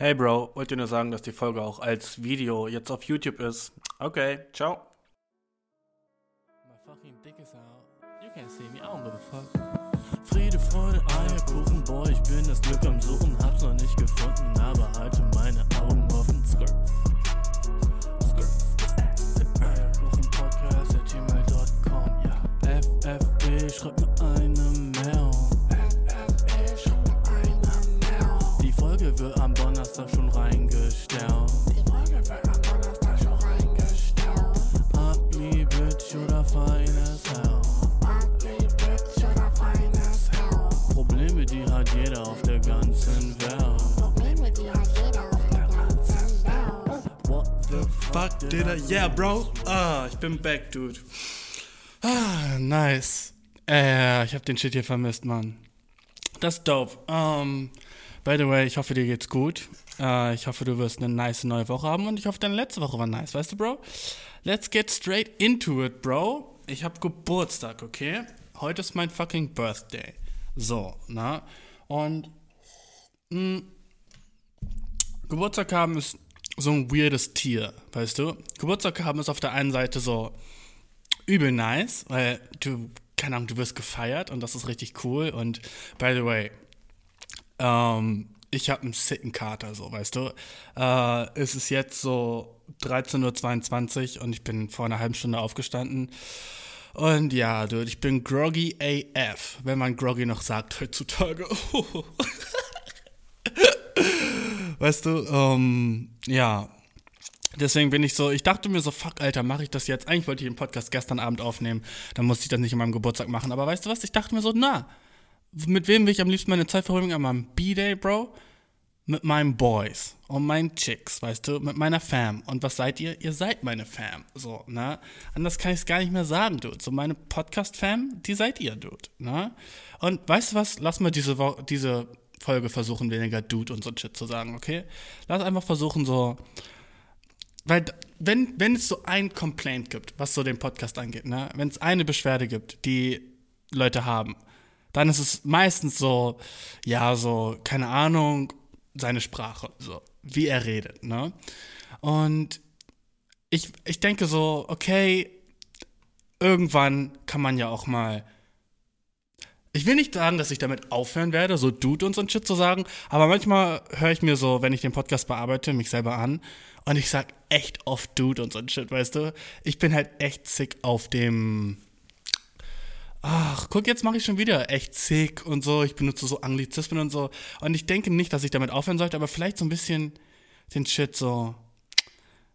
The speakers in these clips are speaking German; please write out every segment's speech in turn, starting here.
Hey Bro, wollte nur sagen, dass die Folge auch als Video jetzt auf YouTube ist. Okay, ciao. My fucking dick is out. You can't see me, I don't give a fuck. Friede, Freude, Eierkuchen, boy, ich bin das Glück am Suchen, hab's noch nicht gefunden, aber halte meine Augen offen. Skirt. Eierkuchen Podcast at gmail.com, ja. FFB, schreib mir eine Folge wird am Donnerstag schon reingestellt. Die Folge wird am Donnerstag schon reingestellt. Ugly Bitch oder fine as hell. Ugly Bitch oder fine as hell. Probleme, die hat jeder auf der ganzen Welt. Probleme, die hat jeder auf der ganzen Welt. What the Fuck, did I? Yeah, Bro. Ah, ich bin back, dude. Ah, nice. Äh, ich hab den Shit hier vermisst, Mann. Das ist dope. Um, by the way, ich hoffe, dir geht's gut. Äh, ich hoffe, du wirst eine nice neue Woche haben und ich hoffe, deine letzte Woche war nice, weißt du, Bro? Let's get straight into it, Bro. Ich hab Geburtstag, okay? Heute ist mein fucking Birthday. So, na? Und mh, Geburtstag haben ist so ein weirdes Tier, weißt du? Geburtstag haben ist auf der einen Seite so übel nice, weil du, keine Ahnung, du wirst gefeiert und das ist richtig cool. Und by the way, ähm, ich habe einen sicken Kater, so, weißt du. Äh, es ist jetzt so 13.22 Uhr und ich bin vor einer halben Stunde aufgestanden. Und ja, dude, ich bin groggy AF, wenn man groggy noch sagt heutzutage. weißt du, ähm, ja. Deswegen bin ich so, ich dachte mir so, fuck, Alter, mache ich das jetzt? Eigentlich wollte ich den Podcast gestern Abend aufnehmen, dann musste ich das nicht an meinem Geburtstag machen. Aber weißt du was? Ich dachte mir so, na, mit wem will ich am liebsten meine Zeit verbringen? An meinem B-Day, Bro? Mit meinen Boys und meinen Chicks, weißt du? Mit meiner Fam. Und was seid ihr? Ihr seid meine Fam. So, ne? Anders kann ich es gar nicht mehr sagen, Dude. So, meine Podcast-Fam, die seid ihr, Dude, ne? Und weißt du was? Lass mal diese, diese Folge versuchen, weniger Dude und so Shit zu sagen, okay? Lass einfach versuchen, so weil wenn, wenn es so ein Complaint gibt, was so den Podcast angeht, ne, wenn es eine Beschwerde gibt, die Leute haben, dann ist es meistens so, ja, so, keine Ahnung, seine Sprache, so, wie er redet, ne? Und ich, ich denke so, okay, irgendwann kann man ja auch mal. Ich will nicht sagen, dass ich damit aufhören werde, so Dude und so ein Shit zu sagen, aber manchmal höre ich mir so, wenn ich den Podcast bearbeite, mich selber an und ich sag echt oft Dude und so ein Shit, weißt du? Ich bin halt echt sick auf dem. Ach, guck, jetzt mache ich schon wieder echt sick und so. Ich benutze so Anglizismen und so. Und ich denke nicht, dass ich damit aufhören sollte, aber vielleicht so ein bisschen den Shit so.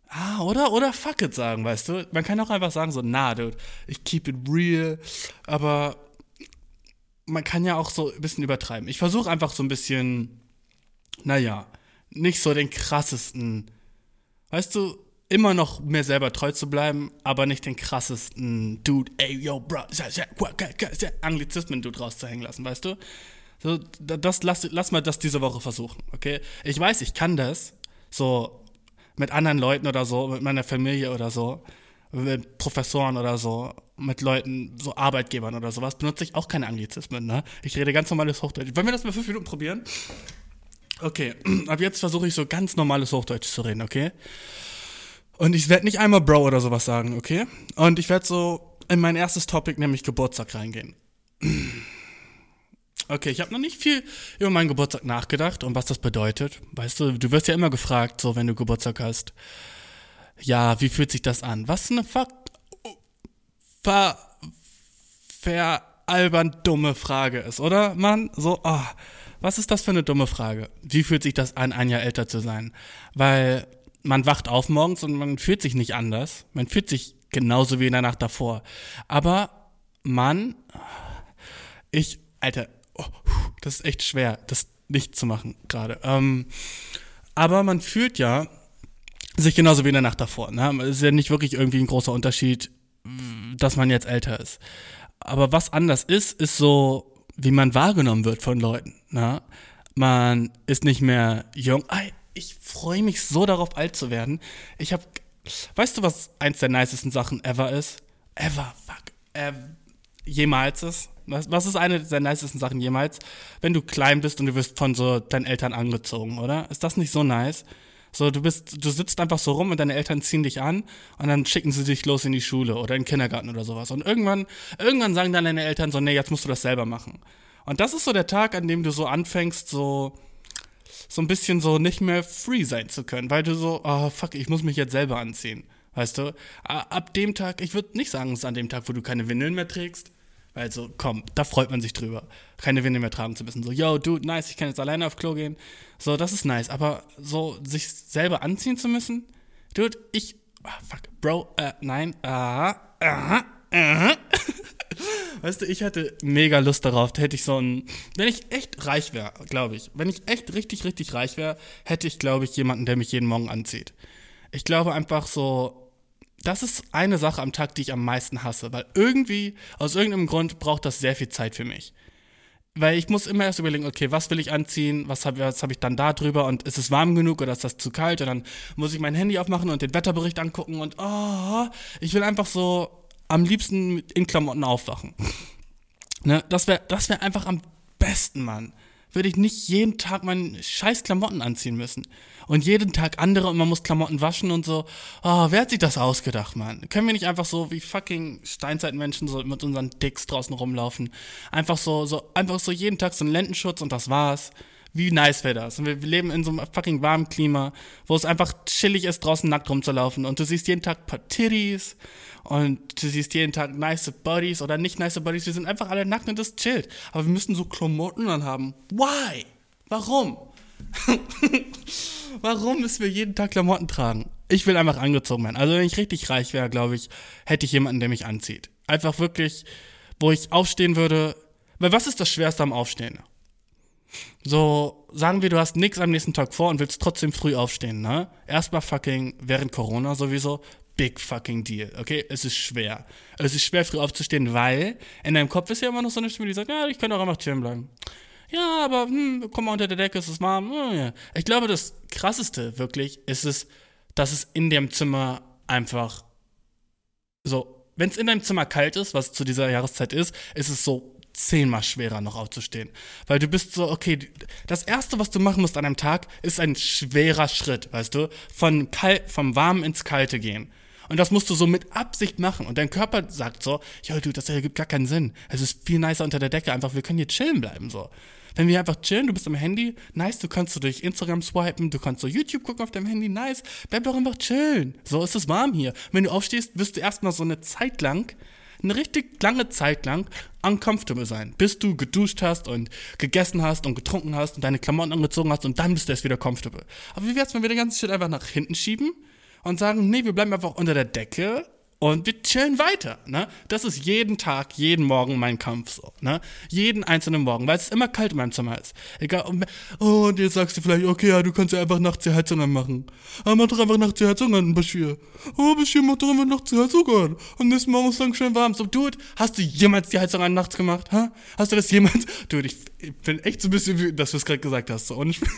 Ah, oder, oder fuck it sagen, weißt du? Man kann auch einfach sagen so, na, dude, ich keep it real. Aber man kann ja auch so ein bisschen übertreiben. Ich versuche einfach so ein bisschen, naja, nicht so den krassesten weißt du, immer noch mir selber treu zu bleiben, aber nicht den krassesten Dude, ey, yo, bro, Anglizismen-Dude rauszuhängen lassen, weißt du? So, das, lass, lass mal das diese Woche versuchen, okay? Ich weiß, ich kann das, so mit anderen Leuten oder so, mit meiner Familie oder so, mit Professoren oder so, mit Leuten, so Arbeitgebern oder sowas, benutze ich auch keine Anglizismen, ne? Ich rede ganz normales Hochdeutsch. Wollen wir das mal fünf Minuten probieren? Okay, ab jetzt versuche ich so ganz normales Hochdeutsch zu reden, okay? Und ich werde nicht einmal Bro oder sowas sagen, okay? Und ich werde so in mein erstes Topic, nämlich Geburtstag, reingehen. Okay, ich habe noch nicht viel über meinen Geburtstag nachgedacht und was das bedeutet. Weißt du, du wirst ja immer gefragt, so wenn du Geburtstag hast. Ja, wie fühlt sich das an? Was eine fuck ver veralbern dumme Frage ist, oder? Mann, so, oh, was ist das für eine dumme Frage? Wie fühlt sich das an, ein Jahr älter zu sein? Weil man wacht auf morgens und man fühlt sich nicht anders. Man fühlt sich genauso wie in der Nacht davor. Aber man, ich, Alter, oh, das ist echt schwer, das nicht zu machen gerade. Ähm, aber man fühlt ja sich genauso wie in der Nacht davor. Ne? Es ist ja nicht wirklich irgendwie ein großer Unterschied, dass man jetzt älter ist. Aber was anders ist, ist so wie man wahrgenommen wird von Leuten. Na? Man ist nicht mehr jung. Ich freue mich so darauf, alt zu werden. Ich habe, weißt du, was eins der nicesten Sachen ever ist? Ever, fuck, ever, jemals ist? Was, was ist eine der nicesten Sachen jemals? Wenn du klein bist und du wirst von so deinen Eltern angezogen, oder? Ist das nicht so nice? So, du bist, du sitzt einfach so rum und deine Eltern ziehen dich an und dann schicken sie dich los in die Schule oder in den Kindergarten oder sowas. Und irgendwann, irgendwann sagen dann deine Eltern so, nee, jetzt musst du das selber machen. Und das ist so der Tag, an dem du so anfängst, so, so ein bisschen so nicht mehr free sein zu können, weil du so, oh fuck, ich muss mich jetzt selber anziehen. Weißt du? Ab dem Tag, ich würde nicht sagen, es ist an dem Tag, wo du keine Windeln mehr trägst. Weil so, komm, da freut man sich drüber, keine Windeln mehr tragen zu müssen. So, yo, dude, nice, ich kann jetzt alleine auf Klo gehen. So, das ist nice. Aber so, sich selber anziehen zu müssen, dude, ich, oh, fuck, Bro, äh, nein, aha, aha, aha. Weißt du, ich hätte mega Lust darauf, hätte ich so ein, wenn ich echt reich wäre, glaube ich, wenn ich echt richtig, richtig reich wäre, hätte ich, glaube ich, jemanden, der mich jeden Morgen anzieht. Ich glaube einfach so, das ist eine Sache am Tag, die ich am meisten hasse, weil irgendwie, aus irgendeinem Grund braucht das sehr viel Zeit für mich. Weil ich muss immer erst überlegen, okay, was will ich anziehen, was habe hab ich dann da drüber und ist es warm genug oder ist das zu kalt und dann muss ich mein Handy aufmachen und den Wetterbericht angucken und oh, ich will einfach so am liebsten in Klamotten aufwachen. ne, das wäre das wär einfach am besten, Mann würde ich nicht jeden Tag meine scheiß Klamotten anziehen müssen. Und jeden Tag andere und man muss Klamotten waschen und so. Oh, wer hat sich das ausgedacht, Mann? Können wir nicht einfach so wie fucking Steinzeitmenschen so mit unseren Dicks draußen rumlaufen? Einfach so, so, einfach so jeden Tag so ein Lendenschutz und das war's. Wie nice wäre das? Und wir, wir leben in so einem fucking warmen Klima, wo es einfach chillig ist, draußen nackt rumzulaufen. Und du siehst jeden Tag paar Titties und du siehst jeden Tag nice Bodies oder nicht nice Bodies. Wir sind einfach alle nackt und das chillt. Aber wir müssen so Klamotten anhaben. Why? Warum? Warum müssen wir jeden Tag Klamotten tragen? Ich will einfach angezogen werden. Also wenn ich richtig reich wäre, glaube ich, hätte ich jemanden, der mich anzieht. Einfach wirklich, wo ich aufstehen würde. Weil was ist das Schwerste am Aufstehen? So, sagen wir, du hast nichts am nächsten Tag vor und willst trotzdem früh aufstehen, ne? Erstmal fucking während Corona sowieso, big fucking deal, okay? Es ist schwer. Es ist schwer, früh aufzustehen, weil in deinem Kopf ist ja immer noch so eine Stimme, die sagt, ja, ich kann doch einfach chillen bleiben. Ja, aber hm, komm mal unter der Decke, es ist warm. Ja. Ich glaube, das Krasseste wirklich ist es, dass es in dem Zimmer einfach so, wenn es in deinem Zimmer kalt ist, was zu dieser Jahreszeit ist, ist es so zehnmal schwerer noch aufzustehen. Weil du bist so, okay, das erste, was du machen musst an einem Tag, ist ein schwerer Schritt, weißt du? Von kalt, vom Warmen ins Kalte gehen. Und das musst du so mit Absicht machen. Und dein Körper sagt so, ja, du, das ergibt gar keinen Sinn. Es ist viel nicer unter der Decke, einfach, wir können hier chillen bleiben, so. Wenn wir einfach chillen, du bist am Handy, nice, du kannst so durch Instagram swipen, du kannst so YouTube gucken auf deinem Handy, nice, bleib doch einfach chillen. So ist es warm hier. Wenn du aufstehst, wirst du erstmal so eine Zeit lang eine richtig lange Zeit lang uncomfortable sein, bis du geduscht hast und gegessen hast und getrunken hast und deine Klamotten angezogen hast und dann bist du erst wieder comfortable. Aber wie wär's, wenn wir den ganzen Shit einfach nach hinten schieben und sagen, nee, wir bleiben einfach unter der Decke und wir chillen weiter. Ne? Das ist jeden Tag, jeden Morgen mein Kampf so. Ne? Jeden einzelnen Morgen, weil es immer kalt in meinem Zimmer ist. Egal. Oh, und jetzt sagst du vielleicht, okay, ja, du kannst ja einfach nachts die Heizung anmachen. Aber mach doch einfach nachts die Heizung an, Bashir. Oh, Bashir, mach doch einfach nachts die Heizung an. Und nächsten Morgen ist dann schön warm. So, Dude, hast du jemals die Heizung an nachts gemacht? Ha? Hast du das jemals? Dude, ich, ich bin echt so ein bisschen wütend, dass du es gerade gesagt hast. So. Und ich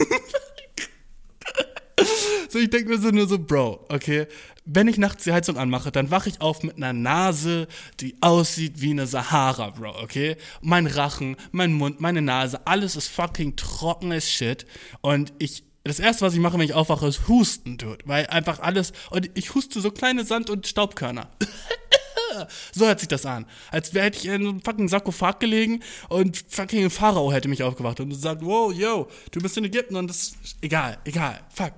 so, ich denke mir so nur so, Bro, okay, wenn ich nachts die Heizung anmache, dann wache ich auf mit einer Nase, die aussieht wie eine Sahara, Bro, okay? Mein Rachen, mein Mund, meine Nase, alles ist fucking trockenes Shit. Und ich, das erste, was ich mache, wenn ich aufwache, ist husten, dude. Weil einfach alles, und ich huste so kleine Sand- und Staubkörner. So hört sich das an. Als wäre ich in einem fucking Sarkophag gelegen und fucking ein Pharao hätte mich aufgewacht und sagt, wow, yo, du bist in Ägypten und das ist egal, egal, fuck.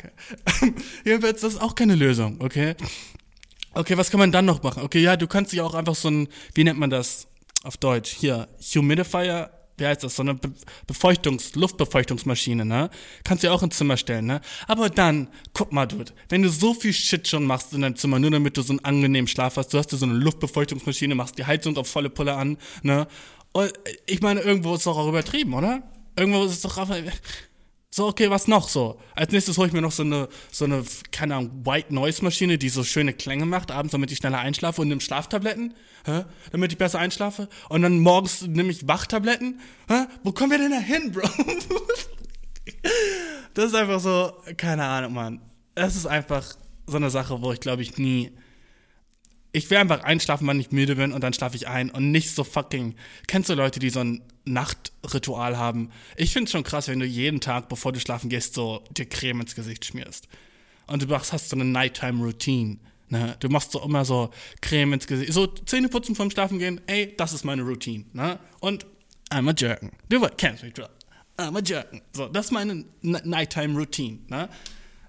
Jedenfalls, das ist auch keine Lösung, okay? Okay, was kann man dann noch machen? Okay, ja, du kannst dich auch einfach so ein, wie nennt man das auf Deutsch? Hier, Humidifier wie heißt das, so eine Be Befeuchtungs-, Luftbefeuchtungsmaschine, ne? Kannst du ja auch ins Zimmer stellen, ne? Aber dann, guck mal, Dude, wenn du so viel Shit schon machst in deinem Zimmer, nur damit du so einen angenehmen Schlaf hast, du hast dir so eine Luftbefeuchtungsmaschine, machst die Heizung auf volle Pulle an, ne? Und ich meine, irgendwo ist es doch auch übertrieben, oder? Irgendwo ist es doch einfach, so, okay, was noch so? Als nächstes hole ich mir noch so eine, so eine, keine Ahnung, White Noise Maschine, die so schöne Klänge macht, abends, damit ich schneller einschlafe und nehme Schlaftabletten, hä? damit ich besser einschlafe. Und dann morgens nehme ich Wachtabletten. Hä? Wo kommen wir denn da hin, Bro? das ist einfach so, keine Ahnung, Mann. Es ist einfach so eine Sache, wo ich glaube ich nie, ich will einfach einschlafen, wann ich müde bin und dann schlafe ich ein und nicht so fucking. Kennst du Leute, die so ein Nachtritual haben? Ich finde es schon krass, wenn du jeden Tag, bevor du schlafen gehst, so dir Creme ins Gesicht schmierst. Und du machst, hast so eine Nighttime-Routine. Ne? Du machst so immer so Creme ins Gesicht. So Zähne putzen vorm Schlafen gehen, ey, das ist meine Routine. Ne? Und I'm a jerken. Du kennst mich, I'm a jerken. So, das ist meine Nighttime-Routine. Ne?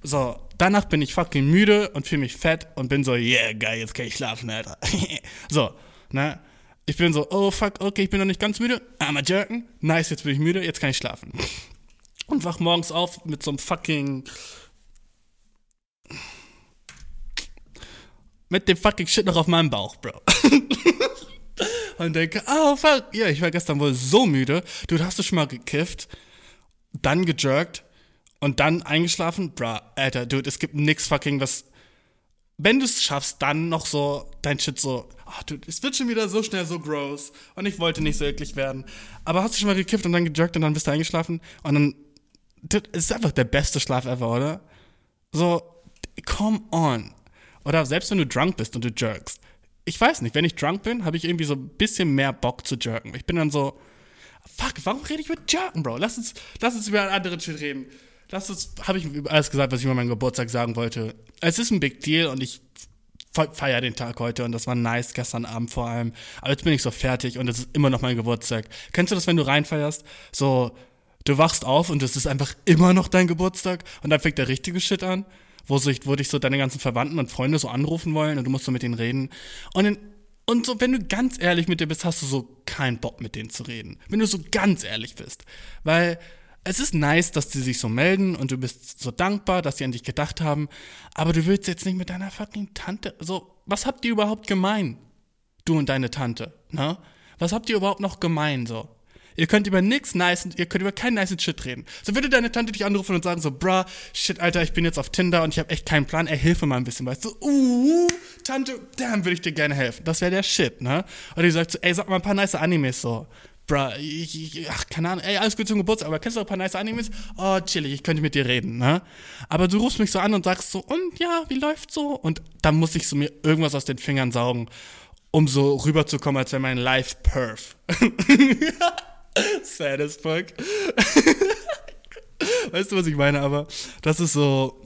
So, danach bin ich fucking müde und fühle mich fett und bin so, yeah, geil, jetzt kann ich schlafen, Alter. so, ne? Ich bin so, oh fuck, okay, ich bin noch nicht ganz müde. I'm a jerken. Nice, jetzt bin ich müde, jetzt kann ich schlafen. Und wach morgens auf mit so einem fucking. Mit dem fucking Shit noch auf meinem Bauch, Bro. und denke, oh fuck, ja, ich war gestern wohl so müde. Du hast du schon mal gekifft, dann gejerkt und dann eingeschlafen, bruh, Alter, dude, es gibt nix fucking was. Wenn du es schaffst, dann noch so dein Shit so, ach, dude, es wird schon wieder so schnell so gross und ich wollte nicht so eklig werden. Aber hast du schon mal gekifft und dann gejerkt und dann bist du eingeschlafen und dann, dude, es ist einfach der beste Schlaf ever, oder? So, come on. Oder selbst wenn du drunk bist und du jerkst. Ich weiß nicht, wenn ich drunk bin, habe ich irgendwie so ein bisschen mehr Bock zu jerken. Ich bin dann so, fuck, warum rede ich mit jerken, Bro? Lass uns, lass uns über einen anderen Shit reden das habe ich alles gesagt, was ich über meinen Geburtstag sagen wollte. Es ist ein Big Deal und ich feiere den Tag heute und das war nice, gestern Abend vor allem. Aber jetzt bin ich so fertig und es ist immer noch mein Geburtstag. Kennst du das, wenn du reinfeierst? So, du wachst auf und es ist einfach immer noch dein Geburtstag und dann fängt der richtige Shit an, wo, sich, wo dich so deine ganzen Verwandten und Freunde so anrufen wollen und du musst so mit denen reden. Und, in, und so, wenn du ganz ehrlich mit dir bist, hast du so keinen Bock mit denen zu reden. Wenn du so ganz ehrlich bist. Weil es ist nice, dass sie sich so melden und du bist so dankbar, dass sie an dich gedacht haben, aber du willst jetzt nicht mit deiner fucking Tante, so, was habt ihr überhaupt gemein? Du und deine Tante, ne? Was habt ihr überhaupt noch gemein, so? Ihr könnt über nichts nice, ihr könnt über keinen nice Shit reden. So würde deine Tante dich anrufen und sagen so, bruh, shit, Alter, ich bin jetzt auf Tinder und ich habe echt keinen Plan, ey, hilf mir mal ein bisschen, weißt du? Uh, Tante, damn, würde ich dir gerne helfen. Das wäre der Shit, ne? Und die sagt so, ey, sag mal ein paar nice Animes so bruh, ich, ich, ach, keine Ahnung, ey, alles gut zum Geburtstag, aber kennst du auch ein paar nice Animes? Oh, chillig, ich könnte mit dir reden, ne? Aber du rufst mich so an und sagst so, und ja, wie läuft's so? Und dann muss ich so mir irgendwas aus den Fingern saugen, um so rüberzukommen, als wäre mein Life perf. Sad as fuck. weißt du, was ich meine? Aber das ist so,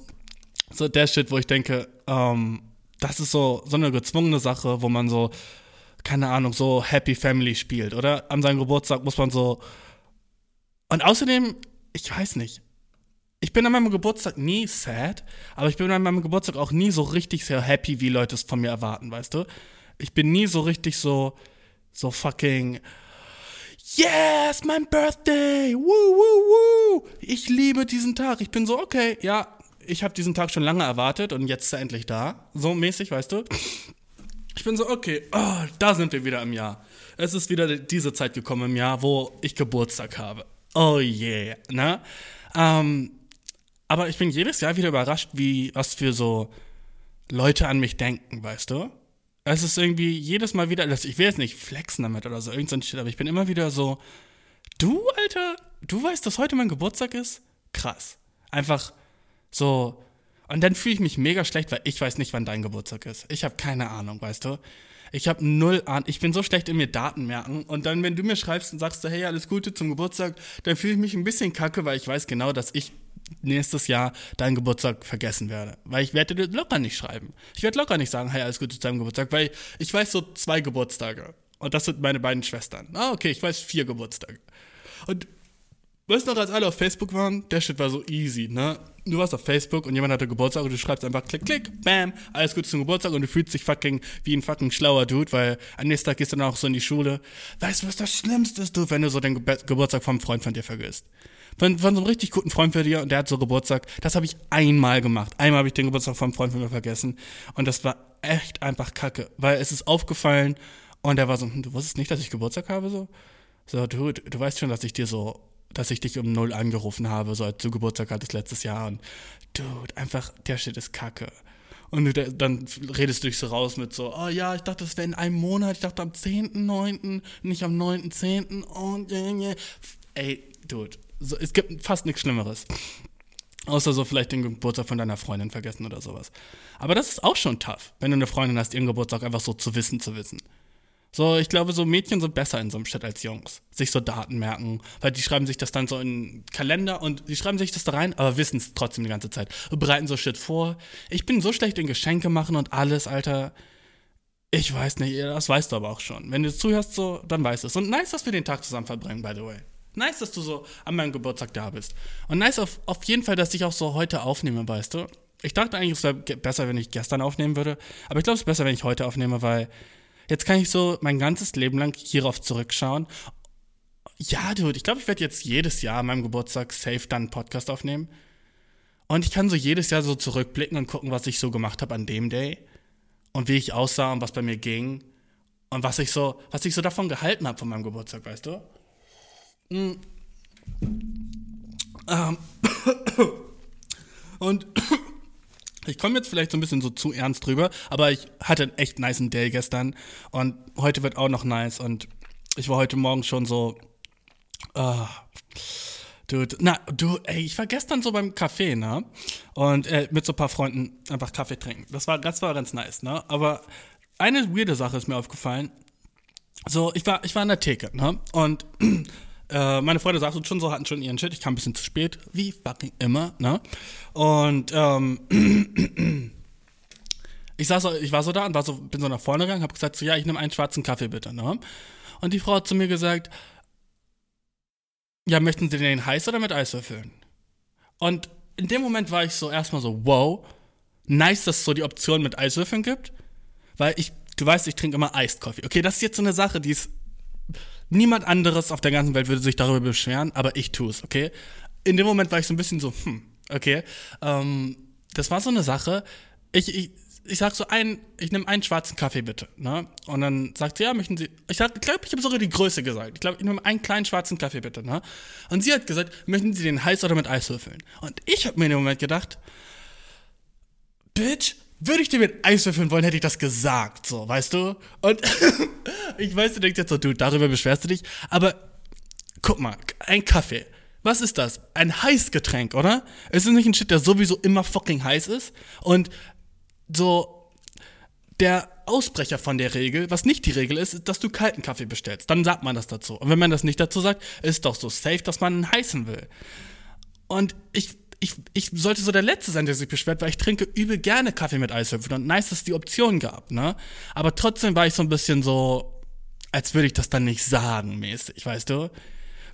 so der Shit, wo ich denke, ähm, das ist so, so eine gezwungene Sache, wo man so keine Ahnung, so Happy Family spielt, oder? An seinem Geburtstag muss man so. Und außerdem, ich weiß nicht. Ich bin an meinem Geburtstag nie sad, aber ich bin an meinem Geburtstag auch nie so richtig sehr happy, wie Leute es von mir erwarten, weißt du? Ich bin nie so richtig so, so fucking. Yes, mein Birthday! Woo, woo, woo! Ich liebe diesen Tag. Ich bin so, okay, ja, ich habe diesen Tag schon lange erwartet und jetzt ist er endlich da. So mäßig, weißt du? Ich bin so, okay, oh, da sind wir wieder im Jahr. Es ist wieder diese Zeit gekommen im Jahr, wo ich Geburtstag habe. Oh yeah, ne? Ähm, aber ich bin jedes Jahr wieder überrascht, wie, was für so Leute an mich denken, weißt du? Es ist irgendwie jedes Mal wieder, ich will jetzt nicht flexen damit oder so, irgend so ein Shit, aber ich bin immer wieder so, du, Alter, du weißt, dass heute mein Geburtstag ist? Krass. Einfach so, und dann fühle ich mich mega schlecht, weil ich weiß nicht, wann dein Geburtstag ist. Ich habe keine Ahnung, weißt du? Ich habe null Ahnung. Ich bin so schlecht in mir Daten merken. Und dann, wenn du mir schreibst und sagst, hey, alles Gute zum Geburtstag, dann fühle ich mich ein bisschen kacke, weil ich weiß genau, dass ich nächstes Jahr deinen Geburtstag vergessen werde. Weil ich werde dir locker nicht schreiben. Ich werde locker nicht sagen, hey, alles Gute zu deinem Geburtstag, weil ich weiß so zwei Geburtstage. Und das sind meine beiden Schwestern. Ah, okay, ich weiß vier Geburtstage. Und weißt du noch, als alle auf Facebook waren, der Shit war so easy, ne? du warst auf Facebook und jemand hatte Geburtstag und du schreibst einfach klick, klick, bam, alles Gute zum Geburtstag und du fühlst dich fucking wie ein fucking schlauer Dude, weil am nächsten Tag gehst du dann auch so in die Schule. Weißt du, was das Schlimmste ist, du, wenn du so den Ge Geburtstag vom Freund von dir vergisst? Von, von so einem richtig guten Freund für dir und der hat so Geburtstag. Das habe ich einmal gemacht. Einmal habe ich den Geburtstag vom Freund von mir vergessen und das war echt einfach kacke, weil es ist aufgefallen und er war so, hm, du wusstest nicht, dass ich Geburtstag habe, so? So, du, du weißt schon, dass ich dir so dass ich dich um null angerufen habe, so als du Geburtstag hattest letztes Jahr. Und dude, einfach, der Shit ist kacke. Und du, dann redest du dich so raus mit so, oh ja, ich dachte, das wäre in einem Monat, ich dachte am 10.9., nicht am 9.10. Und yeah, yeah. ey, dude, so, es gibt fast nichts Schlimmeres. Außer so vielleicht den Geburtstag von deiner Freundin vergessen oder sowas. Aber das ist auch schon tough, wenn du eine Freundin hast, ihren Geburtstag einfach so zu wissen, zu wissen. So, ich glaube, so Mädchen sind besser in so einem Shit als Jungs. Sich so Daten merken, weil die schreiben sich das dann so in Kalender und die schreiben sich das da rein, aber wissen es trotzdem die ganze Zeit. Und bereiten so Shit vor. Ich bin so schlecht in Geschenke machen und alles, Alter. Ich weiß nicht, das weißt du aber auch schon. Wenn du zuhörst, so, dann weißt du es. Und nice, dass wir den Tag zusammen verbringen, by the way. Nice, dass du so an meinem Geburtstag da bist. Und nice auf, auf jeden Fall, dass ich auch so heute aufnehme, weißt du. Ich dachte eigentlich, es wäre besser, wenn ich gestern aufnehmen würde. Aber ich glaube, es ist besser, wenn ich heute aufnehme, weil jetzt kann ich so mein ganzes Leben lang hierauf zurückschauen. Ja, dude, ich glaube, ich werde jetzt jedes Jahr an meinem Geburtstag safe dann einen Podcast aufnehmen. Und ich kann so jedes Jahr so zurückblicken und gucken, was ich so gemacht habe an dem Day. Und wie ich aussah und was bei mir ging. Und was ich so, was ich so davon gehalten habe von meinem Geburtstag, weißt du? Mm. Ähm. Und ich komme jetzt vielleicht so ein bisschen so zu ernst drüber, aber ich hatte einen echt nice Day gestern und heute wird auch noch nice und ich war heute Morgen schon so, uh, Dude, na, du, ey, ich war gestern so beim Café, ne? Und äh, mit so ein paar Freunden einfach Kaffee trinken. Das war, das war ganz nice, ne? Aber eine weirde Sache ist mir aufgefallen. So, ich war, ich war an der Theke, ne? Und äh, meine Freunde sagten schon so, hatten schon ihren Shit. Ich kam ein bisschen zu spät, wie fucking immer, ne? Und ähm, ich saß ich war so da und war so, bin so nach vorne gegangen, hab gesagt so, ja, ich nehme einen schwarzen Kaffee bitte, ne? Und die Frau hat zu mir gesagt, ja, möchten Sie den heiß oder mit Eiswürfeln? Und in dem Moment war ich so erstmal so, wow, nice, dass es so die Option mit Eiswürfeln gibt, weil ich, du weißt, ich trinke immer Iced Coffee. Okay, das ist jetzt so eine Sache, die ist Niemand anderes auf der ganzen Welt würde sich darüber beschweren, aber ich tue es, okay? In dem Moment war ich so ein bisschen so, hm, okay. Ähm, das war so eine Sache. Ich, ich, ich sag so ein, ich nehme einen schwarzen Kaffee bitte, ne? Und dann sagt sie, ja, möchten Sie, ich sag, ich glaube, ich habe sogar die Größe gesagt. Ich glaube, ich nehme einen kleinen schwarzen Kaffee bitte, ne? Und sie hat gesagt, möchten Sie den heiß oder mit Eiswürfeln? Und ich habe mir in dem Moment gedacht, Bitch, würde ich dir mit Eis würfeln wollen, hätte ich das gesagt, so, weißt du? Und ich weiß, du denkst jetzt so, du, darüber beschwerst du dich, aber guck mal, ein Kaffee. Was ist das? Ein Heißgetränk, oder? Es ist nicht ein Shit, der sowieso immer fucking heiß ist und so der Ausbrecher von der Regel, was nicht die Regel ist, ist, dass du kalten Kaffee bestellst. Dann sagt man das dazu. Und wenn man das nicht dazu sagt, ist doch so safe, dass man einen heißen will. Und ich ich, ich sollte so der Letzte sein, der sich beschwert, weil ich trinke übel gerne Kaffee mit Eiswürfeln und nice, dass es die Option gab, ne? Aber trotzdem war ich so ein bisschen so, als würde ich das dann nicht sagen, mäßig, weißt du?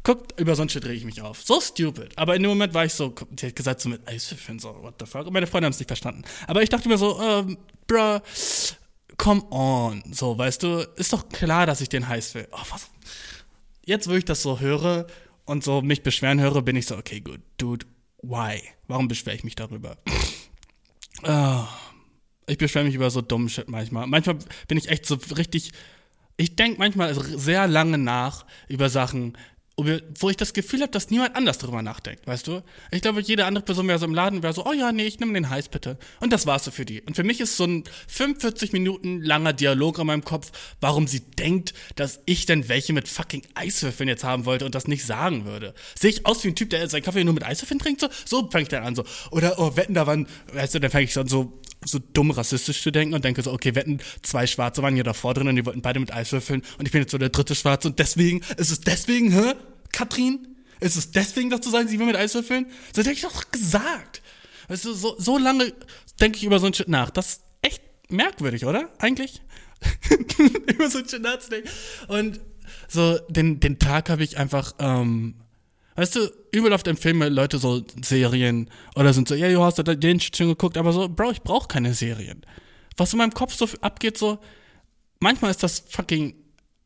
Guck, über so ein Shit ich mich auf. So stupid. Aber in dem Moment war ich so, die hat gesagt, so mit Eiswürfeln, so, what the fuck? Und meine Freunde haben es nicht verstanden. Aber ich dachte mir so, ähm, bruh, come on. So, weißt du, ist doch klar, dass ich den heiß will. Oh, was? Jetzt, wo ich das so höre und so mich beschweren höre, bin ich so, okay, gut, dude, why? Warum beschwere ich mich darüber? oh, ich beschwere mich über so dummen Shit manchmal. Manchmal bin ich echt so richtig. Ich denke manchmal sehr lange nach über Sachen, wo ich das Gefühl habe, dass niemand anders darüber nachdenkt, weißt du? Ich glaube, jede andere Person wäre so im Laden, wäre so, oh ja, nee, ich nehme den heiß bitte. Und das war's so für die. Und für mich ist so ein 45 Minuten langer Dialog in meinem Kopf, warum sie denkt, dass ich denn welche mit fucking Eiswürfeln jetzt haben wollte und das nicht sagen würde. Sehe ich aus wie ein Typ, der seinen Kaffee nur mit Eiswürfeln trinkt? So, so fange ich dann an, so. Oder, oh, wetten, da waren, weißt du, dann fange ich dann so so dumm rassistisch zu denken und denke so, okay, wetten, zwei Schwarze waren hier davor drin und die wollten beide mit Eiswürfeln und ich bin jetzt so der dritte Schwarze und deswegen, ist es deswegen, hä? Katrin? Ist es deswegen, dass du sagst, ich will mit Eiswürfeln? Das hätte ich doch gesagt. Weißt du, so, so lange denke ich über so ein Shit nach. Das ist echt merkwürdig, oder? Eigentlich? über so ein Shit nachzudenken. Und so, den, den Tag habe ich einfach, ähm, weißt du, übel oft empfehlen Leute so Serien oder sind so, ja, du hast den schon geguckt, aber so, Bro, ich brauche keine Serien. Was in meinem Kopf so abgeht, so, manchmal ist das fucking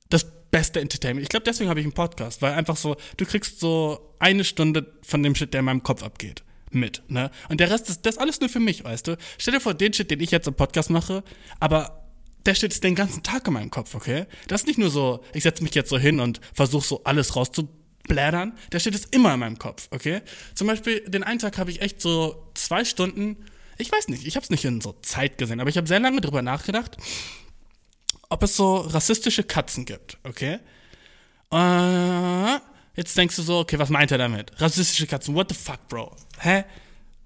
das beste Entertainment. Ich glaube, deswegen habe ich einen Podcast, weil einfach so, du kriegst so eine Stunde von dem Shit, der in meinem Kopf abgeht, mit, ne? Und der Rest ist das alles nur für mich, weißt du? Stell dir vor, den Shit, den ich jetzt im Podcast mache, aber der Shit ist den ganzen Tag in meinem Kopf, okay? Das ist nicht nur so, ich setze mich jetzt so hin und versuche so alles rauszublättern. Der Shit ist immer in meinem Kopf, okay? Zum Beispiel, den einen Tag habe ich echt so zwei Stunden, ich weiß nicht, ich habe es nicht in so Zeit gesehen, aber ich habe sehr lange drüber nachgedacht ob es so rassistische Katzen gibt, okay? Äh, jetzt denkst du so, okay, was meint er damit? Rassistische Katzen, what the fuck, Bro? Hä?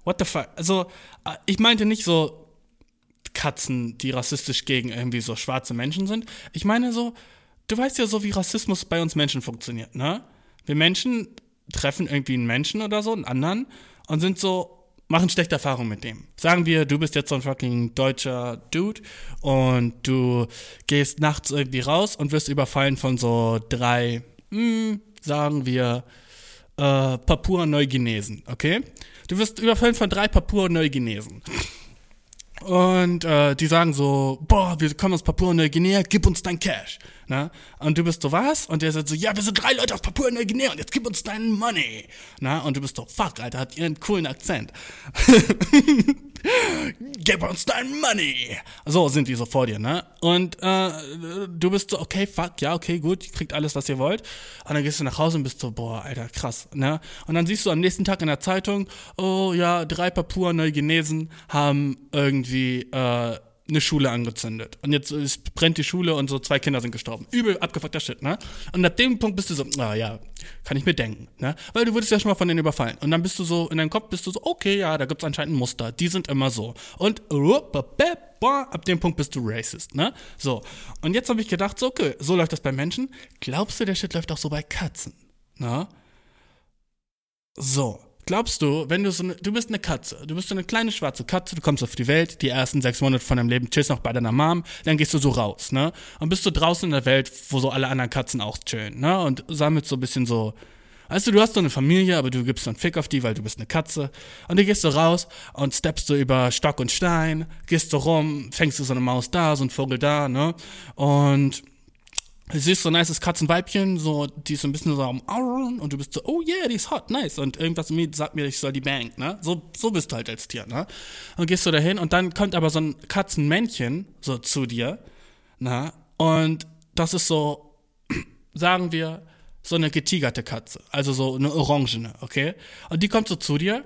what the fuck? Also, äh, ich meinte nicht so Katzen, die rassistisch gegen irgendwie so schwarze Menschen sind. Ich meine so, du weißt ja so, wie Rassismus bei uns Menschen funktioniert, ne? Wir Menschen treffen irgendwie einen Menschen oder so, einen anderen, und sind so, machen schlechte Erfahrungen mit dem. Sagen wir, du bist jetzt so ein fucking deutscher Dude und du gehst nachts irgendwie raus und wirst überfallen von so drei, mh, hm, sagen wir, äh, Papua-Neuguinesen, okay? Du wirst überfallen von drei Papua-Neuguinesen. Und äh, die sagen so, boah, wir kommen aus Papua-Neuguinea, gib uns dein Cash. Na? Und du bist so, was? Und der sagt so, ja, wir sind drei Leute aus Papua-Neuguinea und jetzt gib uns dein Money. Na? Und du bist so, fuck, Alter, hat ihren coolen Akzent. Gib uns dein Money. So sind die so vor dir, ne? Und äh, du bist so, okay, fuck, ja, okay, gut, ihr kriegt alles, was ihr wollt. Und dann gehst du nach Hause und bist so, boah, Alter, krass, ne? Und dann siehst du am nächsten Tag in der Zeitung, oh ja, drei Papua-Neuguinesen haben irgendwie äh, eine Schule angezündet. Und jetzt ist, brennt die Schule und so zwei Kinder sind gestorben. Übel abgefuckter Shit, ne? Und ab dem Punkt bist du so, ah ja, kann ich mir denken, ne? Weil du wurdest ja schon mal von denen überfallen. Und dann bist du so, in deinem Kopf bist du so, okay, ja, da gibt's anscheinend ein Muster. Die sind immer so. Und ab dem Punkt bist du racist, ne? So. Und jetzt habe ich gedacht, so, okay, so läuft das bei Menschen. Glaubst du, der Shit läuft auch so bei Katzen? Ne? So. Glaubst du, wenn du so eine, du bist eine Katze, du bist so eine kleine schwarze Katze, du kommst auf die Welt, die ersten sechs Monate von deinem Leben chillst noch bei deiner Mom, dann gehst du so raus, ne? Und bist du so draußen in der Welt, wo so alle anderen Katzen auch chillen, ne? Und sammelst so ein bisschen so, weißt du, du hast so eine Familie, aber du gibst so einen Fick auf die, weil du bist eine Katze. Und dann gehst du raus und steppst du über Stock und Stein, gehst so rum, fängst du so eine Maus da, so ein Vogel da, ne? Und Du siehst so ein nices Katzenweibchen, so, die ist so ein bisschen so am Auern und du bist so, oh yeah, die ist hot, nice. Und irgendwas mir sagt mir, ich soll die bang, ne? So, so bist du halt als Tier, ne? Und gehst du dahin und dann kommt aber so ein Katzenmännchen so zu dir, ne? Und das ist so, sagen wir, so eine getigerte Katze. Also so eine orangene, okay? Und die kommt so zu dir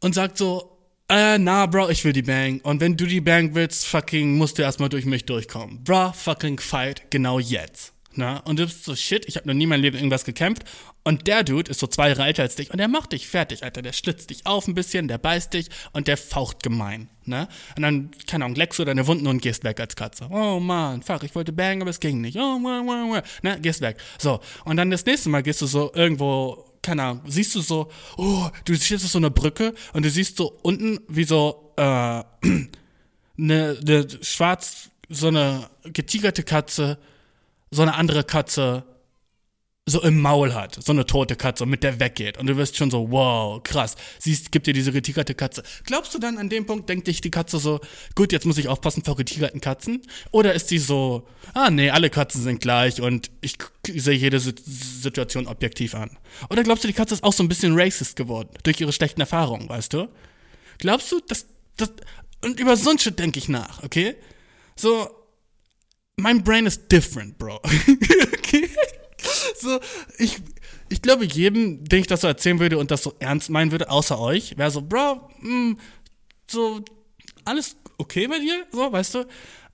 und sagt so, äh, na, Bro, ich will die Bang. Und wenn du die Bang willst, fucking, musst du erstmal durch mich durchkommen. Bro, fucking fight, genau jetzt. Na? Und du bist so, shit, ich habe noch nie mein Leben irgendwas gekämpft. Und der Dude ist so zwei Jahre älter als dich und der macht dich fertig, Alter. Der schlitzt dich auf ein bisschen, der beißt dich und der faucht gemein. Ne? Und dann, keine Ahnung, leckst du deine Wunden und gehst weg als Katze. Oh man, fuck, ich wollte bangen, aber es ging nicht. Oh, wah, wah, wah. Ne? Gehst weg. So. Und dann das nächste Mal gehst du so irgendwo keine Ahnung, siehst du so, oh, du siehst so eine Brücke und du siehst so unten wie so, äh, eine, eine schwarz, so eine getigerte Katze, so eine andere Katze so im Maul hat, so eine tote Katze, mit der weggeht. Und du wirst schon so, wow, krass. Siehst, gibt dir diese getigerte Katze. Glaubst du dann an dem Punkt, denkt dich die Katze so, gut, jetzt muss ich aufpassen vor getigerten Katzen? Oder ist die so, ah nee, alle Katzen sind gleich und ich sehe jede Situation objektiv an? Oder glaubst du, die Katze ist auch so ein bisschen racist geworden, durch ihre schlechten Erfahrungen, weißt du? Glaubst du, dass, das, und über so ein Shit denke ich nach, okay? So, mein Brain is different, bro. okay? So, ich, ich glaube, jedem, den ich das so erzählen würde und das so ernst meinen würde, außer euch, wäre so, Bro, mh, hm, so, alles okay bei dir, so, weißt du?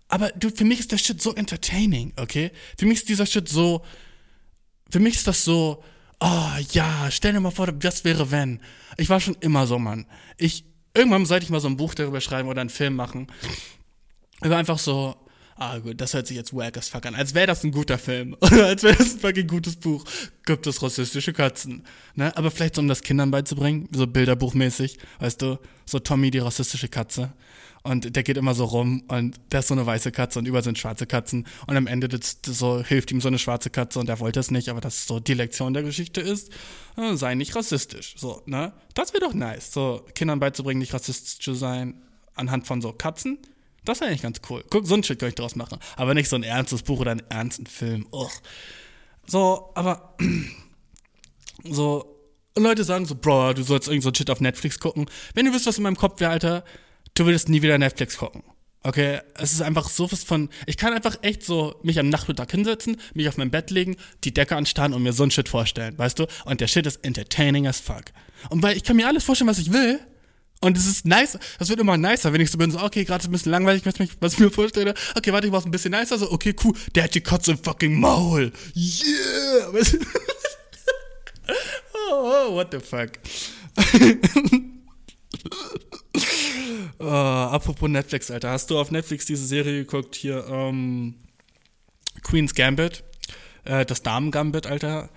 Aber du, für mich ist der Shit so entertaining, okay? Für mich ist dieser Shit so, für mich ist das so, oh ja, stell dir mal vor, das wäre wenn. Ich war schon immer so, Mann. Ich, irgendwann sollte ich mal so ein Buch darüber schreiben oder einen Film machen. Über einfach so, ah gut, das hört sich jetzt wack as fuck an. Als wäre das ein guter Film. Oder als wäre das ein fucking gutes Buch. Gibt es rassistische Katzen. Ne? Aber vielleicht so, um das Kindern beizubringen, so bilderbuchmäßig, weißt du, so Tommy, die rassistische Katze. Und der geht immer so rum und der ist so eine weiße Katze und über sind schwarze Katzen. Und am Ende das, das so, hilft ihm so eine schwarze Katze und er wollte es nicht, aber das so die Lektion der Geschichte ist, äh, sei nicht rassistisch. So, ne? Das wäre doch nice, so Kindern beizubringen, nicht rassistisch zu sein, anhand von so Katzen. Das wäre eigentlich ganz cool. Guck, so ein Shit könnte ich draus machen. Aber nicht so ein ernstes Buch oder einen ernsten Film. Ugh. So, aber so, Leute sagen so, Bro, du sollst irgend so ein Shit auf Netflix gucken. Wenn du wisst, was in meinem Kopf wäre, Alter, du würdest nie wieder Netflix gucken. Okay, es ist einfach so was von. Ich kann einfach echt so mich am Nachmittag hinsetzen, mich auf mein Bett legen, die Decke anstarren und mir so ein Shit vorstellen, weißt du? Und der Shit ist entertaining as fuck. Und weil ich kann mir alles vorstellen, was ich will, und es ist nice, das wird immer nicer, wenn ich so bin, so, okay, gerade ist ein bisschen langweilig, was, ich mir vorstelle. Okay, warte, ich mach's ein bisschen nicer, so, okay, cool, der hat die Kotze im fucking Maul. Yeah! oh, oh, what the fuck. uh, apropos Netflix, Alter. Hast du auf Netflix diese Serie geguckt? Hier, ähm, Queen's Gambit. Äh, das Damen-Gambit, Alter.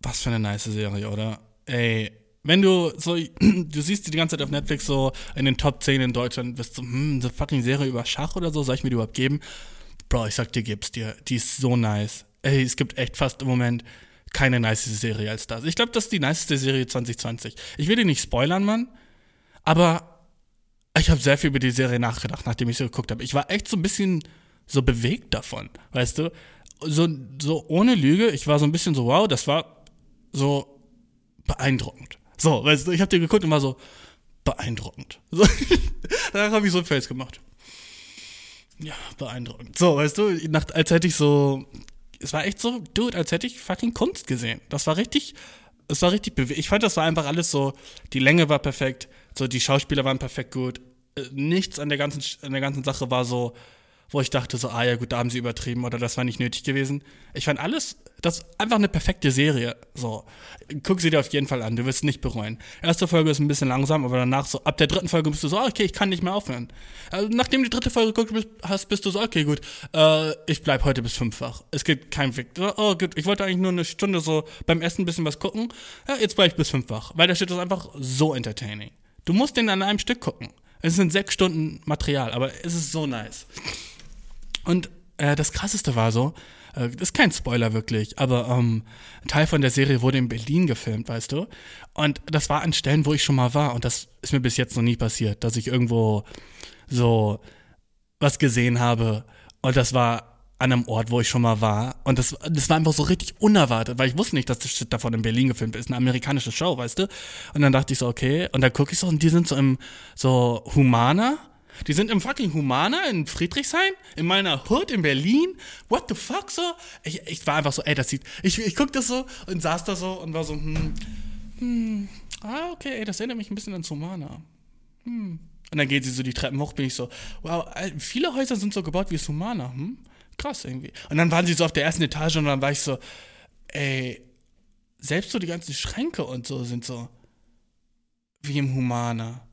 Was für eine nice Serie, oder? Ey, wenn du so, du siehst die ganze Zeit auf Netflix so in den Top 10 in Deutschland, bist du, so, hm, eine fucking Serie über Schach oder so, soll ich mir die überhaupt geben? Bro, ich sag dir, gib's dir. Die ist so nice. Ey, es gibt echt fast im Moment keine nice Serie als das. Ich glaube, das ist die niceste Serie 2020. Ich will die nicht spoilern, Mann, aber ich habe sehr viel über die Serie nachgedacht, nachdem ich sie geguckt habe. Ich war echt so ein bisschen so bewegt davon, weißt du? So, so ohne Lüge, ich war so ein bisschen so, wow, das war so beeindruckend. So, weißt du, ich habe dir geguckt und war so beeindruckend. So, danach habe ich so ein Face gemacht. Ja, beeindruckend. So, weißt du, nach, als hätte ich so es war echt so, dude, als hätte ich fucking Kunst gesehen. Das war richtig, es war richtig bewegt. Ich fand, das war einfach alles so, die Länge war perfekt, so die Schauspieler waren perfekt gut. Äh, nichts an der ganzen, an der ganzen Sache war so, wo ich dachte so, ah ja gut, da haben sie übertrieben oder das war nicht nötig gewesen. Ich fand alles, das ist einfach eine perfekte Serie. So, guck sie dir auf jeden Fall an, du wirst es nicht bereuen. Erste Folge ist ein bisschen langsam, aber danach so, ab der dritten Folge bist du so, okay, ich kann nicht mehr aufhören. Also, nachdem du die dritte Folge geguckt hast, bist du so, okay, gut, äh, ich bleib heute bis fünffach. Es gibt keinen Weg. Oh gut, ich wollte eigentlich nur eine Stunde so beim Essen ein bisschen was gucken. Ja, jetzt bleib ich bis fünffach, weil der Shit ist einfach so entertaining. Du musst den an einem Stück gucken. Es sind sechs Stunden Material, aber es ist so nice. Und äh, das Krasseste war so, äh, das ist kein Spoiler wirklich, aber ähm, ein Teil von der Serie wurde in Berlin gefilmt, weißt du? Und das war an Stellen, wo ich schon mal war. Und das ist mir bis jetzt noch nie passiert, dass ich irgendwo so was gesehen habe. Und das war an einem Ort, wo ich schon mal war. Und das, das war einfach so richtig unerwartet, weil ich wusste nicht, dass das Shit davon in Berlin gefilmt ist. Eine amerikanische Show, weißt du? Und dann dachte ich so, okay. Und dann gucke ich so, und die sind so im so Humana die sind im fucking Humana in Friedrichshain, in meiner Hood in Berlin. What the fuck so? Ich, ich war einfach so, ey, das sieht. Ich, ich guck das so und saß da so und war so, hm, hm, ah, okay, ey, das erinnert mich ein bisschen an Humana. Hm. Und dann geht sie so die Treppen hoch, bin ich so, wow, viele Häuser sind so gebaut wie Humana, hm? Krass irgendwie. Und dann waren sie so auf der ersten Etage und dann war ich so, ey, selbst so die ganzen Schränke und so sind so wie im Humana.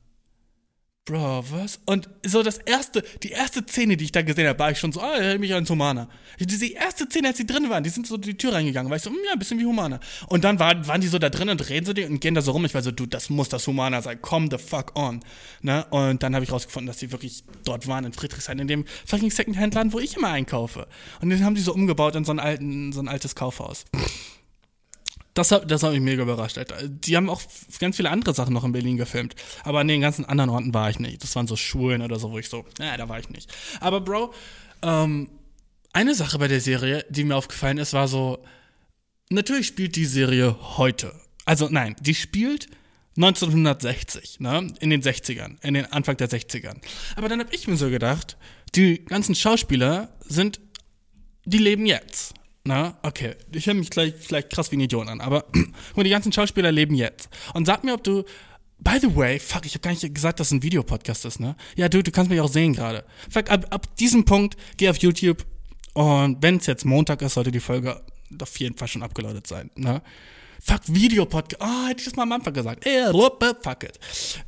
Bro, was? Und so das erste, die erste Szene, die ich da gesehen habe, war ich schon so, ah, erinnert mich an Humana. Diese erste Szene, als sie drin waren, die sind so die Tür reingegangen, war ich so, hm, ja, ein bisschen wie Humana. Und dann waren, waren die so da drin und reden so die und gehen da so rum. Ich war so, du, das muss das Humana sein, come the fuck on. Ne? Und dann habe ich rausgefunden, dass sie wirklich dort waren in Friedrichshain, in dem fucking Secondhand-Laden, wo ich immer einkaufe. Und den haben die so umgebaut in so ein, alten, so ein altes Kaufhaus. Das, das hat mich mega überrascht, Alter. Die haben auch ganz viele andere Sachen noch in Berlin gefilmt. Aber an den ganzen anderen Orten war ich nicht. Das waren so Schulen oder so, wo ich so, naja, da war ich nicht. Aber Bro, ähm, eine Sache bei der Serie, die mir aufgefallen ist, war so, natürlich spielt die Serie heute. Also nein, die spielt 1960, ne? In den 60ern, in den Anfang der 60ern. Aber dann habe ich mir so gedacht, die ganzen Schauspieler sind, die leben jetzt. Na, okay. Ich höre mich gleich vielleicht krass wie ein Idiot an, aber die ganzen Schauspieler leben jetzt. Und sag mir, ob du. By the way, fuck, ich habe gar nicht gesagt, dass es ein Videopodcast ist, ne? Ja, du, du kannst mich auch sehen gerade. Fuck, ab, ab diesem Punkt geh auf YouTube und wenn es jetzt Montag ist, sollte die Folge auf jeden Fall schon abgeloadet sein, ne? Fuck, Videopodcast. Ah, oh, hätte ich das mal am Anfang gesagt. Ey, fuck it.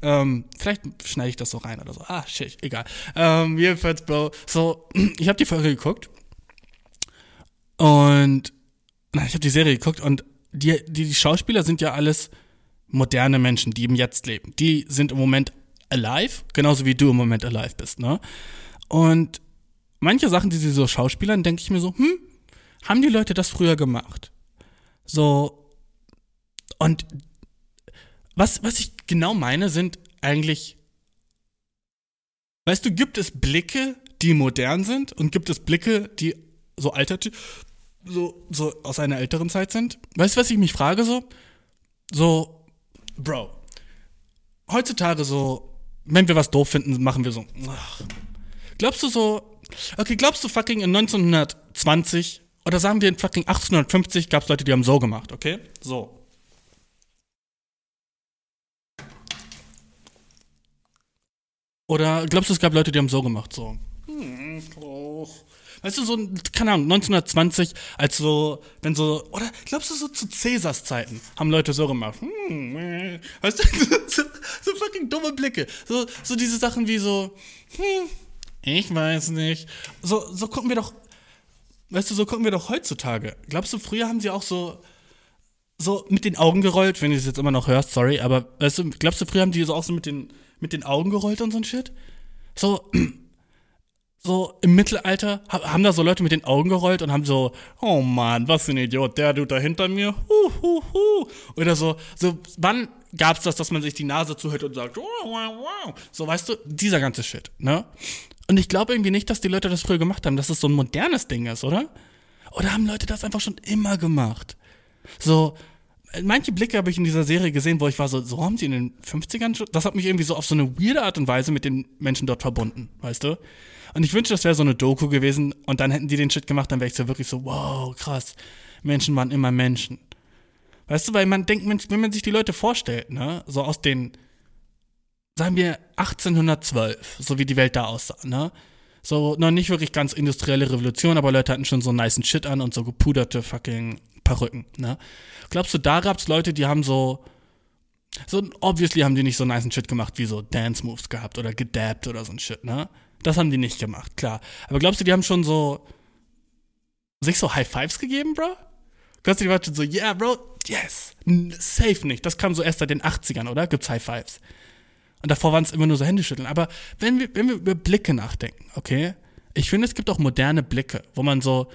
Ähm, vielleicht schneide ich das so rein oder so. Ah, shit, egal. Ähm, jedenfalls, Bro. So, ich habe die Folge geguckt und na, ich habe die Serie geguckt und die, die, die Schauspieler sind ja alles moderne Menschen, die im Jetzt leben. Die sind im Moment alive, genauso wie du im Moment alive bist, ne? Und manche Sachen, die sie so schauspielern, denke ich mir so, hm, haben die Leute das früher gemacht? So, und was, was ich genau meine, sind eigentlich, weißt du, gibt es Blicke, die modern sind und gibt es Blicke, die so alternativ, so, so aus einer älteren Zeit sind. Weißt du, was ich mich frage so? So, Bro, heutzutage so, wenn wir was doof finden, machen wir so, ach. Glaubst du so, okay, glaubst du fucking in 1920 oder sagen wir in fucking 1850 gab es Leute, die haben so gemacht, okay? So. Oder glaubst du, es gab Leute, die haben so gemacht, so? Hm, oh. Weißt du, so, keine Ahnung, 1920, als so, wenn so, oder glaubst du, so zu Cäsars Zeiten haben Leute so gemacht? Hm, weißt du, so, so fucking dumme Blicke. So, so diese Sachen wie so, hm, ich weiß nicht. So, so gucken wir doch, weißt du, so gucken wir doch heutzutage. Glaubst du, früher haben sie auch so, so mit den Augen gerollt, wenn du es jetzt immer noch hörst, sorry, aber weißt du, glaubst du, früher haben die so auch so mit den, mit den Augen gerollt und so ein Shit? So, so im Mittelalter haben da so Leute mit den Augen gerollt und haben so, oh Mann, was für ein Idiot, der Dude da hinter mir, hu, hu, hu. Oder so, so, wann gab's das, dass man sich die Nase zuhört und sagt, wow, wow, wow. So, weißt du, dieser ganze Shit, ne? Und ich glaube irgendwie nicht, dass die Leute das früher gemacht haben, dass das so ein modernes Ding ist, oder? Oder haben Leute das einfach schon immer gemacht? So, manche Blicke habe ich in dieser Serie gesehen, wo ich war so, so haben sie in den 50ern schon, das hat mich irgendwie so auf so eine weirde Art und Weise mit den Menschen dort verbunden, weißt du? Und ich wünschte, das wäre so eine Doku gewesen und dann hätten die den Shit gemacht, dann wäre ich so wirklich so, wow, krass. Menschen waren immer Menschen. Weißt du, weil man denkt, wenn man sich die Leute vorstellt, ne, so aus den, sagen wir 1812, so wie die Welt da aussah, ne, so noch nicht wirklich ganz industrielle Revolution, aber Leute hatten schon so nice Shit an und so gepuderte fucking Perücken, ne. Glaubst du, da gab's Leute, die haben so, so obviously haben die nicht so nice Shit gemacht, wie so Dance Moves gehabt oder gedabbt oder so ein Shit, ne? Das haben die nicht gemacht, klar. Aber glaubst du, die haben schon so sich so High Fives gegeben, Bro? Glaubst du, die waren schon so, yeah, Bro, yes. Safe nicht. Das kam so erst seit den 80ern, oder? Gibt's High Fives. Und davor waren es immer nur so Händeschütteln. Aber wenn wir, wenn wir über Blicke nachdenken, okay? Ich finde, es gibt auch moderne Blicke, wo man so,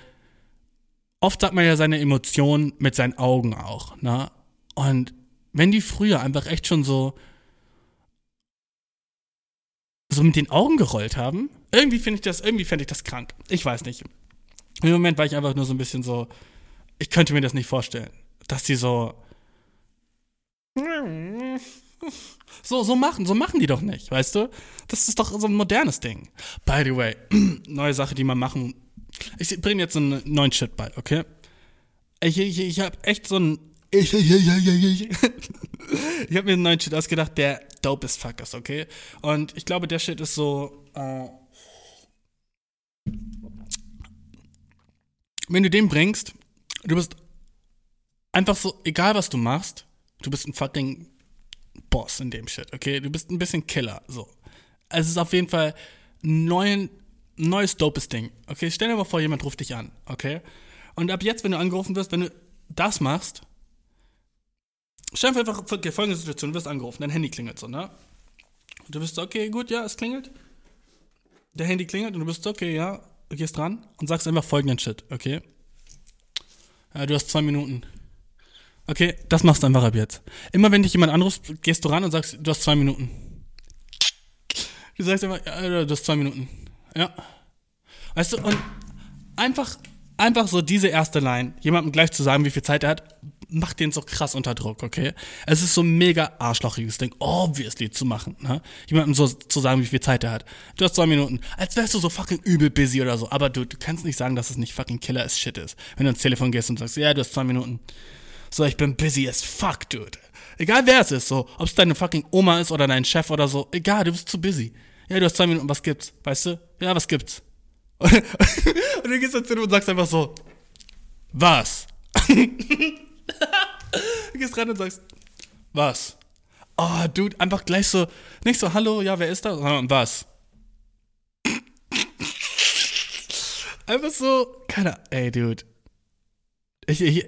oft sagt man ja seine Emotionen mit seinen Augen auch, ne? Und wenn die früher einfach echt schon so so mit den Augen gerollt haben. Irgendwie finde ich das, irgendwie fände ich das krank. Ich weiß nicht. Im Moment war ich einfach nur so ein bisschen so, ich könnte mir das nicht vorstellen, dass die so so, so machen, so machen die doch nicht, weißt du? Das ist doch so ein modernes Ding. By the way, neue Sache, die man machen. Ich bringe jetzt einen neuen Shit bei, okay? Ich, ich, ich habe echt so ein ich, ich, ich, ich, ich. ich habe mir einen neuen Shit ausgedacht, der dope as fuck ist, okay? Und ich glaube, der Shit ist so. Äh, wenn du den bringst, du bist einfach so, egal was du machst, du bist ein fucking Boss in dem Shit, okay? Du bist ein bisschen Killer, so. Es ist auf jeden Fall ein neuen, neues dopes Ding, okay? Stell dir mal vor, jemand ruft dich an, okay? Und ab jetzt, wenn du angerufen wirst, wenn du das machst, Stell dir einfach folgende Situation, du wirst angerufen, dein Handy klingelt so, ne? Und du bist so, okay, gut, ja, es klingelt. Der Handy klingelt und du bist so, okay, ja, du gehst dran und sagst einfach folgenden Shit, okay? Ja, du hast zwei Minuten. Okay, das machst du einfach ab jetzt. Immer wenn dich jemand anruft, gehst du ran und sagst, du hast zwei Minuten. Du sagst einfach, ja, du hast zwei Minuten. Ja. Weißt du, und einfach, einfach so diese erste Line, jemandem gleich zu sagen, wie viel Zeit er hat, macht den so krass unter Druck, okay? Es ist so ein mega arschlochiges Ding, obviously zu machen, ne? Jemandem so zu sagen, wie viel Zeit er hat. Du hast zwei Minuten, als wärst du so fucking übel busy oder so. Aber du, du kannst nicht sagen, dass es nicht fucking Killer as shit ist. Wenn du ins Telefon gehst und sagst, ja, du hast zwei Minuten. So, ich bin busy as fuck, dude. Egal wer es ist, so, ob es deine fucking Oma ist oder dein Chef oder so, egal, du bist zu busy. Ja, du hast zwei Minuten, was gibt's? Weißt du? Ja, was gibt's? und dann gehst du ins Telefon und sagst einfach so, was? du gehst rein und sagst, was? Oh, Dude, einfach gleich so, nicht so, hallo, ja, wer ist da? Sondern was? einfach so, keine ey, Dude. Ich, ich,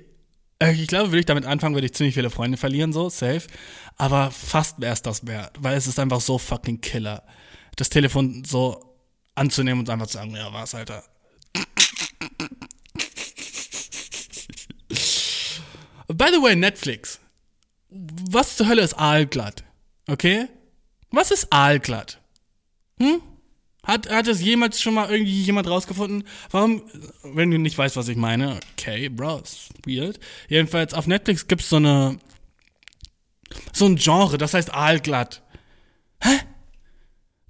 äh, ich glaube, würde ich damit anfangen, würde ich ziemlich viele Freunde verlieren, so, safe. Aber fast wäre es das wert, weil es ist einfach so fucking killer. Das Telefon so anzunehmen und einfach zu sagen, ja, was, Alter. By the way, Netflix. Was zur Hölle ist aalglatt? Okay? Was ist aalglatt? Hm? Hat, hat es jemals schon mal irgendwie jemand rausgefunden? Warum, wenn du nicht weißt, was ich meine, okay, bro, ist weird. Jedenfalls, auf Netflix gibt's so eine, so ein Genre, das heißt aalglatt. Hä?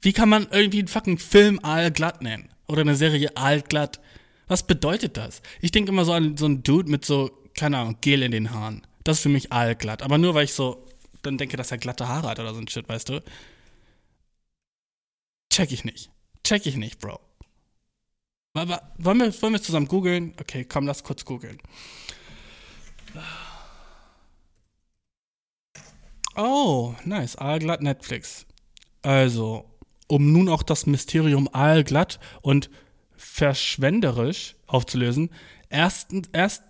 Wie kann man irgendwie einen fucking Film aalglatt nennen? Oder eine Serie aalglatt? Was bedeutet das? Ich denke immer so an so einen Dude mit so keine Ahnung, Gel in den Haaren. Das ist für mich allglatt. Aber nur weil ich so dann denke, dass er glatte Haare hat oder so ein Shit, weißt du? Check ich nicht. Check ich nicht, Bro. Wollen wir, wollen wir zusammen googeln? Okay, komm, lass kurz googeln. Oh, nice. Aalglatt Netflix. Also, um nun auch das Mysterium aalglatt und verschwenderisch aufzulösen. Erstens, erst,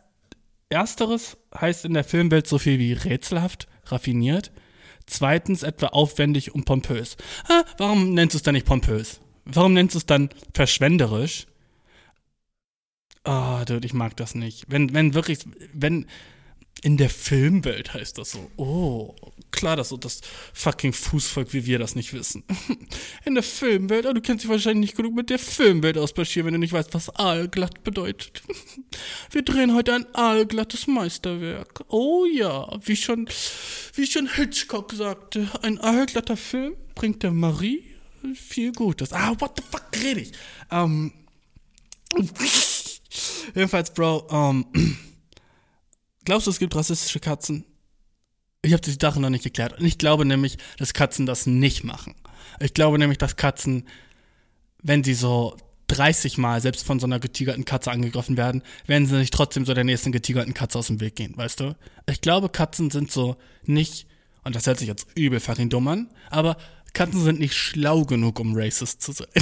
ersteres heißt in der Filmwelt so viel wie rätselhaft, raffiniert. Zweitens etwa aufwendig und pompös. Ah, warum nennst du es dann nicht pompös? Warum nennst du es dann verschwenderisch? Ah, oh, dude, ich mag das nicht. Wenn, wenn wirklich, wenn, in der Filmwelt heißt das so. Oh, klar, dass so das fucking Fußvolk wie wir das nicht wissen. In der Filmwelt, oh, du kennst dich wahrscheinlich nicht genug mit der Filmwelt aus, wenn du nicht weißt, was aalglatt bedeutet. Wir drehen heute ein aalglattes Meisterwerk. Oh ja, wie schon, wie schon Hitchcock sagte, ein aalglatter Film bringt der Marie viel Gutes. Ah, what the fuck rede ich? Ähm, jedenfalls, Bro, ähm, Glaubst du, es gibt rassistische Katzen? Ich habe die Sache noch nicht geklärt. Und ich glaube nämlich, dass Katzen das nicht machen. Ich glaube nämlich, dass Katzen, wenn sie so 30 Mal selbst von so einer getigerten Katze angegriffen werden, werden sie nicht trotzdem so der nächsten getigerten Katze aus dem Weg gehen, weißt du? Ich glaube, Katzen sind so nicht, und das hört sich jetzt übel an, aber Katzen sind nicht schlau genug, um racist zu sein.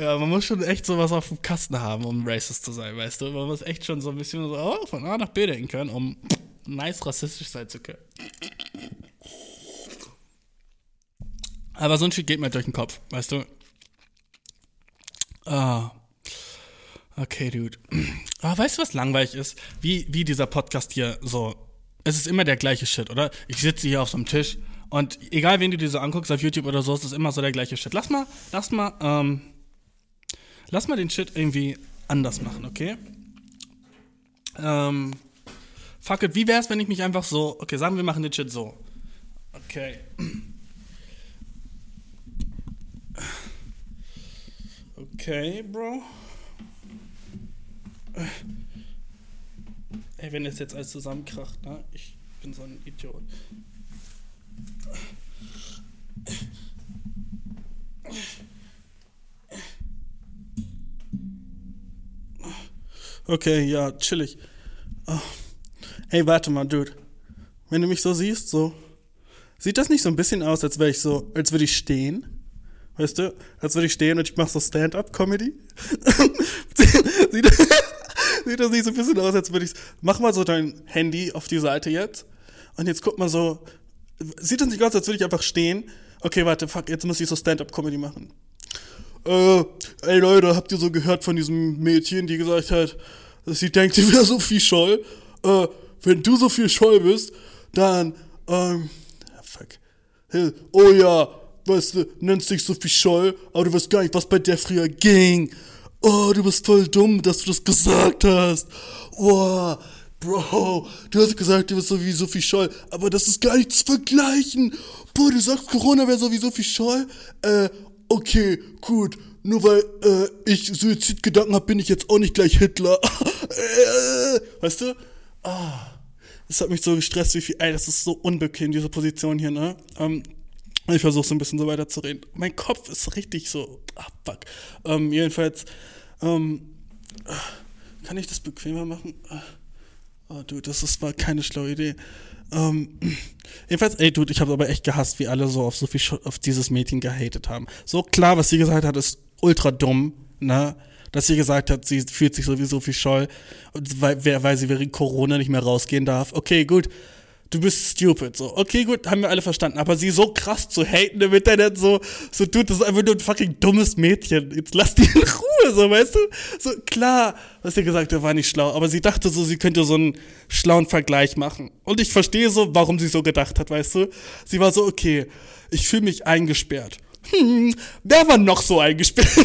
Ja, man muss schon echt sowas auf dem Kasten haben, um racist zu sein, weißt du? Man muss echt schon so ein bisschen so oh, von A nach B denken können, um nice rassistisch sein zu können. Aber so ein Shit geht mir durch den Kopf, weißt du? Ah. Okay, Dude. Aber weißt du, was langweilig ist? Wie, wie dieser Podcast hier so. Es ist immer der gleiche Shit, oder? Ich sitze hier auf so einem Tisch und egal wen du dir so anguckst auf YouTube oder so, ist es immer so der gleiche Shit. Lass mal, lass mal, ähm, Lass mal den Shit irgendwie anders machen, okay? Ähm, fuck it, wie wär's, wenn ich mich einfach so, okay, sagen wir machen den Shit so. Okay. Okay, Bro. Ey, wenn das jetzt alles zusammenkracht, ne? Ich bin so ein Idiot. Okay, ja, chillig. Oh. Hey, warte mal, Dude. Wenn du mich so siehst, so. Sieht das nicht so ein bisschen aus, als wäre ich so, als würde ich stehen? Weißt du? Als würde ich stehen und ich mache so Stand-up-Comedy? sieht, sieht das nicht so ein bisschen aus, als würde ich. Mach mal so dein Handy auf die Seite jetzt. Und jetzt guck mal so. Sieht das nicht aus, als würde ich einfach stehen? Okay, warte, fuck, jetzt muss ich so Stand-up-Comedy machen äh, ey Leute, habt ihr so gehört von diesem Mädchen, die gesagt hat, dass sie denkt, sie wäre Sophie Scholl? Äh, wenn du Sophie Scholl bist, dann, ähm, fuck. Oh ja, weißt du, nennst dich Sophie Scholl, aber du weißt gar nicht, was bei der früher ging. Oh, du bist voll dumm, dass du das gesagt hast. Oh, Bro, du hast gesagt, du bist so wie Sophie Scholl, aber das ist gar nicht zu vergleichen. Boah, du sagst, Corona wäre so wie Sophie Scholl? Äh, okay, gut, nur weil äh, ich Suizidgedanken habe, bin ich jetzt auch nicht gleich Hitler. Äh, weißt du? Ah, das hat mich so gestresst, wie viel, ey, das ist so unbequem, diese Position hier, ne? Ähm, ich versuche so ein bisschen so weiterzureden. Mein Kopf ist richtig so, ah, fuck. Ähm, jedenfalls, ähm, kann ich das bequemer machen? Oh, du, das ist, war keine schlaue Idee. Ähm, jedenfalls, ey, Dude, ich habe aber echt gehasst, wie alle so auf so viel auf dieses Mädchen gehatet haben. So klar, was sie gesagt hat, ist ultra dumm, ne? Dass sie gesagt hat, sie fühlt sich sowieso viel scheu, weil, weil sie während Corona nicht mehr rausgehen darf. Okay, gut du bist stupid. So, okay, gut, haben wir alle verstanden. Aber sie so krass zu haten im Internet, so, so, dude, das ist einfach nur ein fucking dummes Mädchen. Jetzt lass die in Ruhe, so, weißt du? So, klar, was sie gesagt hat, war nicht schlau. Aber sie dachte so, sie könnte so einen schlauen Vergleich machen. Und ich verstehe so, warum sie so gedacht hat, weißt du? Sie war so, okay, ich fühle mich eingesperrt. Hm, wer war noch so eingesperrt?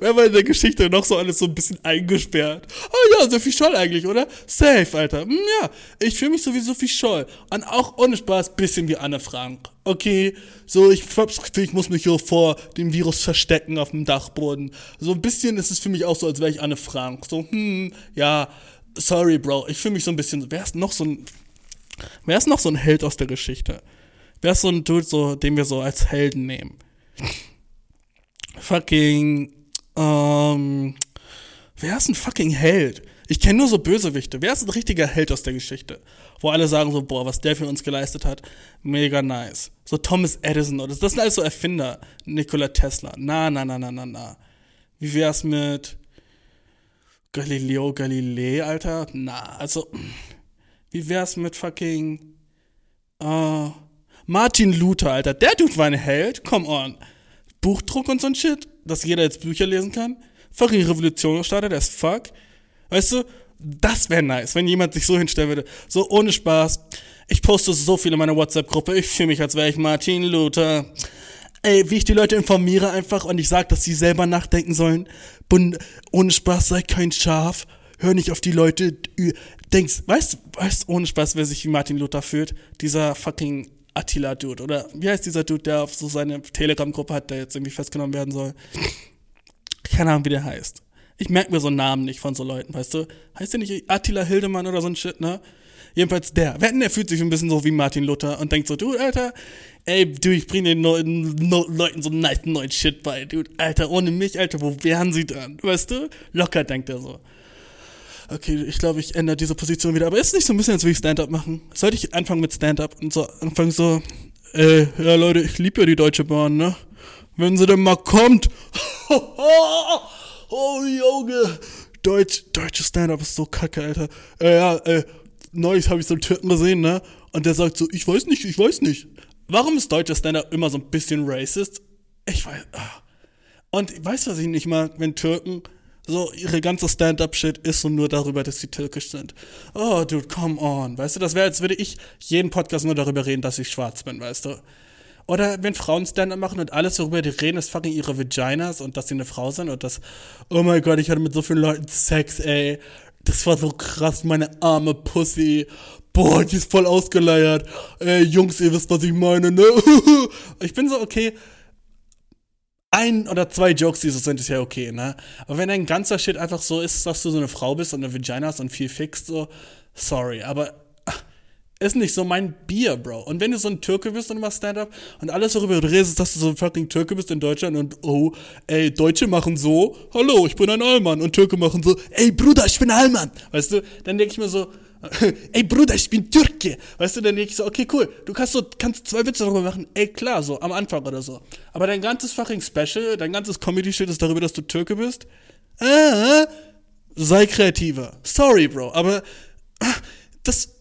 Wer war in der Geschichte noch so alles so ein bisschen eingesperrt? Oh ja, Sophie Scholl eigentlich, oder? Safe, Alter. Hm, ja, ich fühle mich so wie Sophie Scholl. Und auch ohne Spaß, bisschen wie Anne Frank. Okay, so, ich hab's Gefühl, ich muss mich hier vor dem Virus verstecken auf dem Dachboden. So ein bisschen ist es für mich auch so, als wäre ich Anne Frank. So, hm, ja, sorry, Bro. Ich fühle mich so ein bisschen, wer ist noch so ein, wer ist noch so ein Held aus der Geschichte? Wer ist so ein Dude, so, den wir so als Helden nehmen? Fucking, ähm, wer ist ein fucking Held? Ich kenne nur so Bösewichte. Wer ist ein richtiger Held aus der Geschichte? Wo alle sagen so, boah, was der für uns geleistet hat, mega nice. So Thomas Edison oder das sind alles so Erfinder. Nikola Tesla. Na, na, na, na, na, na. Wie wär's mit Galileo Galilei, Alter? Na, also, wie wär's mit fucking, äh, Martin Luther, Alter? Der Dude war ein Held, come on. Buchdruck und so ein Shit, dass jeder jetzt Bücher lesen kann. Fucking Revolution gestartet, as fuck. Weißt du, das wäre nice, wenn jemand sich so hinstellen würde. So ohne Spaß. Ich poste so viel in meiner WhatsApp-Gruppe. Ich fühle mich, als wäre ich Martin Luther. Ey, wie ich die Leute informiere einfach und ich sage, dass sie selber nachdenken sollen. Bund, ohne Spaß, sei kein Schaf. Hör nicht auf die Leute. Denkst, weißt, weißt, ohne Spaß, wer sich wie Martin Luther fühlt? Dieser fucking Attila-Dude. Oder wie heißt dieser Dude, der auf so seine Telegram-Gruppe hat, der jetzt irgendwie festgenommen werden soll? Keine Ahnung, wie der heißt. Ich merke mir so einen Namen nicht von so Leuten, weißt du? Heißt der nicht Attila Hildemann oder so ein Shit, ne? Jedenfalls der. Wetten, der fühlt sich ein bisschen so wie Martin Luther und denkt so, du, Alter, ey, du, ich bring den neuen, no, Leuten so nice neuen Shit bei, dude. Alter, ohne mich, Alter, wo wären sie dann? Weißt du? Locker denkt er so. Okay, ich glaube, ich ändere diese Position wieder. Aber ist nicht so ein bisschen, als würde ich Stand-up machen? Sollte ich anfangen mit Stand-up und so anfangen so, ey, ja Leute, ich liebe ja die Deutsche Bahn, ne? Wenn sie denn mal kommt. oh, Junge. Deutsch, deutsches Stand-up ist so kacke, Alter. Äh, ja, äh, neulich habe ich so einen Türken gesehen, ne? Und der sagt so, ich weiß nicht, ich weiß nicht. Warum ist deutscher Stand-up immer so ein bisschen racist? Ich weiß. Ah. Und weißt du, was ich nicht mag, wenn Türken so ihre ganze Stand-up-Shit ist so nur darüber, dass sie türkisch sind. Oh, dude, come on. Weißt du, das wäre, als würde ich jeden Podcast nur darüber reden, dass ich schwarz bin, weißt du? Oder wenn Frauen Stand-up machen und alles worüber die reden, ist fucking ihre Vaginas und dass sie eine Frau sind und das, oh mein Gott, ich hatte mit so vielen Leuten Sex, ey. Das war so krass, meine arme Pussy. Boah, die ist voll ausgeleiert. Ey, Jungs, ihr wisst, was ich meine, ne? ich bin so, okay, ein oder zwei Jokes, die so sind, ist ja okay, ne? Aber wenn dein ganzer Shit einfach so ist, dass du so eine Frau bist und eine Vagina hast und viel fixt, so, sorry, aber ist nicht so mein Bier, Bro. Und wenn du so ein Türke bist und machst Stand-up und alles darüber redest, dass du so ein fucking Türke bist in Deutschland und oh, ey, Deutsche machen so, hallo, ich bin ein Allmann und Türke machen so, ey, Bruder, ich bin Allmann. Weißt du, dann denke ich mir so, ey Bruder, ich bin Türke. Weißt du, dann denke ich so, okay, cool. Du kannst so, kannst zwei Witze darüber machen. Ey, klar, so, am Anfang oder so. Aber dein ganzes fucking Special, dein ganzes Comedy-Shit ist darüber, dass du Türke bist. Äh, sei kreativer. Sorry, Bro, aber das,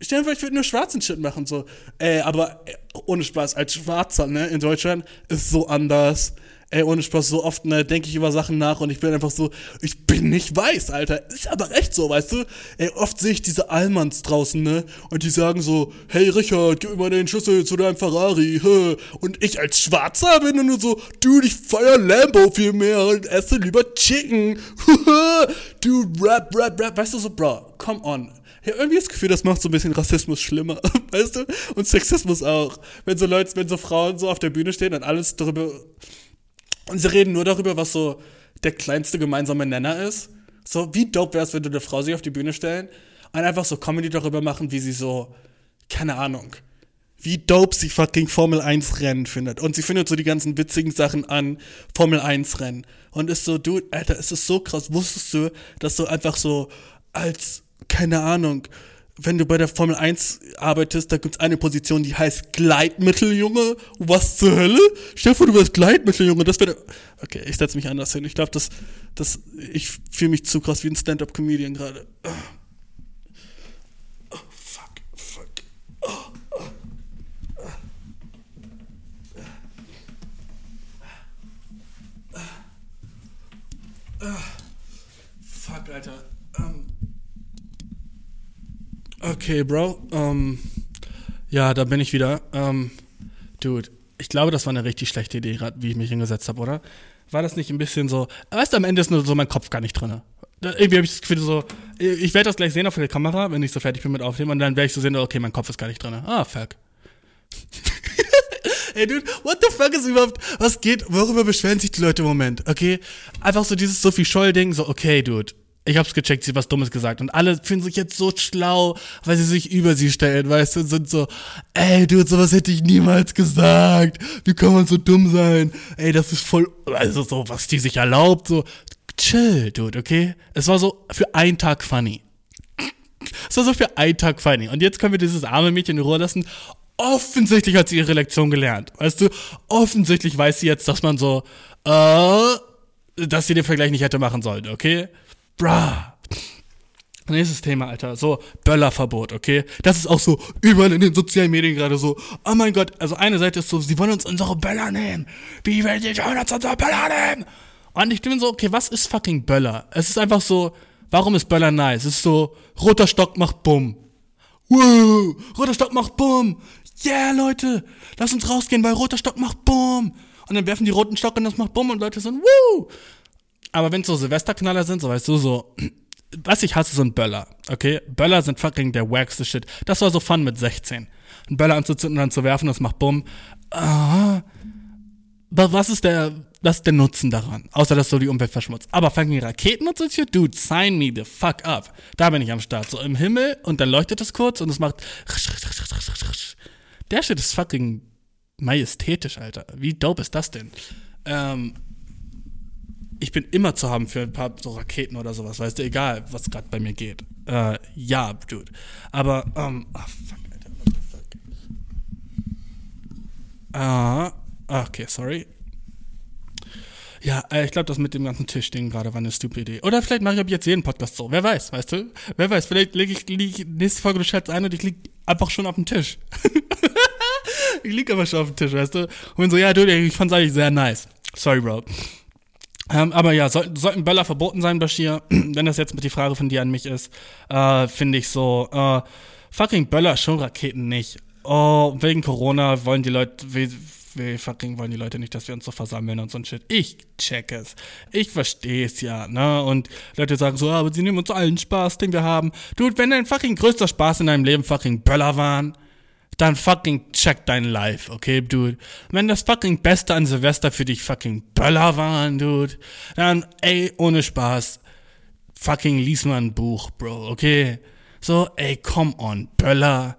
Stell dir vor, ich würde nur schwarzen Shit machen, so. Ey, aber ohne Spaß, als Schwarzer, ne, in Deutschland ist so anders. Ey, ohne Spaß, so oft, ne, denke ich über Sachen nach und ich bin einfach so, ich bin nicht weiß, Alter. Ist aber echt so, weißt du? Ey, oft sehe ich diese Allmanns draußen, ne, und die sagen so, hey Richard, gib mir mal den Schlüssel zu deinem Ferrari, hä? Und ich als Schwarzer bin nur so, dude, ich feier Lambo viel mehr und esse lieber Chicken. dude, rap, rap, rap, weißt du so, bro, come on ja, irgendwie das Gefühl, das macht so ein bisschen Rassismus schlimmer, weißt du? Und Sexismus auch. Wenn so Leute, wenn so Frauen so auf der Bühne stehen und alles darüber. Und sie reden nur darüber, was so der kleinste gemeinsame Nenner ist. So, wie dope wäre es, wenn du eine Frau sich auf die Bühne stellen und einfach so Comedy darüber machen, wie sie so, keine Ahnung, wie dope sie fucking Formel 1 Rennen findet. Und sie findet so die ganzen witzigen Sachen an Formel 1 Rennen. Und ist so, dude, Alter, es ist so krass. Wusstest du, dass du einfach so als keine Ahnung, wenn du bei der Formel 1 arbeitest, da gibt's eine Position, die heißt Gleitmitteljunge. Was zur Hölle? Stell dir vor, du wärst Gleitmitteljunge. Das wäre. Okay, ich setze mich anders hin. Ich glaube, das, das, ich fühle mich zu krass wie ein Stand-up-Comedian gerade. Oh, fuck, fuck. Oh, oh. Fuck, Alter. Okay, Bro. Ähm, ja, da bin ich wieder. Ähm, dude, ich glaube, das war eine richtig schlechte Idee, wie ich mich hingesetzt habe, oder? War das nicht ein bisschen so, weißt du, am Ende ist nur so mein Kopf gar nicht drin. irgendwie habe ich das Gefühl so, ich werde das gleich sehen auf der Kamera, wenn ich so fertig bin mit Aufnehmen, und dann werde ich so sehen, okay, mein Kopf ist gar nicht drin. Ah, fuck. Ey, dude, what the fuck ist überhaupt, was geht, worüber beschweren sich die Leute im Moment, okay? Einfach so dieses Sophie Scholl-Ding, so, okay, dude, ich hab's gecheckt, sie hat was Dummes gesagt. Und alle fühlen sich jetzt so schlau, weil sie sich über sie stellen, weißt du, und sind so, ey, du, sowas hätte ich niemals gesagt. Wie kann man so dumm sein? Ey, das ist voll, also so, was die sich erlaubt, so, chill, dude, okay? Es war so für einen Tag funny. Es war so für einen Tag funny. Und jetzt können wir dieses arme Mädchen in Ruhe lassen. Offensichtlich hat sie ihre Lektion gelernt. Weißt du, offensichtlich weiß sie jetzt, dass man so, äh, dass sie den Vergleich nicht hätte machen sollen, okay? Bruh. Nächstes Thema, Alter. So, Böllerverbot, okay? Das ist auch so überall in den sozialen Medien gerade so. Oh mein Gott, also eine Seite ist so, sie wollen uns unsere Böller nehmen. Wie will sie uns unsere Böller nehmen? Und ich bin so, okay, was ist fucking Böller? Es ist einfach so, warum ist Böller nice? Es ist so, roter Stock macht Bumm. Wow, roter Stock macht Bumm. Yeah, Leute, lass uns rausgehen, weil roter Stock macht Bumm. Und dann werfen die roten Stock und das macht Bumm und Leute sind, woo. Aber wenn es so Silvesterknaller sind, so weißt du, so, was ich hasse, sind Böller, okay? Böller sind fucking der wackste Shit. Das war so fun mit 16. Einen Böller anzuzünden und dann zu werfen, das macht Bumm. Ah, was ist der, was ist der Nutzen daran? Außer, dass so die Umwelt verschmutzt. Aber fucking Raketen und so, dude, sign me the fuck up. Da bin ich am Start. So im Himmel und dann leuchtet es kurz und es macht. Der Shit ist fucking majestätisch, Alter. Wie dope ist das denn? Ähm, ich bin immer zu haben für ein paar so Raketen oder sowas, weißt du, egal, was gerade bei mir geht. Äh, ja, dude. Aber, ähm, oh, fuck, Alter, what the fuck. Ah, okay, sorry. Ja, äh, ich glaube, das mit dem ganzen Tischding gerade war eine stupide Idee. Oder vielleicht mache ich ab jetzt jeden Podcast so. Wer weiß, weißt du? Wer weiß, vielleicht lege ich, ich nächste Folge Bescheid ein und ich liege einfach schon auf dem Tisch. ich liege aber schon auf dem Tisch, weißt du? Und bin so, ja, du, ich fand's eigentlich sehr nice. Sorry, Bro. Ähm, aber ja, soll, sollten Böller verboten sein, Bashir? Wenn das jetzt mit die Frage von dir an mich ist, äh, finde ich so, äh, fucking Böller, schon Raketen nicht. Oh, wegen Corona wollen die Leute, wie, wie fucking wollen die Leute nicht, dass wir uns so versammeln und so ein Shit. Ich check es. Ich verstehe es ja, ne? Und Leute sagen so, aber sie nehmen uns allen Spaß, den wir haben. Dude, wenn dein fucking größter Spaß in deinem Leben fucking Böller waren, dann fucking check dein Life, okay, dude? Wenn das fucking Beste an Silvester für dich fucking Böller waren, dude, dann, ey, ohne Spaß, fucking lies mal ein Buch, Bro, okay? So, ey, come on, Böller.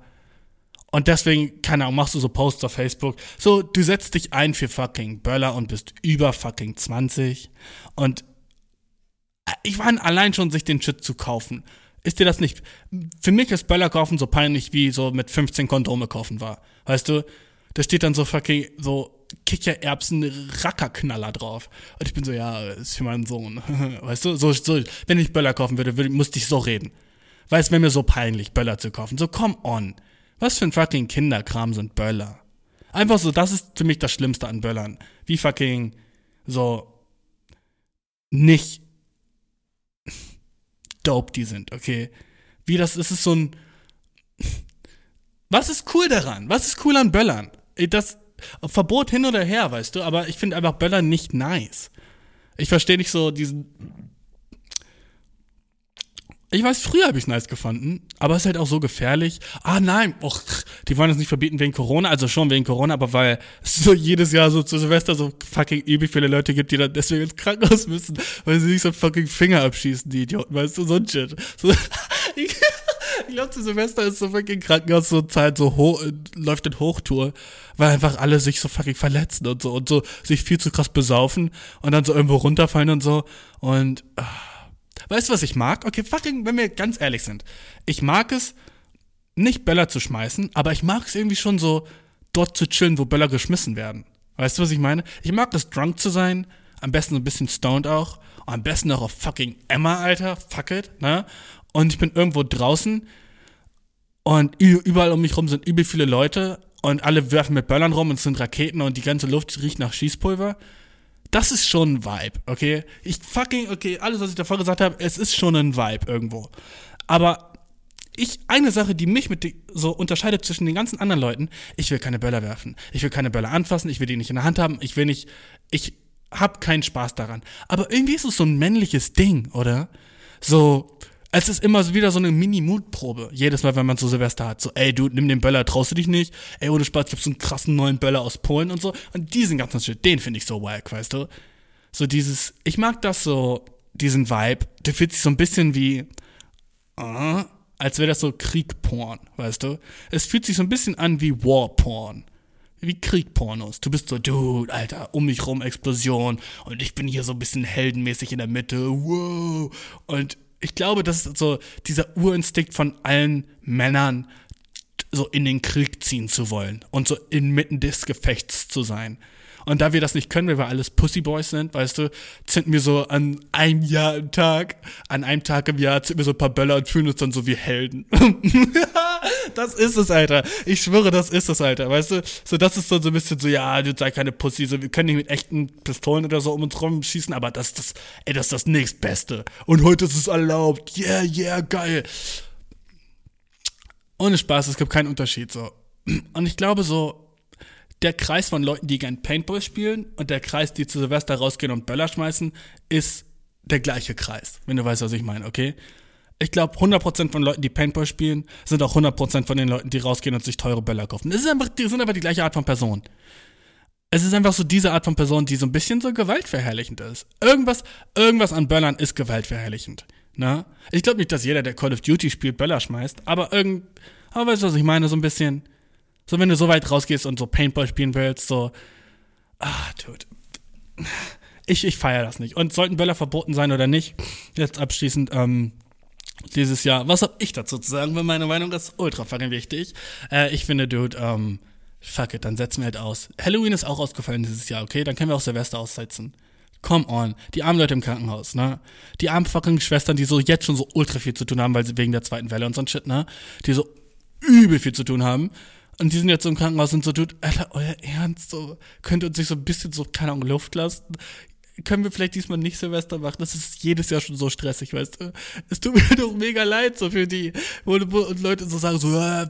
Und deswegen, keine Ahnung, machst du so Posts auf Facebook. So, du setzt dich ein für fucking Böller und bist über fucking 20. Und äh, ich war allein schon, sich den Shit zu kaufen ist dir das nicht. Für mich ist Böller kaufen so peinlich wie so mit 15 Kondome kaufen war. Weißt du? Da steht dann so fucking so Kichererbsen Rackerknaller drauf. Und ich bin so, ja, ist für meinen Sohn. Weißt du? So, so, wenn ich Böller kaufen würde, würde musste ich so reden. Weil es wäre mir so peinlich, Böller zu kaufen. So, come on. Was für ein fucking Kinderkram sind Böller? Einfach so, das ist für mich das Schlimmste an Böllern. Wie fucking so nicht dope die sind, okay? Wie das, ist es so ein. Was ist cool daran? Was ist cool an Böllern? Das Verbot hin oder her, weißt du, aber ich finde einfach Böllern nicht nice. Ich verstehe nicht so diesen ich weiß, früher habe ich es nice gefunden, aber es ist halt auch so gefährlich. Ah nein, och, die wollen es nicht verbieten wegen Corona, also schon wegen Corona, aber weil es so jedes Jahr so zu Silvester so fucking übel viele Leute gibt, die dann deswegen ins Krankenhaus müssen, weil sie sich so fucking Finger abschießen, die Idioten, weißt du, so ein Shit. So, ich ich glaube, zu Silvester ist so fucking Krankenhaus so Zeit so hoch, läuft in Hochtour, weil einfach alle sich so fucking verletzen und so und so sich viel zu krass besaufen und dann so irgendwo runterfallen und so und ah Weißt du, was ich mag? Okay, fucking, wenn wir ganz ehrlich sind. Ich mag es, nicht Böller zu schmeißen, aber ich mag es irgendwie schon so, dort zu chillen, wo Böller geschmissen werden. Weißt du, was ich meine? Ich mag es, drunk zu sein, am besten so ein bisschen stoned auch, am besten auch auf fucking Emma, Alter, fuck it, ne? Und ich bin irgendwo draußen und überall um mich rum sind übel viele Leute und alle werfen mit Böllern rum und es sind Raketen und die ganze Luft riecht nach Schießpulver das ist schon ein Vibe, okay? Ich fucking, okay, alles, was ich davor gesagt habe, es ist schon ein Vibe irgendwo. Aber ich, eine Sache, die mich mit so unterscheidet zwischen den ganzen anderen Leuten, ich will keine Böller werfen. Ich will keine Böller anfassen, ich will die nicht in der Hand haben, ich will nicht, ich hab keinen Spaß daran. Aber irgendwie ist es so ein männliches Ding, oder? So, es ist immer wieder so eine Mini-Mutprobe. Jedes Mal, wenn man so Silvester hat. So, ey, du, nimm den Böller, traust du dich nicht? Ey, ohne Spaß, hab so einen krassen neuen Böller aus Polen und so. Und diesen ganzen Shit, den finde ich so wack, weißt du? So dieses, ich mag das so, diesen Vibe. Der fühlt sich so ein bisschen wie, uh, als wäre das so Kriegporn, weißt du? Es fühlt sich so ein bisschen an wie Warporn. Wie Kriegpornos. Du bist so, Dude, Alter, um mich rum Explosion und ich bin hier so ein bisschen heldenmäßig in der Mitte. Wow. Und ich glaube, das ist so dieser Urinstinkt von allen Männern, so in den Krieg ziehen zu wollen und so inmitten des Gefechts zu sein. Und da wir das nicht können, weil wir alles Pussyboys sind, weißt du, zünden wir so an einem Jahr im Tag, an einem Tag im Jahr zünden wir so ein paar Böller und fühlen uns dann so wie Helden. das ist es, Alter. Ich schwöre, das ist es, Alter. Weißt du, so das ist so, ein bisschen so, ja, du sei keine Pussy, so, wir können nicht mit echten Pistolen oder so um uns rumschießen, aber das ist das, ey, das ist das nächstbeste. Und heute ist es erlaubt. Yeah, yeah, geil. Ohne Spaß, es gibt keinen Unterschied, so. Und ich glaube so, der Kreis von Leuten, die gern Paintball spielen und der Kreis, die zu Silvester rausgehen und Böller schmeißen, ist der gleiche Kreis, wenn du weißt, was ich meine, okay? Ich glaube, 100% von Leuten, die Paintball spielen, sind auch 100% von den Leuten, die rausgehen und sich teure Böller kaufen. Ist einfach, die sind einfach die gleiche Art von Person. Es ist einfach so diese Art von Person, die so ein bisschen so gewaltverherrlichend ist. Irgendwas, irgendwas an Böllern ist gewaltverherrlichend. Na? Ich glaube nicht, dass jeder, der Call of Duty spielt, Böller schmeißt, aber irgend, aber weißt du, was ich meine? So ein bisschen, so, wenn du so weit rausgehst und so Paintball spielen willst, so, ah, dude. Ich, ich feiere das nicht. Und sollten Böller verboten sein oder nicht? Jetzt abschließend, ähm, dieses Jahr, was hab ich dazu zu sagen? Weil meine Meinung ist ultra fucking wichtig. Äh, ich finde, dude, ähm, fuck it, dann setzen wir halt aus. Halloween ist auch ausgefallen dieses Jahr, okay? Dann können wir auch Silvester aussetzen. Come on. Die armen Leute im Krankenhaus, ne? Die armen fucking Schwestern, die so jetzt schon so ultra viel zu tun haben, weil sie wegen der zweiten Welle und so ein Shit, ne? Die so übel viel zu tun haben. Und die sind jetzt so im Krankenhaus und so, dude, Alter, euer Ernst, so, könnt ihr uns nicht so ein bisschen so, keine Ahnung, Luft lassen? Können wir vielleicht diesmal nicht Silvester machen? Das ist jedes Jahr schon so stressig, weißt du? Es tut mir doch mega leid, so für die, wo und Leute so sagen, so, ja,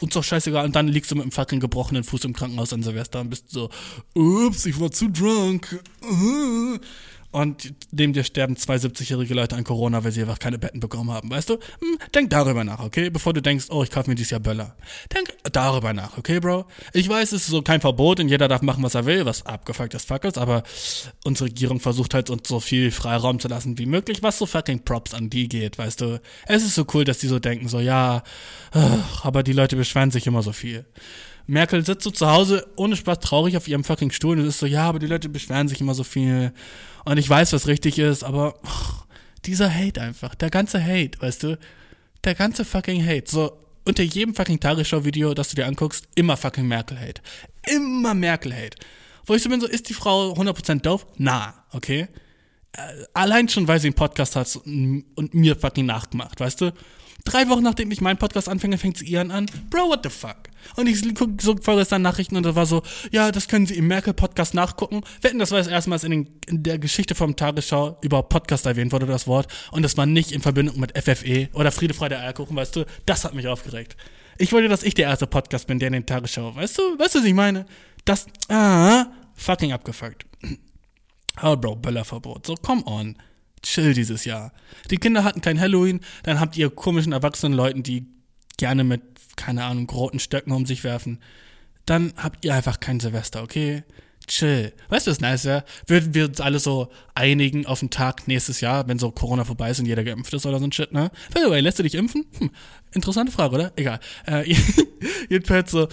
uns doch scheißegal. Und dann liegst du mit einem fucking gebrochenen Fuß im Krankenhaus an Silvester und bist so, ups, ich war zu drunk. Uh und neben dir sterben zwei 70-jährige Leute an Corona, weil sie einfach keine Betten bekommen haben. Weißt du? Hm, denk darüber nach, okay? Bevor du denkst, oh, ich kaufe mir dieses Jahr Böller. Denk darüber nach, okay, Bro? Ich weiß, es ist so kein Verbot und jeder darf machen, was er will, was abgefuckt ist, fuck ist, aber unsere Regierung versucht halt uns so viel Freiraum zu lassen wie möglich, was so fucking Props an die geht, weißt du? Es ist so cool, dass die so denken, so, ja, aber die Leute beschweren sich immer so viel. Merkel sitzt so zu Hause ohne Spaß traurig auf ihrem fucking Stuhl und ist so, ja, aber die Leute beschweren sich immer so viel. Und ich weiß, was richtig ist, aber oh, dieser Hate einfach, der ganze Hate, weißt du? Der ganze fucking Hate. So, unter jedem fucking Tagesschau-Video, das du dir anguckst, immer fucking Merkel-Hate. Immer Merkel-Hate. Wo ich so bin, so, ist die Frau 100% doof? Na, okay? Äh, allein schon, weil sie einen Podcast hat und mir fucking nachgemacht, weißt du? Drei Wochen nachdem ich meinen Podcast anfange, fängt sie ihren an. Bro, what the fuck? Und ich gucke so vorgestern Nachrichten und da war so, ja, das können Sie im Merkel-Podcast nachgucken. Wetten, das war das erste Mal in, den, in der Geschichte vom Tagesschau über Podcast erwähnt wurde, das Wort. Und das war nicht in Verbindung mit FFE oder Friede, Freude, Eierkuchen, weißt du? Das hat mich aufgeregt. Ich wollte, dass ich der erste Podcast bin, der in den Tagesschau, weißt du? Weißt du, was ich meine? Das, ah, fucking abgefuckt. Oh, Bro, Böllerverbot. So, come on chill dieses Jahr. Die Kinder hatten kein Halloween, dann habt ihr komischen erwachsenen Leuten, die gerne mit, keine Ahnung, roten Stöcken um sich werfen. Dann habt ihr einfach kein Silvester, okay? Chill. Weißt du, was nice wäre? Würden wir uns alle so einigen auf den Tag nächstes Jahr, wenn so Corona vorbei ist und jeder geimpft ist oder so ein Shit, ne? By the way, lässt du dich impfen? Hm, interessante Frage, oder? Egal. Äh, jedenfalls so,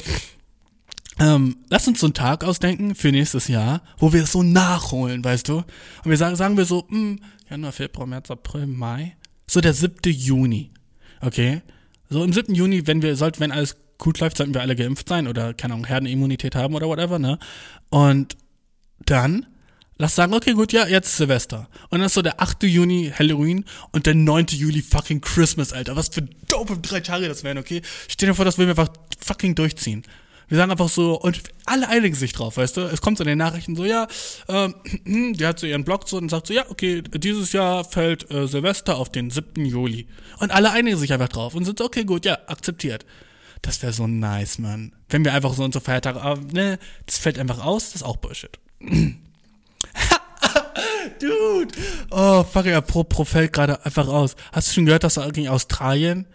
ähm, lass uns so einen Tag ausdenken für nächstes Jahr, wo wir es so nachholen, weißt du? Und wir sagen, sagen wir so, hm, Januar, Februar, März, April, Mai. So der 7. Juni. Okay? So im 7. Juni, wenn wir, sollten, wenn alles gut läuft, sollten wir alle geimpft sein oder, keine Ahnung, Herdenimmunität haben oder whatever, ne? Und dann, lass sagen, okay, gut, ja, jetzt ist Silvester. Und dann ist so der 8. Juni Halloween und der 9. Juli fucking Christmas, Alter. Was für dope drei Tage das wären, okay? Stell dir vor, das würden wir einfach fucking durchziehen. Wir sagen einfach so, und alle einigen sich drauf, weißt du? Es kommt so in den Nachrichten so, ja, ähm, die hat so ihren Blog so und sagt so, ja, okay, dieses Jahr fällt äh, Silvester auf den 7. Juli. Und alle einigen sich einfach drauf und sind so, okay, gut, ja, akzeptiert. Das wäre so nice, Mann. Wenn wir einfach so unsere Feiertage, aber ne, das fällt einfach aus, das ist auch Bullshit. Dude! Oh, fuck, ja, Pro, Pro fällt gerade einfach aus. Hast du schon gehört, dass er in Australien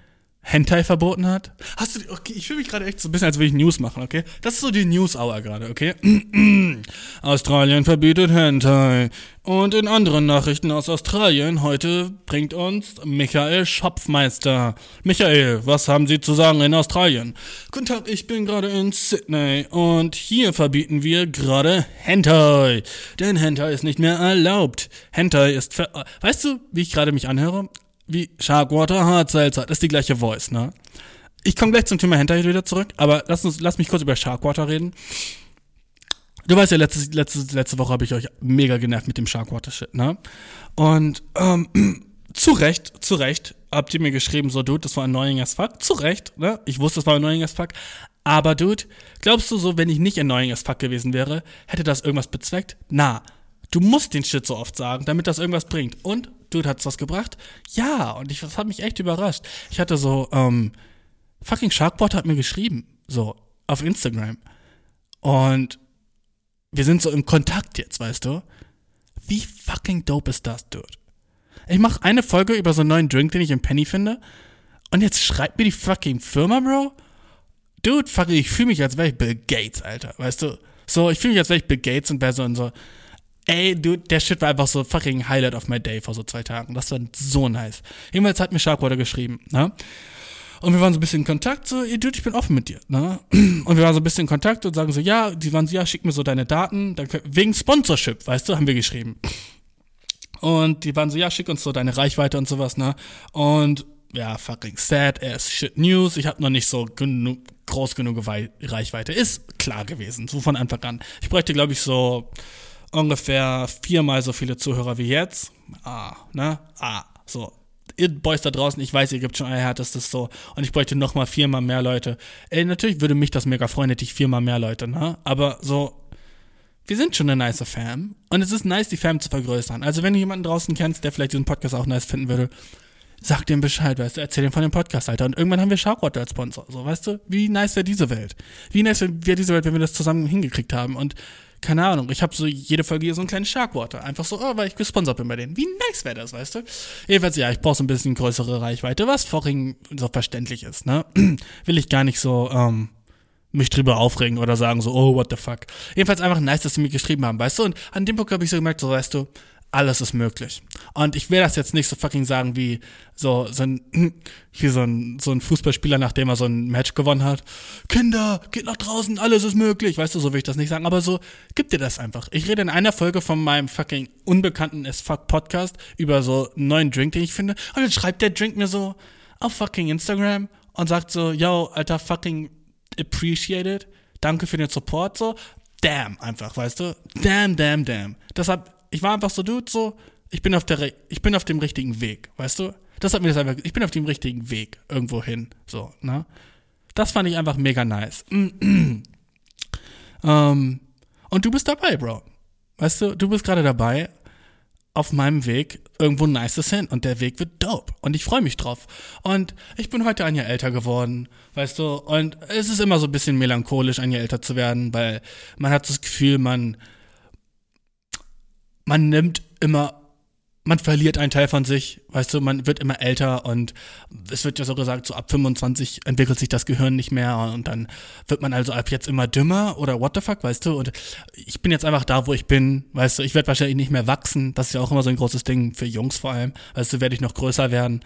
Hentai verboten hat? Hast du, okay, ich fühle mich gerade echt so ein bisschen, als würde ich News machen, okay? Das ist so die News-Hour gerade, okay? Australien verbietet Hentai. Und in anderen Nachrichten aus Australien heute bringt uns Michael Schopfmeister. Michael, was haben Sie zu sagen in Australien? Guten Tag, ich bin gerade in Sydney und hier verbieten wir gerade Hentai. Denn Hentai ist nicht mehr erlaubt. Hentai ist ver... Weißt du, wie ich gerade mich anhöre? Wie Sharkwater Hard Seltzer. Das ist die gleiche Voice, ne? Ich komme gleich zum Thema Hentai wieder zurück, aber lass, uns, lass mich kurz über Sharkwater reden. Du weißt ja, letzte, letzte, letzte Woche habe ich euch mega genervt mit dem Sharkwater-Shit, ne? Und ähm, zu Recht, zu Recht habt ihr mir geschrieben, so, Dude, das war annoying as fuck. Zu Recht, ne? Ich wusste, das war annoying as fuck. Aber, Dude, glaubst du so, wenn ich nicht annoying as fuck gewesen wäre, hätte das irgendwas bezweckt? Na, du musst den Shit so oft sagen, damit das irgendwas bringt. Und Dude, hat's was gebracht? Ja, und ich, das hat mich echt überrascht. Ich hatte so, ähm, fucking Sharkbot hat mir geschrieben, so, auf Instagram. Und wir sind so im Kontakt jetzt, weißt du? Wie fucking dope ist das, Dude? Ich mache eine Folge über so einen neuen Drink, den ich im Penny finde. Und jetzt schreibt mir die fucking Firma, Bro. Dude, fucking, ich fühle mich, als wäre ich Bill Gates, Alter. Weißt du? So, ich fühle mich, als wäre ich Bill Gates und wäre so in so, Ey, du, der Shit war einfach so fucking Highlight of my day vor so zwei Tagen. Das war so nice. Jedenfalls hat mir Sharkwater geschrieben, ne? Und wir waren so ein bisschen in Kontakt, so, ey, Dude, ich bin offen mit dir, ne? Und wir waren so ein bisschen in Kontakt und sagen so, ja, die waren so, ja, schick mir so deine Daten, dann, wegen Sponsorship, weißt du, haben wir geschrieben. Und die waren so, ja, schick uns so deine Reichweite und sowas, ne? Und ja, fucking sad ass shit news. Ich habe noch nicht so genug, groß genug Reichweite. Ist klar gewesen, so von Anfang an. Ich bräuchte, glaube ich, so ungefähr viermal so viele Zuhörer wie jetzt. Ah, ne? Ah, so. Ihr Boys da draußen, ich weiß, ihr gibt schon euer härtestes so. Und ich bräuchte nochmal viermal mehr Leute. Ey, natürlich würde mich das mega freuen, hätte ich viermal mehr Leute, ne? Aber so, wir sind schon eine nice Fam. Und es ist nice, die Fam zu vergrößern. Also, wenn du jemanden draußen kennst, der vielleicht diesen Podcast auch nice finden würde, sag dem Bescheid, weißt du, erzähl ihm von dem Podcast, Alter. Und irgendwann haben wir Sharkwater als Sponsor. So, weißt du, wie nice wäre diese Welt? Wie nice wäre diese Welt, wenn wir das zusammen hingekriegt haben? Und keine Ahnung, ich habe so jede Folge hier so ein kleines Sharkwater. Einfach so, oh, weil ich gesponsert bin bei denen. Wie nice wäre das, weißt du? Jedenfalls, ja, ich brauche so ein bisschen größere Reichweite, was vorhin so verständlich ist, ne? Will ich gar nicht so, ähm, mich drüber aufregen oder sagen so, oh, what the fuck. Jedenfalls einfach nice, dass sie mir geschrieben haben, weißt du? Und an dem Punkt habe ich so gemerkt, so, weißt du, alles ist möglich. Und ich will das jetzt nicht so fucking sagen wie so, so ein, wie so ein, so ein Fußballspieler, nachdem er so ein Match gewonnen hat. Kinder, geht nach draußen, alles ist möglich. Weißt du, so will ich das nicht sagen. Aber so, gib dir das einfach. Ich rede in einer Folge von meinem fucking unbekannten as fuck Podcast über so einen neuen Drink, den ich finde. Und dann schreibt der Drink mir so auf fucking Instagram und sagt so, yo, alter fucking appreciated. Danke für den Support, so. Damn, einfach, weißt du? Damn, damn, damn. Deshalb ich war einfach so, Dude, so, ich bin auf der, ich bin auf dem richtigen Weg, weißt du? Das hat mir das einfach, ich bin auf dem richtigen Weg irgendwo hin, so, ne? Das fand ich einfach mega nice. ähm, und du bist dabei, Bro. Weißt du, du bist gerade dabei auf meinem Weg irgendwo Nices hin und der Weg wird dope und ich freue mich drauf. Und ich bin heute ein Jahr älter geworden, weißt du, und es ist immer so ein bisschen melancholisch, ein Jahr älter zu werden, weil man hat das Gefühl, man man nimmt immer, man verliert einen Teil von sich, weißt du, man wird immer älter und es wird ja so gesagt, so ab 25 entwickelt sich das Gehirn nicht mehr und dann wird man also ab jetzt immer dümmer oder what the fuck, weißt du, und ich bin jetzt einfach da, wo ich bin, weißt du, ich werde wahrscheinlich nicht mehr wachsen, das ist ja auch immer so ein großes Ding für Jungs vor allem, weißt du, werde ich noch größer werden,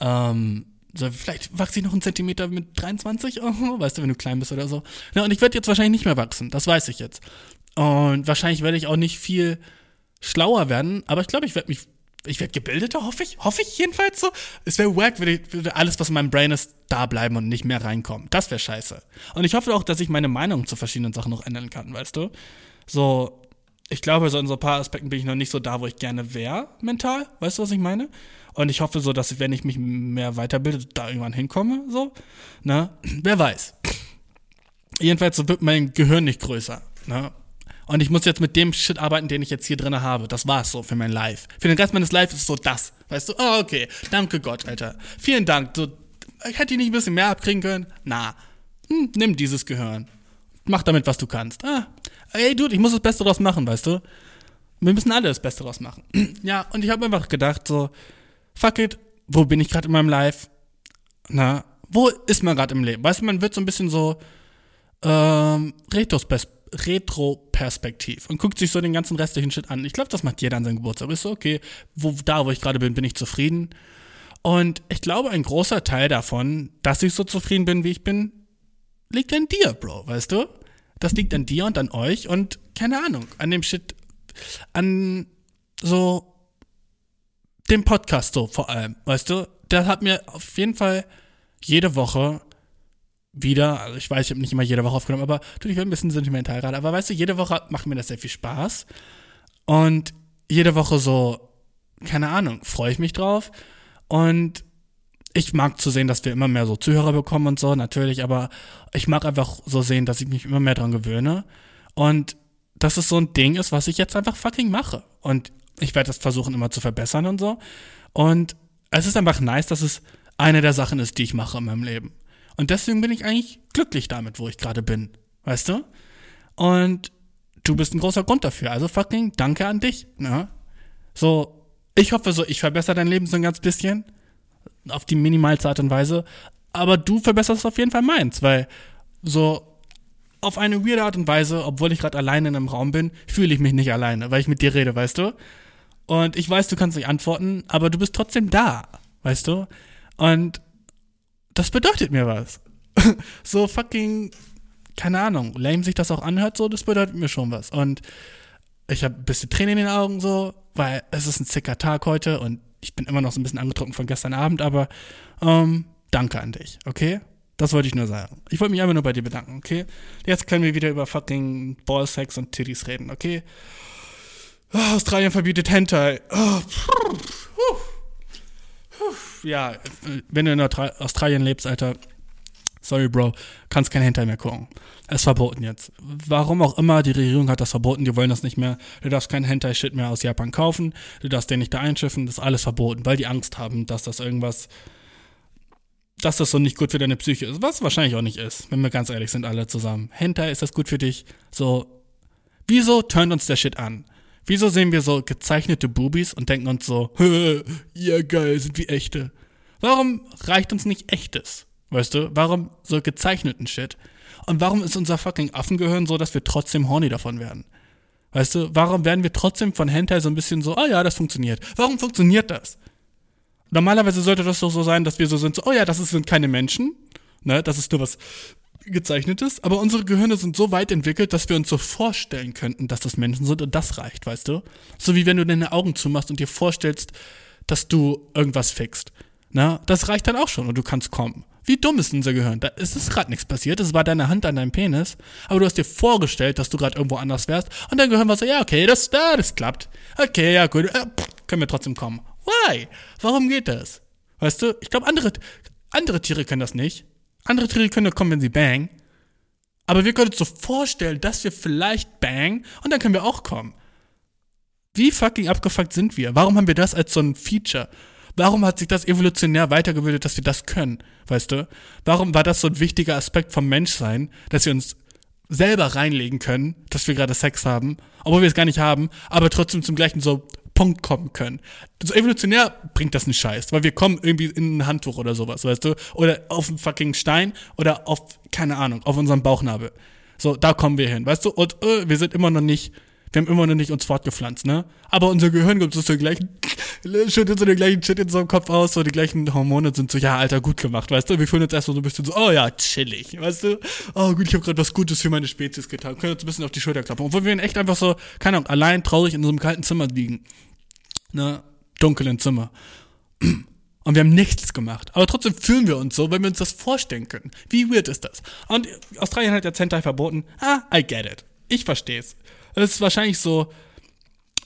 ähm, so, vielleicht wachse ich noch einen Zentimeter mit 23, oh, weißt du, wenn du klein bist oder so. Ja, und ich werde jetzt wahrscheinlich nicht mehr wachsen, das weiß ich jetzt. Und wahrscheinlich werde ich auch nicht viel schlauer werden, aber ich glaube, ich werde mich, ich werde gebildeter, hoffe ich, hoffe ich jedenfalls so. Es wäre wack, würde, würde alles, was in meinem Brain ist, da bleiben und nicht mehr reinkommen. Das wäre scheiße. Und ich hoffe auch, dass ich meine Meinung zu verschiedenen Sachen noch ändern kann, weißt du? So, ich glaube, so in so ein paar Aspekten bin ich noch nicht so da, wo ich gerne wäre, mental. Weißt du, was ich meine? Und ich hoffe so, dass wenn ich mich mehr weiterbilde, da irgendwann hinkomme, so. Ne? Wer weiß. Jedenfalls so wird mein Gehirn nicht größer. Ne? Und ich muss jetzt mit dem Shit arbeiten, den ich jetzt hier drin habe. Das war's so für mein Life. Für den Rest meines Lives ist so das. Weißt du? Oh, okay. Danke Gott, Alter. Vielen Dank. So, ich hätte ich nicht ein bisschen mehr abkriegen können? Na. Hm, nimm dieses Gehirn. Mach damit, was du kannst. Ah. Ey, Dude, ich muss das Beste draus machen, weißt du? Wir müssen alle das Beste draus machen. ja, und ich habe einfach gedacht, so, fuck it, wo bin ich gerade in meinem Life? Na, wo ist man gerade im Leben? Weißt du, man wird so ein bisschen so ähm, Retrospers Retro-Perspektiv und guckt sich so den ganzen restlichen Shit an. Ich glaube, das macht jeder an seinem Geburtstag. Ist so, okay, wo, da, wo ich gerade bin, bin ich zufrieden. Und ich glaube, ein großer Teil davon, dass ich so zufrieden bin, wie ich bin, liegt an dir, Bro, weißt du? Das liegt an dir und an euch und keine Ahnung, an dem Shit, an so dem Podcast so vor allem, weißt du? Der hat mir auf jeden Fall jede Woche wieder, also ich weiß, ich habe nicht immer jede Woche aufgenommen, aber du, ich bin ein bisschen sentimental gerade, aber weißt du, jede Woche macht mir das sehr viel Spaß. Und jede Woche so, keine Ahnung, freue ich mich drauf. Und ich mag zu sehen, dass wir immer mehr so Zuhörer bekommen und so, natürlich, aber ich mag einfach so sehen, dass ich mich immer mehr dran gewöhne. Und dass es so ein Ding ist, was ich jetzt einfach fucking mache. Und ich werde das versuchen immer zu verbessern und so. Und es ist einfach nice, dass es eine der Sachen ist, die ich mache in meinem Leben. Und deswegen bin ich eigentlich glücklich damit, wo ich gerade bin. Weißt du? Und du bist ein großer Grund dafür. Also fucking danke an dich. Ne? So, ich hoffe so, ich verbessere dein Leben so ein ganz bisschen. Auf die minimalste Art und Weise. Aber du verbesserst auf jeden Fall meins, weil so auf eine weirde Art und Weise, obwohl ich gerade alleine in einem Raum bin, fühle ich mich nicht alleine, weil ich mit dir rede, weißt du? Und ich weiß, du kannst nicht antworten, aber du bist trotzdem da, weißt du? Und das bedeutet mir was. so fucking, keine Ahnung, lame sich das auch anhört, so, das bedeutet mir schon was. Und ich habe ein bisschen Tränen in den Augen, so, weil es ist ein zicker Tag heute und ich bin immer noch so ein bisschen angetrunken von gestern Abend, aber ähm, danke an dich, okay? Das wollte ich nur sagen. Ich wollte mich einfach nur bei dir bedanken, okay? Jetzt können wir wieder über fucking Ballsex und Titties reden, okay? Oh, Australien verbietet Hentai. Oh, pff, pff ja, wenn du in Australien lebst, Alter, sorry, Bro, kannst kein Hentai mehr gucken. Es ist verboten jetzt. Warum auch immer, die Regierung hat das verboten, die wollen das nicht mehr. Du darfst kein Hentai-Shit mehr aus Japan kaufen, du darfst den nicht da einschiffen, das ist alles verboten, weil die Angst haben, dass das irgendwas, dass das so nicht gut für deine Psyche ist. Was wahrscheinlich auch nicht ist, wenn wir ganz ehrlich sind, alle zusammen. Hentai, ist das gut für dich? So, wieso turnt uns der Shit an? Wieso sehen wir so gezeichnete Boobies und denken uns so, ja geil, sind wie echte? Warum reicht uns nicht echtes? Weißt du? Warum so gezeichneten Shit? Und warum ist unser fucking Affengehirn so, dass wir trotzdem horny davon werden? Weißt du, warum werden wir trotzdem von Hentai so ein bisschen so, oh ja, das funktioniert. Warum funktioniert das? Normalerweise sollte das doch so sein, dass wir so sind, so, oh ja, das sind keine Menschen, ne, das ist nur was gezeichnetes, aber unsere Gehirne sind so weit entwickelt, dass wir uns so vorstellen könnten, dass das Menschen sind und das reicht, weißt du? So wie wenn du deine Augen zumachst und dir vorstellst, dass du irgendwas fixt. Na, das reicht dann auch schon und du kannst kommen. Wie dumm ist unser Gehirn? Da ist es gerade nichts passiert, es war deine Hand an deinem Penis, aber du hast dir vorgestellt, dass du gerade irgendwo anders wärst und dein Gehirn war so, ja, okay, das, ja, das klappt. Okay, ja, gut, äh, können wir trotzdem kommen. Why? Warum geht das? Weißt du, ich glaube, andere, andere Tiere können das nicht. Andere Tiere können kommen, wenn sie bang. Aber wir können uns so vorstellen, dass wir vielleicht bang und dann können wir auch kommen. Wie fucking abgefuckt sind wir? Warum haben wir das als so ein Feature? Warum hat sich das evolutionär weitergebildet, dass wir das können? Weißt du? Warum war das so ein wichtiger Aspekt vom Menschsein, dass wir uns selber reinlegen können, dass wir gerade Sex haben, obwohl wir es gar nicht haben, aber trotzdem zum gleichen so Punkt kommen können. So evolutionär bringt das einen Scheiß, weil wir kommen irgendwie in ein Handtuch oder sowas, weißt du? Oder auf einen fucking Stein oder auf, keine Ahnung, auf unserem Bauchnabel. So, da kommen wir hin, weißt du? Und äh, wir sind immer noch nicht, wir haben immer noch nicht uns fortgepflanzt, ne? Aber unser Gehirn gibt so den gleichen, schüttet so den gleichen Shit in so Kopf aus, so die gleichen Hormone sind so, ja, Alter, gut gemacht, weißt du? Wir fühlen uns erstmal so ein bisschen so, oh ja, chillig, weißt du? Oh gut, ich habe gerade was Gutes für meine Spezies getan. Können uns ein bisschen auf die Schulter klappen. Obwohl wir in echt einfach so, keine Ahnung, allein traurig in so einem kalten Zimmer liegen ne, dunklen Zimmer. Und wir haben nichts gemacht. Aber trotzdem fühlen wir uns so, weil wir uns das vorstellen können. Wie weird ist das? Und Australien hat ja Zentai verboten. Ah, I get it. Ich versteh's. Es ist wahrscheinlich so,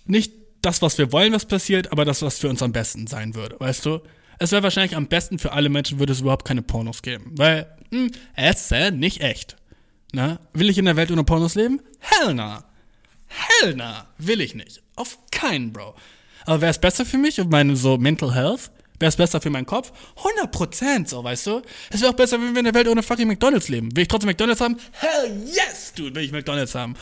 nicht das, was wir wollen, was passiert, aber das, was für uns am besten sein würde, weißt du? Es wäre wahrscheinlich am besten für alle Menschen, würde es überhaupt keine Pornos geben. Weil, hm, es ist nicht echt. Ne? Will ich in der Welt ohne Pornos leben? Hell na. Hell na. Will ich nicht. Auf keinen, Bro. Aber wäre es besser für mich und meine so Mental Health? Wäre es besser für meinen Kopf? 100% so, weißt du? Es wäre auch besser, wenn wir in der Welt ohne fucking McDonalds leben. Will ich trotzdem McDonalds haben? Hell yes, dude, will ich McDonalds haben.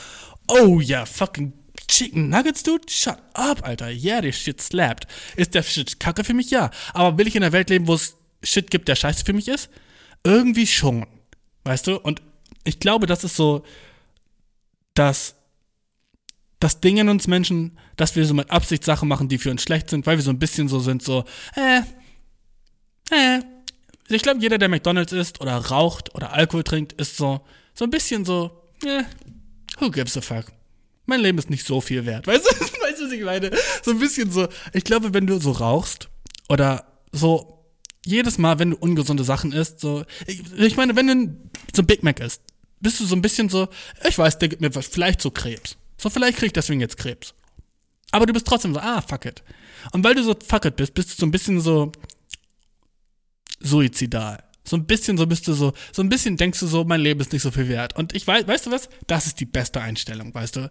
Oh ja, yeah, fucking Chicken Nuggets, dude? Shut up, Alter. Yeah, this shit slapped. Ist der Shit kacke für mich? Ja. Aber will ich in einer Welt leben, wo es Shit gibt, der scheiße für mich ist? Irgendwie schon. Weißt du? Und ich glaube, das ist so das, das Ding in uns Menschen, dass wir so mit Absicht Sachen machen, die für uns schlecht sind, weil wir so ein bisschen so sind, so, äh, äh. Ich glaube, jeder, der McDonalds isst oder raucht oder Alkohol trinkt, ist so, so ein bisschen so, äh, who gives a fuck? Mein Leben ist nicht so viel wert. Weißt du, weißt du, was ich meine? So ein bisschen so, ich glaube, wenn du so rauchst oder so jedes Mal, wenn du ungesunde Sachen isst, so, ich, ich meine, wenn du so Big Mac isst, bist du so ein bisschen so, ich weiß, der gibt mir vielleicht so Krebs. So, vielleicht krieg ich deswegen jetzt Krebs. Aber du bist trotzdem so, ah, fuck it. Und weil du so fuck it bist, bist du so ein bisschen so suizidal. So ein bisschen, so bist du so, so ein bisschen denkst du so, mein Leben ist nicht so viel wert. Und ich weiß, weißt du was? Das ist die beste Einstellung, weißt du?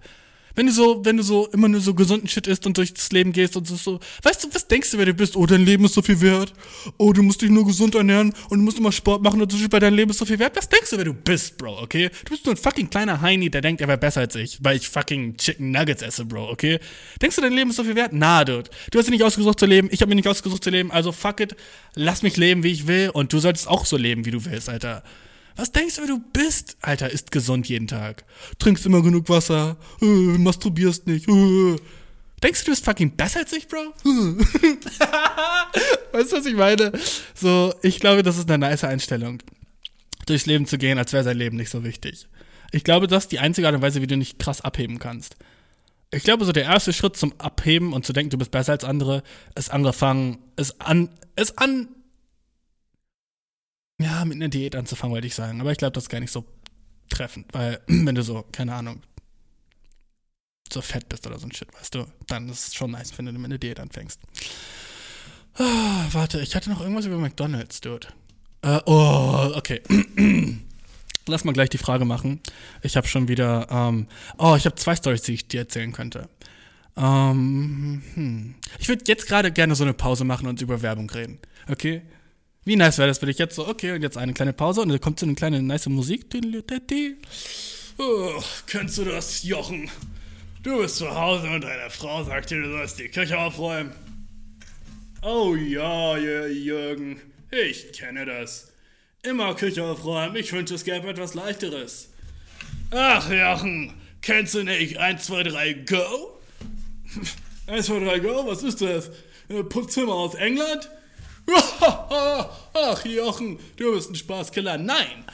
Wenn du so, wenn du so immer nur so gesunden Shit isst und durchs Leben gehst und so, so, weißt du, was denkst du, wer du bist? Oh, dein Leben ist so viel wert. Oh, du musst dich nur gesund ernähren und du musst immer Sport machen und so bei deinem Leben ist so viel wert. Was denkst du, wer du bist, Bro, okay? Du bist nur ein fucking kleiner Heini, der denkt, er wäre besser als ich, weil ich fucking Chicken Nuggets esse, Bro, okay? Denkst du, dein Leben ist so viel wert? Na, dude. Du hast dich nicht ausgesucht zu leben, ich habe mir nicht ausgesucht zu leben, also fuck it, lass mich leben, wie ich will und du solltest auch so leben, wie du willst, Alter. Was denkst du, wer du bist? Alter, isst gesund jeden Tag. Trinkst immer genug Wasser. Äh, masturbierst nicht. Äh. Denkst du, du bist fucking besser als ich, Bro? Weißt du, was ich meine? So, ich glaube, das ist eine nice Einstellung. Durchs Leben zu gehen, als wäre sein Leben nicht so wichtig. Ich glaube, das ist die einzige Art und Weise, wie du nicht krass abheben kannst. Ich glaube, so der erste Schritt zum Abheben und zu denken, du bist besser als andere, ist angefangen, ist an, ist an, ja, mit einer Diät anzufangen, wollte ich sagen. Aber ich glaube, das ist gar nicht so treffend, weil, wenn du so, keine Ahnung, so fett bist oder so ein Shit, weißt du, dann ist es schon nice, wenn du mit einer Diät anfängst. Ah, warte, ich hatte noch irgendwas über McDonalds, Dude. Äh, oh, okay. Lass mal gleich die Frage machen. Ich habe schon wieder, ähm, oh, ich habe zwei Stories, die ich dir erzählen könnte. Ähm, hm. Ich würde jetzt gerade gerne so eine Pause machen und über Werbung reden. Okay? Wie nice wäre das für dich jetzt so? Okay, und jetzt eine kleine Pause und dann kommt so eine kleine nice Musik. Oh, kennst du das, Jochen? Du bist zu Hause und deine Frau sagt dir, du sollst die Küche aufräumen. Oh ja, Jürgen, ich kenne das. Immer Küche aufräumen, ich wünsche, es gäbe etwas Leichteres. Ach, Jochen, kennst du nicht 1, 2, 3, Go? 1, 2, 3, Go, was ist das? Putzimmer aus England? Ach, Jochen, du bist ein Spaßkiller. Nein!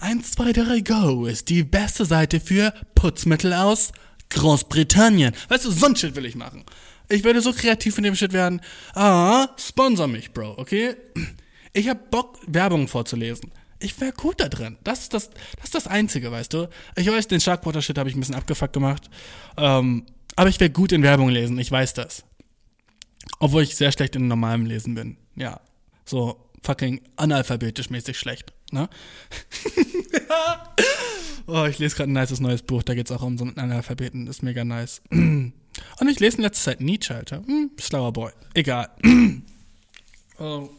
1, 2, 3, Go ist die beste Seite für Putzmittel aus Großbritannien. Weißt du, so ein Shit will ich machen. Ich werde so kreativ in dem Shit werden. Ah, sponsor mich, Bro, okay? Ich hab Bock, Werbung vorzulesen. Ich wäre gut da drin. Das ist das, das ist das Einzige, weißt du? Ich weiß, den Sharkwater-Shit habe ich ein bisschen abgefuckt gemacht. Ähm, aber ich wäre gut in Werbung lesen, ich weiß das. Obwohl ich sehr schlecht in normalem Lesen bin. Ja. So fucking analphabetisch mäßig schlecht. Ne? oh, ich lese gerade ein nices neues Buch, da geht es auch um so einen Analphabeten. Ist mega nice. Und ich lese in letzter Zeit Nietzsche, Alter. Hm, schlauer Boy. Egal. oh.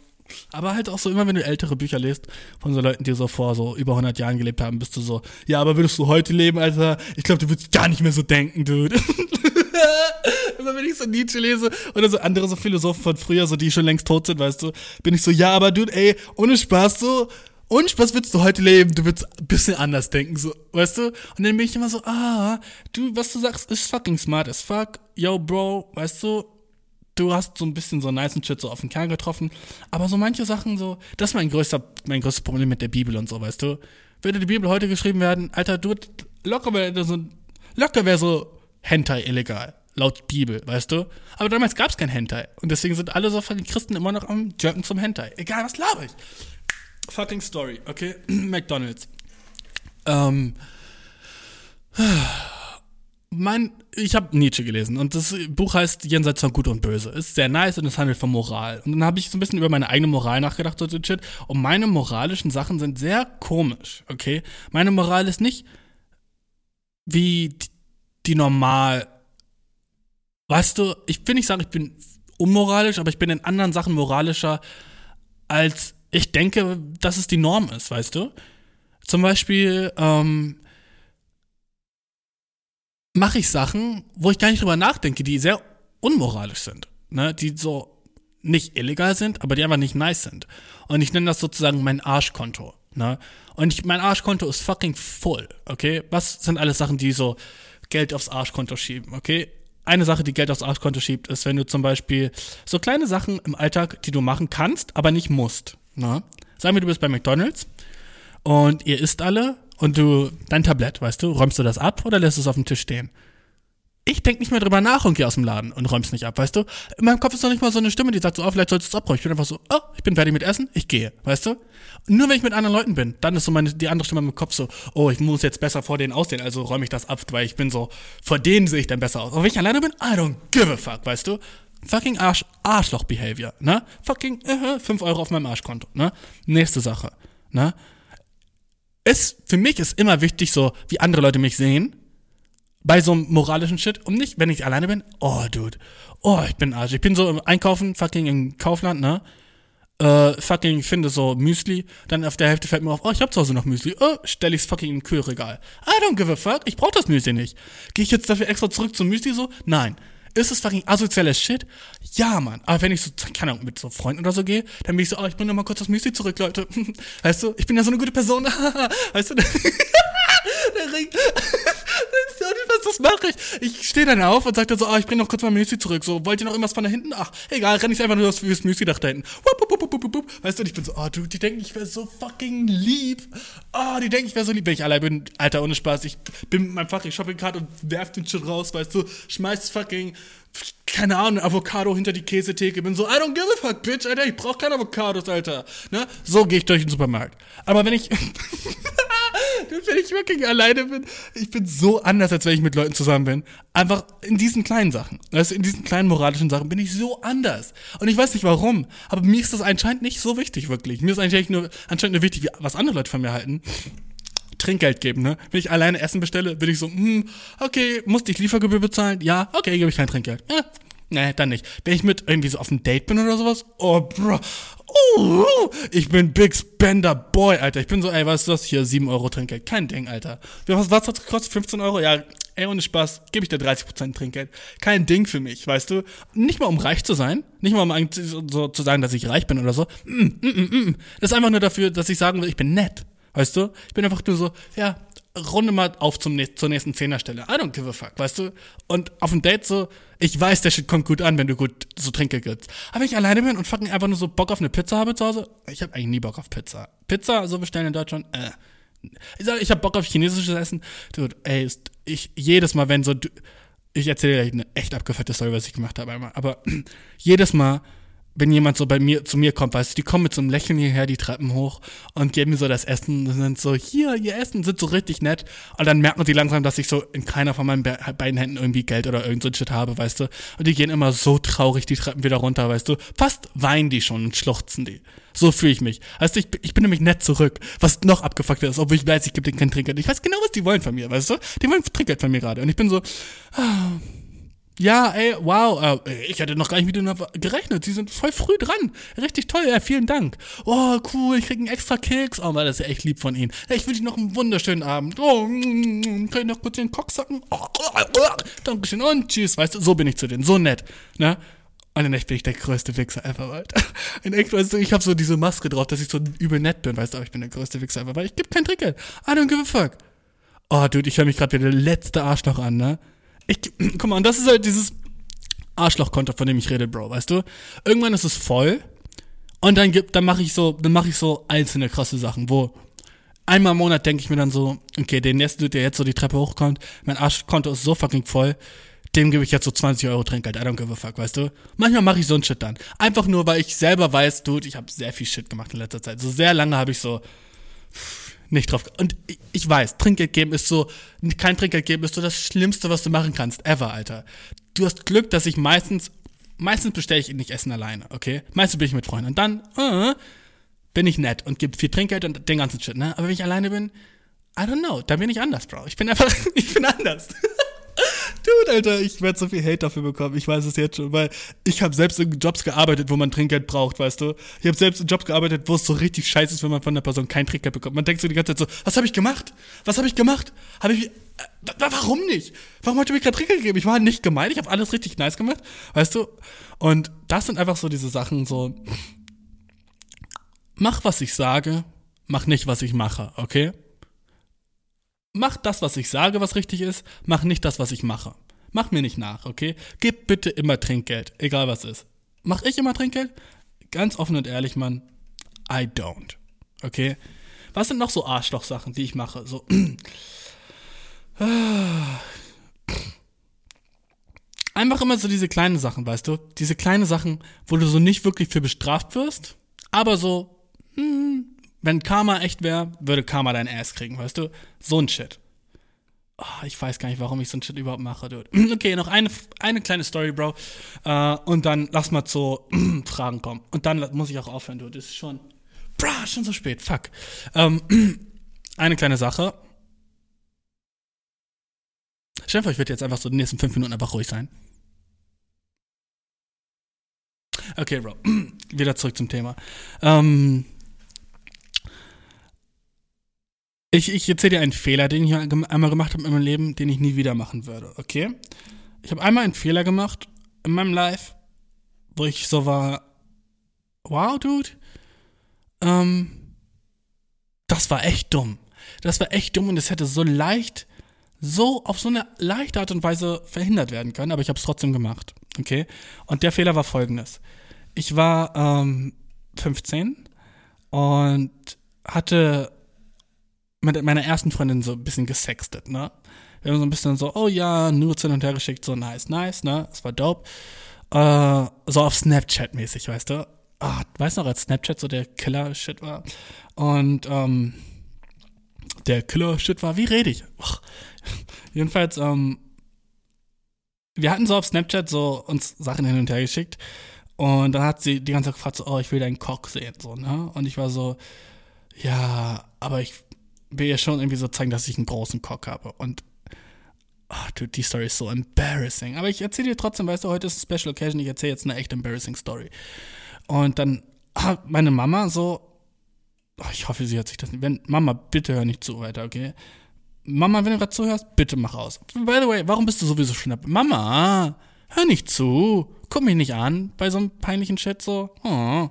Aber halt auch so immer, wenn du ältere Bücher liest, von so Leuten, die so vor so über 100 Jahren gelebt haben, bist du so, ja, aber würdest du heute leben, Alter? Ich glaube, du würdest gar nicht mehr so denken, Dude. Immer wenn ich so Nietzsche lese oder so andere so Philosophen von früher, so die schon längst tot sind, weißt du, bin ich so, ja, aber Dude, ey, ohne Spaß so, ohne Spaß würdest du heute leben, du würdest ein bisschen anders denken, so, weißt du? Und dann bin ich immer so, ah, du, was du sagst, ist fucking smart as fuck. Yo, Bro, weißt du, du hast so ein bisschen so nice Shit so auf den Kern getroffen. Aber so manche Sachen so, das ist mein größter, mein größtes Problem mit der Bibel und so, weißt du? Würde die Bibel heute geschrieben werden, Alter, du, locker wäre so, locker wäre so Hentai illegal. Laut Bibel, weißt du? Aber damals gab es kein Hentai. Und deswegen sind alle so von den Christen immer noch am Jerken zum Hentai. Egal, was laber ich. Fucking Story, okay? McDonalds. Ähm. Mein, ich habe Nietzsche gelesen und das Buch heißt Jenseits von Gut und Böse. Ist sehr nice und es handelt von Moral. Und dann habe ich so ein bisschen über meine eigene Moral nachgedacht und so shit. Und meine moralischen Sachen sind sehr komisch, okay? Meine Moral ist nicht wie die, normal Weißt du, ich will nicht sagen, ich bin unmoralisch, aber ich bin in anderen Sachen moralischer, als ich denke, dass es die Norm ist, weißt du? Zum Beispiel ähm, mache ich Sachen, wo ich gar nicht drüber nachdenke, die sehr unmoralisch sind. Ne? Die so nicht illegal sind, aber die einfach nicht nice sind. Und ich nenne das sozusagen mein Arschkonto. ne? Und ich, mein Arschkonto ist fucking voll, okay? Was sind alles Sachen, die so Geld aufs Arschkonto schieben, okay? Eine Sache, die Geld aufs Arschkonto schiebt, ist, wenn du zum Beispiel so kleine Sachen im Alltag, die du machen kannst, aber nicht musst, ne? Sagen wir, du bist bei McDonalds und ihr isst alle und du, dein Tablett, weißt du, räumst du das ab oder lässt es auf dem Tisch stehen? Ich denk nicht mehr drüber nach und gehe aus dem Laden und räum's nicht ab, weißt du? In meinem Kopf ist noch nicht mal so eine Stimme, die sagt so, oh, vielleicht solltest du es abräumen. Ich bin einfach so, oh, ich bin fertig mit Essen, ich gehe, weißt du? Nur wenn ich mit anderen Leuten bin, dann ist so meine, die andere Stimme im Kopf so, oh, ich muss jetzt besser vor denen aussehen, also räume ich das ab, weil ich bin so, vor denen sehe ich dann besser aus. Aber wenn ich alleine bin, I don't give a fuck, weißt du? Fucking Arsch, Arschloch-Behavior, ne? Fucking, äh, 5 Euro auf meinem Arschkonto, ne? Nächste Sache, ne? Es, für mich ist immer wichtig so, wie andere Leute mich sehen, bei so einem moralischen Shit und nicht, wenn ich alleine bin, oh, Dude, oh, ich bin Arsch. Ich bin so im Einkaufen, fucking im Kaufland, ne? Äh, fucking finde so Müsli, dann auf der Hälfte fällt mir auf, oh, ich hab zu Hause noch Müsli, oh, stell ich's fucking in Kühlregal. I don't give a fuck, ich brauch das Müsli nicht. Gehe ich jetzt dafür extra zurück zum Müsli so? Nein. Ist es fucking asoziales Shit? Ja, Mann. Aber wenn ich so, keine Ahnung, mit so Freunden oder so gehe, dann bin ich so, oh, ich bring noch mal kurz das Müsli zurück, Leute. Weißt du, ich bin ja so eine gute Person. weißt du, der Ring. Was mache ich? Ich stehe dann auf und sage dann so, ah, ich bring noch kurz mein Müsli zurück. So, wollt ihr noch irgendwas von da hinten? Ach, egal, renn ich einfach nur fürs Müsli-Dach da hinten. Weißt du, und ich bin so, oh, du, die denken, ich wäre so fucking lieb. Oh, die denken, ich wäre so lieb. Wenn ich allein bin, Alter, ohne Spaß, ich bin mit meinem fucking Shopping-Card und werf den Shit raus, weißt du, schmeiß fucking keine Ahnung, Avocado hinter die Käsetheke. Bin so, I don't give a fuck, bitch, Alter, ich brauch keine Avocados, Alter. Ne? So gehe ich durch den Supermarkt. Aber wenn ich, wenn ich wirklich alleine bin, ich bin so anders, als wenn ich mit Leuten zusammen bin. Einfach in diesen kleinen Sachen. Also in diesen kleinen moralischen Sachen bin ich so anders. Und ich weiß nicht warum, aber mir ist das anscheinend nicht so wichtig, wirklich. Mir ist eigentlich nur, anscheinend nur wichtig, was andere Leute von mir halten. Trinkgeld geben, ne? Wenn ich alleine Essen bestelle, bin ich so, hm, okay, musste ich Liefergebühr bezahlen? Ja, okay, gebe ich kein Trinkgeld. Ja, nee, dann nicht. Wenn ich mit irgendwie so auf einem Date bin oder sowas, oh, bro, oh, ich bin Big Spender Boy, Alter. Ich bin so, ey, weißt du was, hier, 7 Euro Trinkgeld. Kein Ding, Alter. Was, was hat das gekostet? 15 Euro? Ja, ey, ohne Spaß, gebe ich dir 30% Trinkgeld. Kein Ding für mich, weißt du? Nicht mal um reich zu sein, nicht mal um so zu sagen, dass ich reich bin oder so. Mm, mm, mm, mm. Das ist einfach nur dafür, dass ich sagen will, ich bin nett. Weißt du? Ich bin einfach nur so, ja, runde mal auf zum, zur nächsten Zehnerstelle. I don't give a fuck, weißt du? Und auf dem Date so, ich weiß, der Shit kommt gut an, wenn du gut so Trinke gibst. Aber ich alleine bin und fucking einfach nur so Bock auf eine Pizza habe zu Hause, ich habe eigentlich nie Bock auf Pizza. Pizza so bestellen in Deutschland, äh. Ich sag, ich habe Bock auf chinesisches Essen. Dude, ey, ist, ich, jedes Mal, wenn so, ich erzähle gleich eine echt abgefuckte Story, was ich gemacht habe einmal, aber jedes Mal, wenn jemand so bei mir zu mir kommt, weißt du, die kommen mit so einem Lächeln hierher die Treppen hoch und geben mir so das Essen und sind so, hier, ihr Essen, sind so richtig nett. Und dann merken sie langsam, dass ich so in keiner von meinen beiden Händen irgendwie Geld oder irgend so ein Shit habe, weißt du. Und die gehen immer so traurig die Treppen wieder runter, weißt du. Fast weinen die schon und schluchzen die. So fühle ich mich. Weißt du, ich, ich bin nämlich nett zurück. Was noch abgefuckt ist, obwohl ich weiß, ich gebe denen kein Trinkgeld. Ich weiß genau, was die wollen von mir, weißt du. Die wollen Trinkgeld von mir gerade. Und ich bin so, ah, ja, ey, wow, äh, ich hätte noch gar nicht mit ihnen gerechnet. Sie sind voll früh dran. Richtig toll, ja, vielen Dank. Oh, cool, ich krieg einen extra Keks. Oh, das ist ja echt lieb von Ihnen. Ich wünsche Ihnen noch einen wunderschönen Abend. Oh, kann ich noch kurz den Cock sacken? Oh, oh, Dankeschön und tschüss. Weißt du, so bin ich zu denen, so nett, ne? Und echt bin ich der größte Wichser ever, Alter. In echt, weißt du, ich habe so diese Maske drauf, dass ich so übel nett bin, weißt du, aber ich bin der größte Wichser ever, weil ich gebe kein Trinkgeld. I don't give a fuck. Oh, Dude, ich höre mich gerade wie der letzte Arschloch an, ne? Ich, guck mal, und das ist halt dieses Arschlochkonto, von dem ich rede, Bro, weißt du? Irgendwann ist es voll und dann gibt, dann mache ich so, dann mache ich so einzelne krasse Sachen, wo einmal im Monat denke ich mir dann so, okay, den nächsten, der jetzt so die Treppe hochkommt, mein Arschkonto ist so fucking voll, dem gebe ich jetzt so 20 Euro Trinkgeld, I don't give a fuck, weißt du? Manchmal mache ich so ein Shit dann. Einfach nur, weil ich selber weiß, dude, ich habe sehr viel Shit gemacht in letzter Zeit. So sehr lange habe ich so nicht drauf. Und ich weiß, Trinkgeld geben ist so, kein Trinkgeld geben ist so das Schlimmste, was du machen kannst, ever, Alter. Du hast Glück, dass ich meistens, meistens bestelle ich nicht Essen alleine, okay? Meistens bin ich mit Freunden. Und dann, äh, bin ich nett und gebe viel Trinkgeld und den ganzen Shit, ne? Aber wenn ich alleine bin, I don't know, da bin ich anders, Bro. Ich bin einfach, ich bin anders. Dude, Alter, ich werde so viel Hate dafür bekommen. Ich weiß es jetzt schon, weil ich habe selbst in Jobs gearbeitet, wo man Trinkgeld braucht, weißt du? Ich habe selbst in Jobs gearbeitet, wo es so richtig scheiße ist, wenn man von der Person kein Trinkgeld bekommt. Man denkt so die ganze Zeit so, was habe ich gemacht? Was habe ich gemacht? Habe ich äh, warum nicht? Warum hat du mir gerade Trinkgeld gegeben? Ich war nicht gemeint, ich habe alles richtig nice gemacht, weißt du? Und das sind einfach so diese Sachen so mach was ich sage, Mach nicht, was ich mache, okay? Mach das, was ich sage, was richtig ist. Mach nicht das, was ich mache. Mach mir nicht nach, okay? Gib bitte immer Trinkgeld, egal was ist. Mach ich immer Trinkgeld? Ganz offen und ehrlich, Mann, I don't. Okay? Was sind noch so Arschloch-Sachen, die ich mache? So. Einfach immer so diese kleinen Sachen, weißt du? Diese kleinen Sachen, wo du so nicht wirklich für bestraft wirst, aber so, hm, wenn Karma echt wäre, würde Karma dein Ass kriegen, weißt du? So ein Shit. Oh, ich weiß gar nicht, warum ich so ein Shit überhaupt mache, dude. Okay, noch eine, eine kleine Story, Bro. Uh, und dann lass mal zu Fragen kommen. Und dann muss ich auch aufhören, dude. Das ist schon, bra, schon so spät. Fuck. Um, eine kleine Sache. Stell dir ich werde jetzt einfach so die nächsten fünf Minuten einfach ruhig sein. Okay, Bro. Wieder zurück zum Thema. Ähm, ich ich erzähle dir einen Fehler, den ich einmal gemacht habe in meinem Leben, den ich nie wieder machen würde, okay? Ich habe einmal einen Fehler gemacht in meinem Life, wo ich so war, wow, Dude, ähm, das war echt dumm. Das war echt dumm und es hätte so leicht, so auf so eine leichte Art und Weise verhindert werden können, aber ich habe es trotzdem gemacht, okay? Und der Fehler war folgendes ich war ähm, 15 und hatte mit meiner ersten Freundin so ein bisschen gesextet, ne? Wir haben so ein bisschen so, oh ja, nur hin und her geschickt, so nice, nice, ne? Das war dope. Äh, so auf Snapchat-mäßig, weißt du? Ah, weißt du noch, als Snapchat so der Killer-Shit war? Und, ähm, der Killer-Shit war, wie rede ich? Ach, jedenfalls, ähm, wir hatten so auf Snapchat so uns Sachen hin und her geschickt und dann hat sie die ganze Zeit gefragt, so, oh, ich will deinen Cock sehen, so, ne? Und ich war so, ja, aber ich will ihr schon irgendwie so zeigen, dass ich einen großen Cock habe. Und, oh, dude, die Story ist so embarrassing. Aber ich erzähle dir trotzdem, weißt du, heute ist eine Special Occasion, ich erzähle jetzt eine echt embarrassing Story. Und dann hat meine Mama so, oh, ich hoffe, sie hört sich das nicht, wenn, Mama, bitte hör nicht zu weiter, okay? Mama, wenn du gerade zuhörst, bitte mach aus. By the way, warum bist du sowieso schnapp? Mama, hör nicht zu guck mich nicht an bei so einem peinlichen Chat so, oh,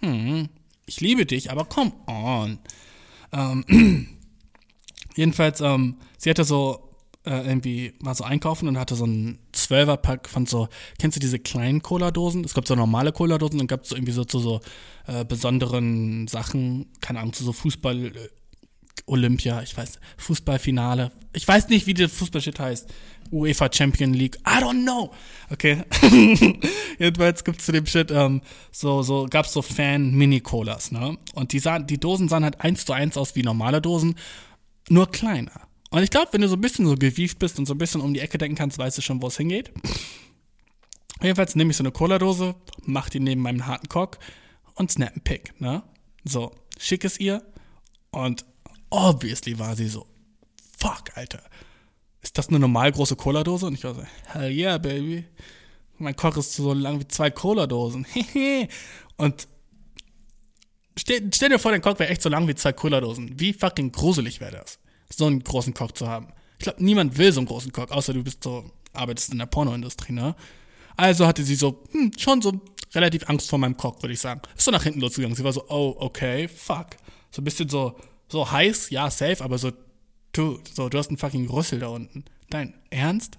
hm, ich liebe dich, aber come on. Ähm, jedenfalls, ähm, sie hatte so äh, irgendwie, war so einkaufen und hatte so einen Zwölferpack von so, kennst du diese kleinen Cola-Dosen? Es gab so normale Cola-Dosen und gab es so irgendwie so zu so äh, besonderen Sachen, keine Ahnung, zu so Fußball, äh, Olympia, ich weiß, Fußballfinale. Ich weiß nicht, wie der Fußballshit heißt. UEFA Champion League. I don't know. Okay. Jedenfalls gibt's zu dem Shit, ähm, so, so, gab's so Fan-Mini-Colas, ne? Und die sahen, die Dosen sahen halt eins zu eins aus wie normale Dosen, nur kleiner. Und ich glaube, wenn du so ein bisschen so gewieft bist und so ein bisschen um die Ecke denken kannst, weißt du schon, wo es hingeht. Jedenfalls nehme ich so eine Cola-Dose, mach die neben meinem harten Cock und snap einen Pick, ne? So, schick es ihr und obviously war sie so, fuck, Alter ist das eine normal große Cola-Dose? Und ich war so, hell yeah, baby. Mein Koch ist so lang wie zwei Cola-Dosen. und stell, stell, dir vor, dein Koch wäre echt so lang wie zwei Cola-Dosen. Wie fucking gruselig wäre das, so einen großen Koch zu haben. Ich glaube, niemand will so einen großen Koch, außer du bist so, arbeitest in der Pornoindustrie, ne? Also hatte sie so, hm, schon so relativ Angst vor meinem Koch, würde ich sagen. Ist so nach hinten losgegangen. Sie war so, oh, okay, fuck. So ein bisschen so, so heiß, ja, safe, aber so du, so, du hast einen fucking Rüssel da unten. Dein Ernst?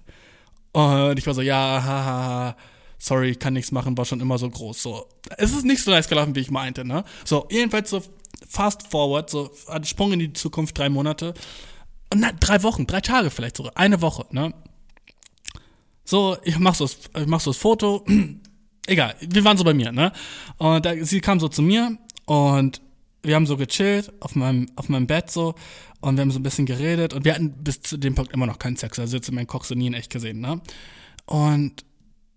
Und ich war so, ja, haha, sorry, kann nichts machen, war schon immer so groß. So, es ist nicht so nice gelaufen, wie ich meinte, ne? So, jedenfalls so fast forward, so, Sprung in die Zukunft, drei Monate. Und na, drei Wochen, drei Tage vielleicht sogar, eine Woche, ne? So, ich mach so das, ich mach so das Foto. Egal, wir waren so bei mir, ne? Und da, sie kam so zu mir und wir haben so gechillt auf meinem, auf meinem Bett so und wir haben so ein bisschen geredet und wir hatten bis zu dem Punkt immer noch keinen Sex. Also jetzt in meinem Koch so nie in echt gesehen, ne? Und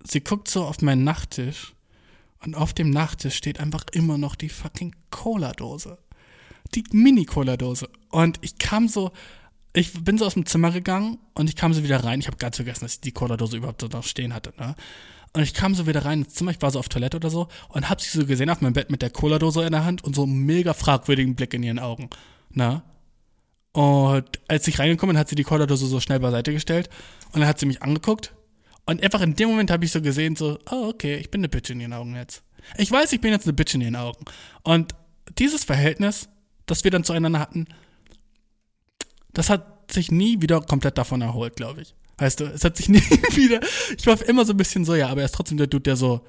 sie guckt so auf meinen Nachttisch und auf dem Nachttisch steht einfach immer noch die fucking Cola-Dose. Die Mini-Cola-Dose. Und ich kam so, ich bin so aus dem Zimmer gegangen und ich kam so wieder rein. Ich habe ganz vergessen, dass ich die Cola-Dose überhaupt so noch stehen hatte, ne? Und ich kam so wieder rein ins Zimmer, ich war so auf Toilette oder so und hab sie so gesehen auf meinem Bett mit der Cola-Dose in der Hand und so einen mega fragwürdigen Blick in ihren Augen. Na? Und als ich reingekommen bin, hat sie die Cola-Dose so schnell beiseite gestellt und dann hat sie mich angeguckt. Und einfach in dem Moment habe ich so gesehen, so, oh, okay, ich bin eine Bitch in ihren Augen jetzt. Ich weiß, ich bin jetzt eine Bitch in ihren Augen. Und dieses Verhältnis, das wir dann zueinander hatten, das hat sich nie wieder komplett davon erholt, glaube ich. Weißt du, es hat sich nie wieder. Ich war immer so ein bisschen so, ja, aber er ist trotzdem der Dude, der so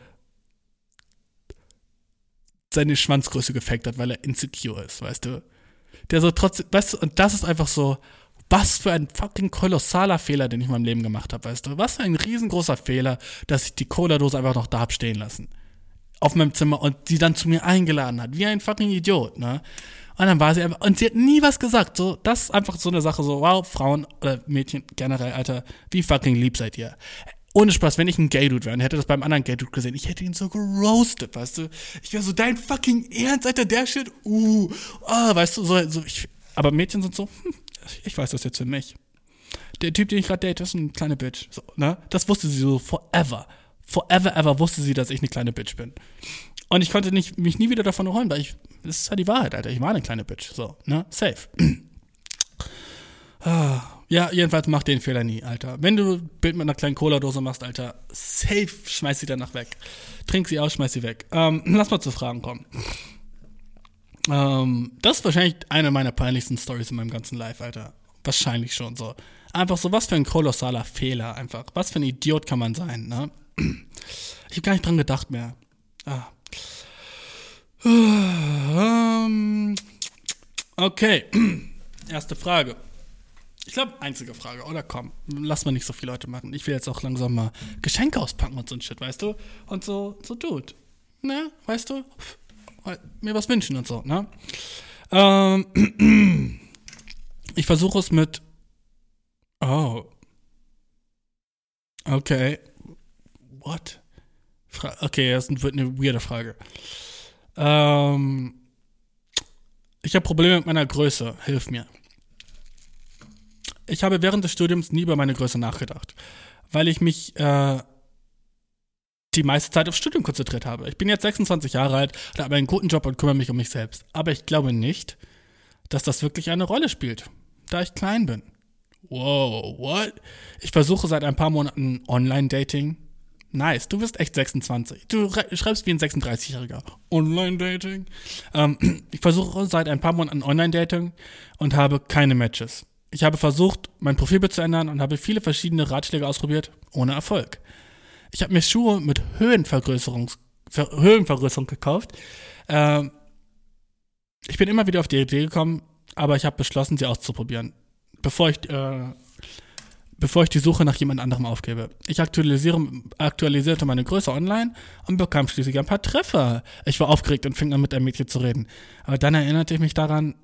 seine Schwanzgröße gefaked hat, weil er insecure ist, weißt du? Der so trotzdem, weißt du, und das ist einfach so, was für ein fucking kolossaler Fehler, den ich in meinem Leben gemacht habe, weißt du? Was für ein riesengroßer Fehler, dass ich die Cola-Dose einfach noch da hab stehen lassen. Auf meinem Zimmer und sie dann zu mir eingeladen hat. Wie ein fucking Idiot, ne? Und dann war sie einfach, und sie hat nie was gesagt. So, das ist einfach so eine Sache, so, wow, Frauen oder Mädchen generell, Alter, wie fucking lieb seid ihr. Ohne Spaß, wenn ich ein Gay-Dude wäre und hätte das beim anderen Gay-Dude gesehen, ich hätte ihn so geroastet, weißt du? Ich wäre so, dein fucking Ernst, Alter, der Shit, uh, ah, weißt du, so, so ich, aber Mädchen sind so, hm, ich weiß das jetzt für mich. Der Typ, den ich gerade date, ist eine kleine Bitch. So, ne? Das wusste sie so forever. Forever, ever wusste sie, dass ich eine kleine Bitch bin. Und ich konnte nicht, mich nie wieder davon erholen, weil ich, das ist ja die Wahrheit, Alter. Ich war eine kleine Bitch. So, ne? Safe. ja, jedenfalls mach den Fehler nie, Alter. Wenn du Bild mit einer kleinen Cola-Dose machst, Alter, safe, schmeiß sie danach weg. Trink sie aus, schmeiß sie weg. Ähm, lass mal zu Fragen kommen. Ähm, das ist wahrscheinlich eine meiner peinlichsten Stories in meinem ganzen Life, Alter. Wahrscheinlich schon so. Einfach so, was für ein kolossaler Fehler einfach. Was für ein Idiot kann man sein, ne? Ich habe gar nicht dran gedacht mehr. Ah. Ähm, okay. Erste Frage. Ich glaube, einzige Frage, oder komm, lass mal nicht so viele Leute machen. Ich will jetzt auch langsam mal Geschenke auspacken und so ein Shit, weißt du? Und so, so, dude. Ne, weißt du? Mir was wünschen und so, ne? Ähm, ich versuche es mit. Oh. Okay. What? Fra okay, das wird eine weirde Frage. Ähm, ich habe Probleme mit meiner Größe. Hilf mir. Ich habe während des Studiums nie über meine Größe nachgedacht, weil ich mich äh, die meiste Zeit aufs Studium konzentriert habe. Ich bin jetzt 26 Jahre alt, habe einen guten Job und kümmere mich um mich selbst. Aber ich glaube nicht, dass das wirklich eine Rolle spielt, da ich klein bin. Wow, what? Ich versuche seit ein paar Monaten Online-Dating Nice, du bist echt 26. Du schreibst wie ein 36-Jähriger. Online-Dating. Ähm, ich versuche seit ein paar Monaten Online-Dating und habe keine Matches. Ich habe versucht, mein Profilbild zu ändern und habe viele verschiedene Ratschläge ausprobiert, ohne Erfolg. Ich habe mir Schuhe mit Höhenvergrößerung, Höhenvergrößerung gekauft. Ähm, ich bin immer wieder auf die Idee gekommen, aber ich habe beschlossen, sie auszuprobieren. Bevor ich äh, bevor ich die Suche nach jemand anderem aufgebe. Ich aktualisierte meine Größe online und bekam schließlich ein paar Treffer. Ich war aufgeregt und fing an, mit einem Mädchen zu reden. Aber dann erinnerte ich mich daran,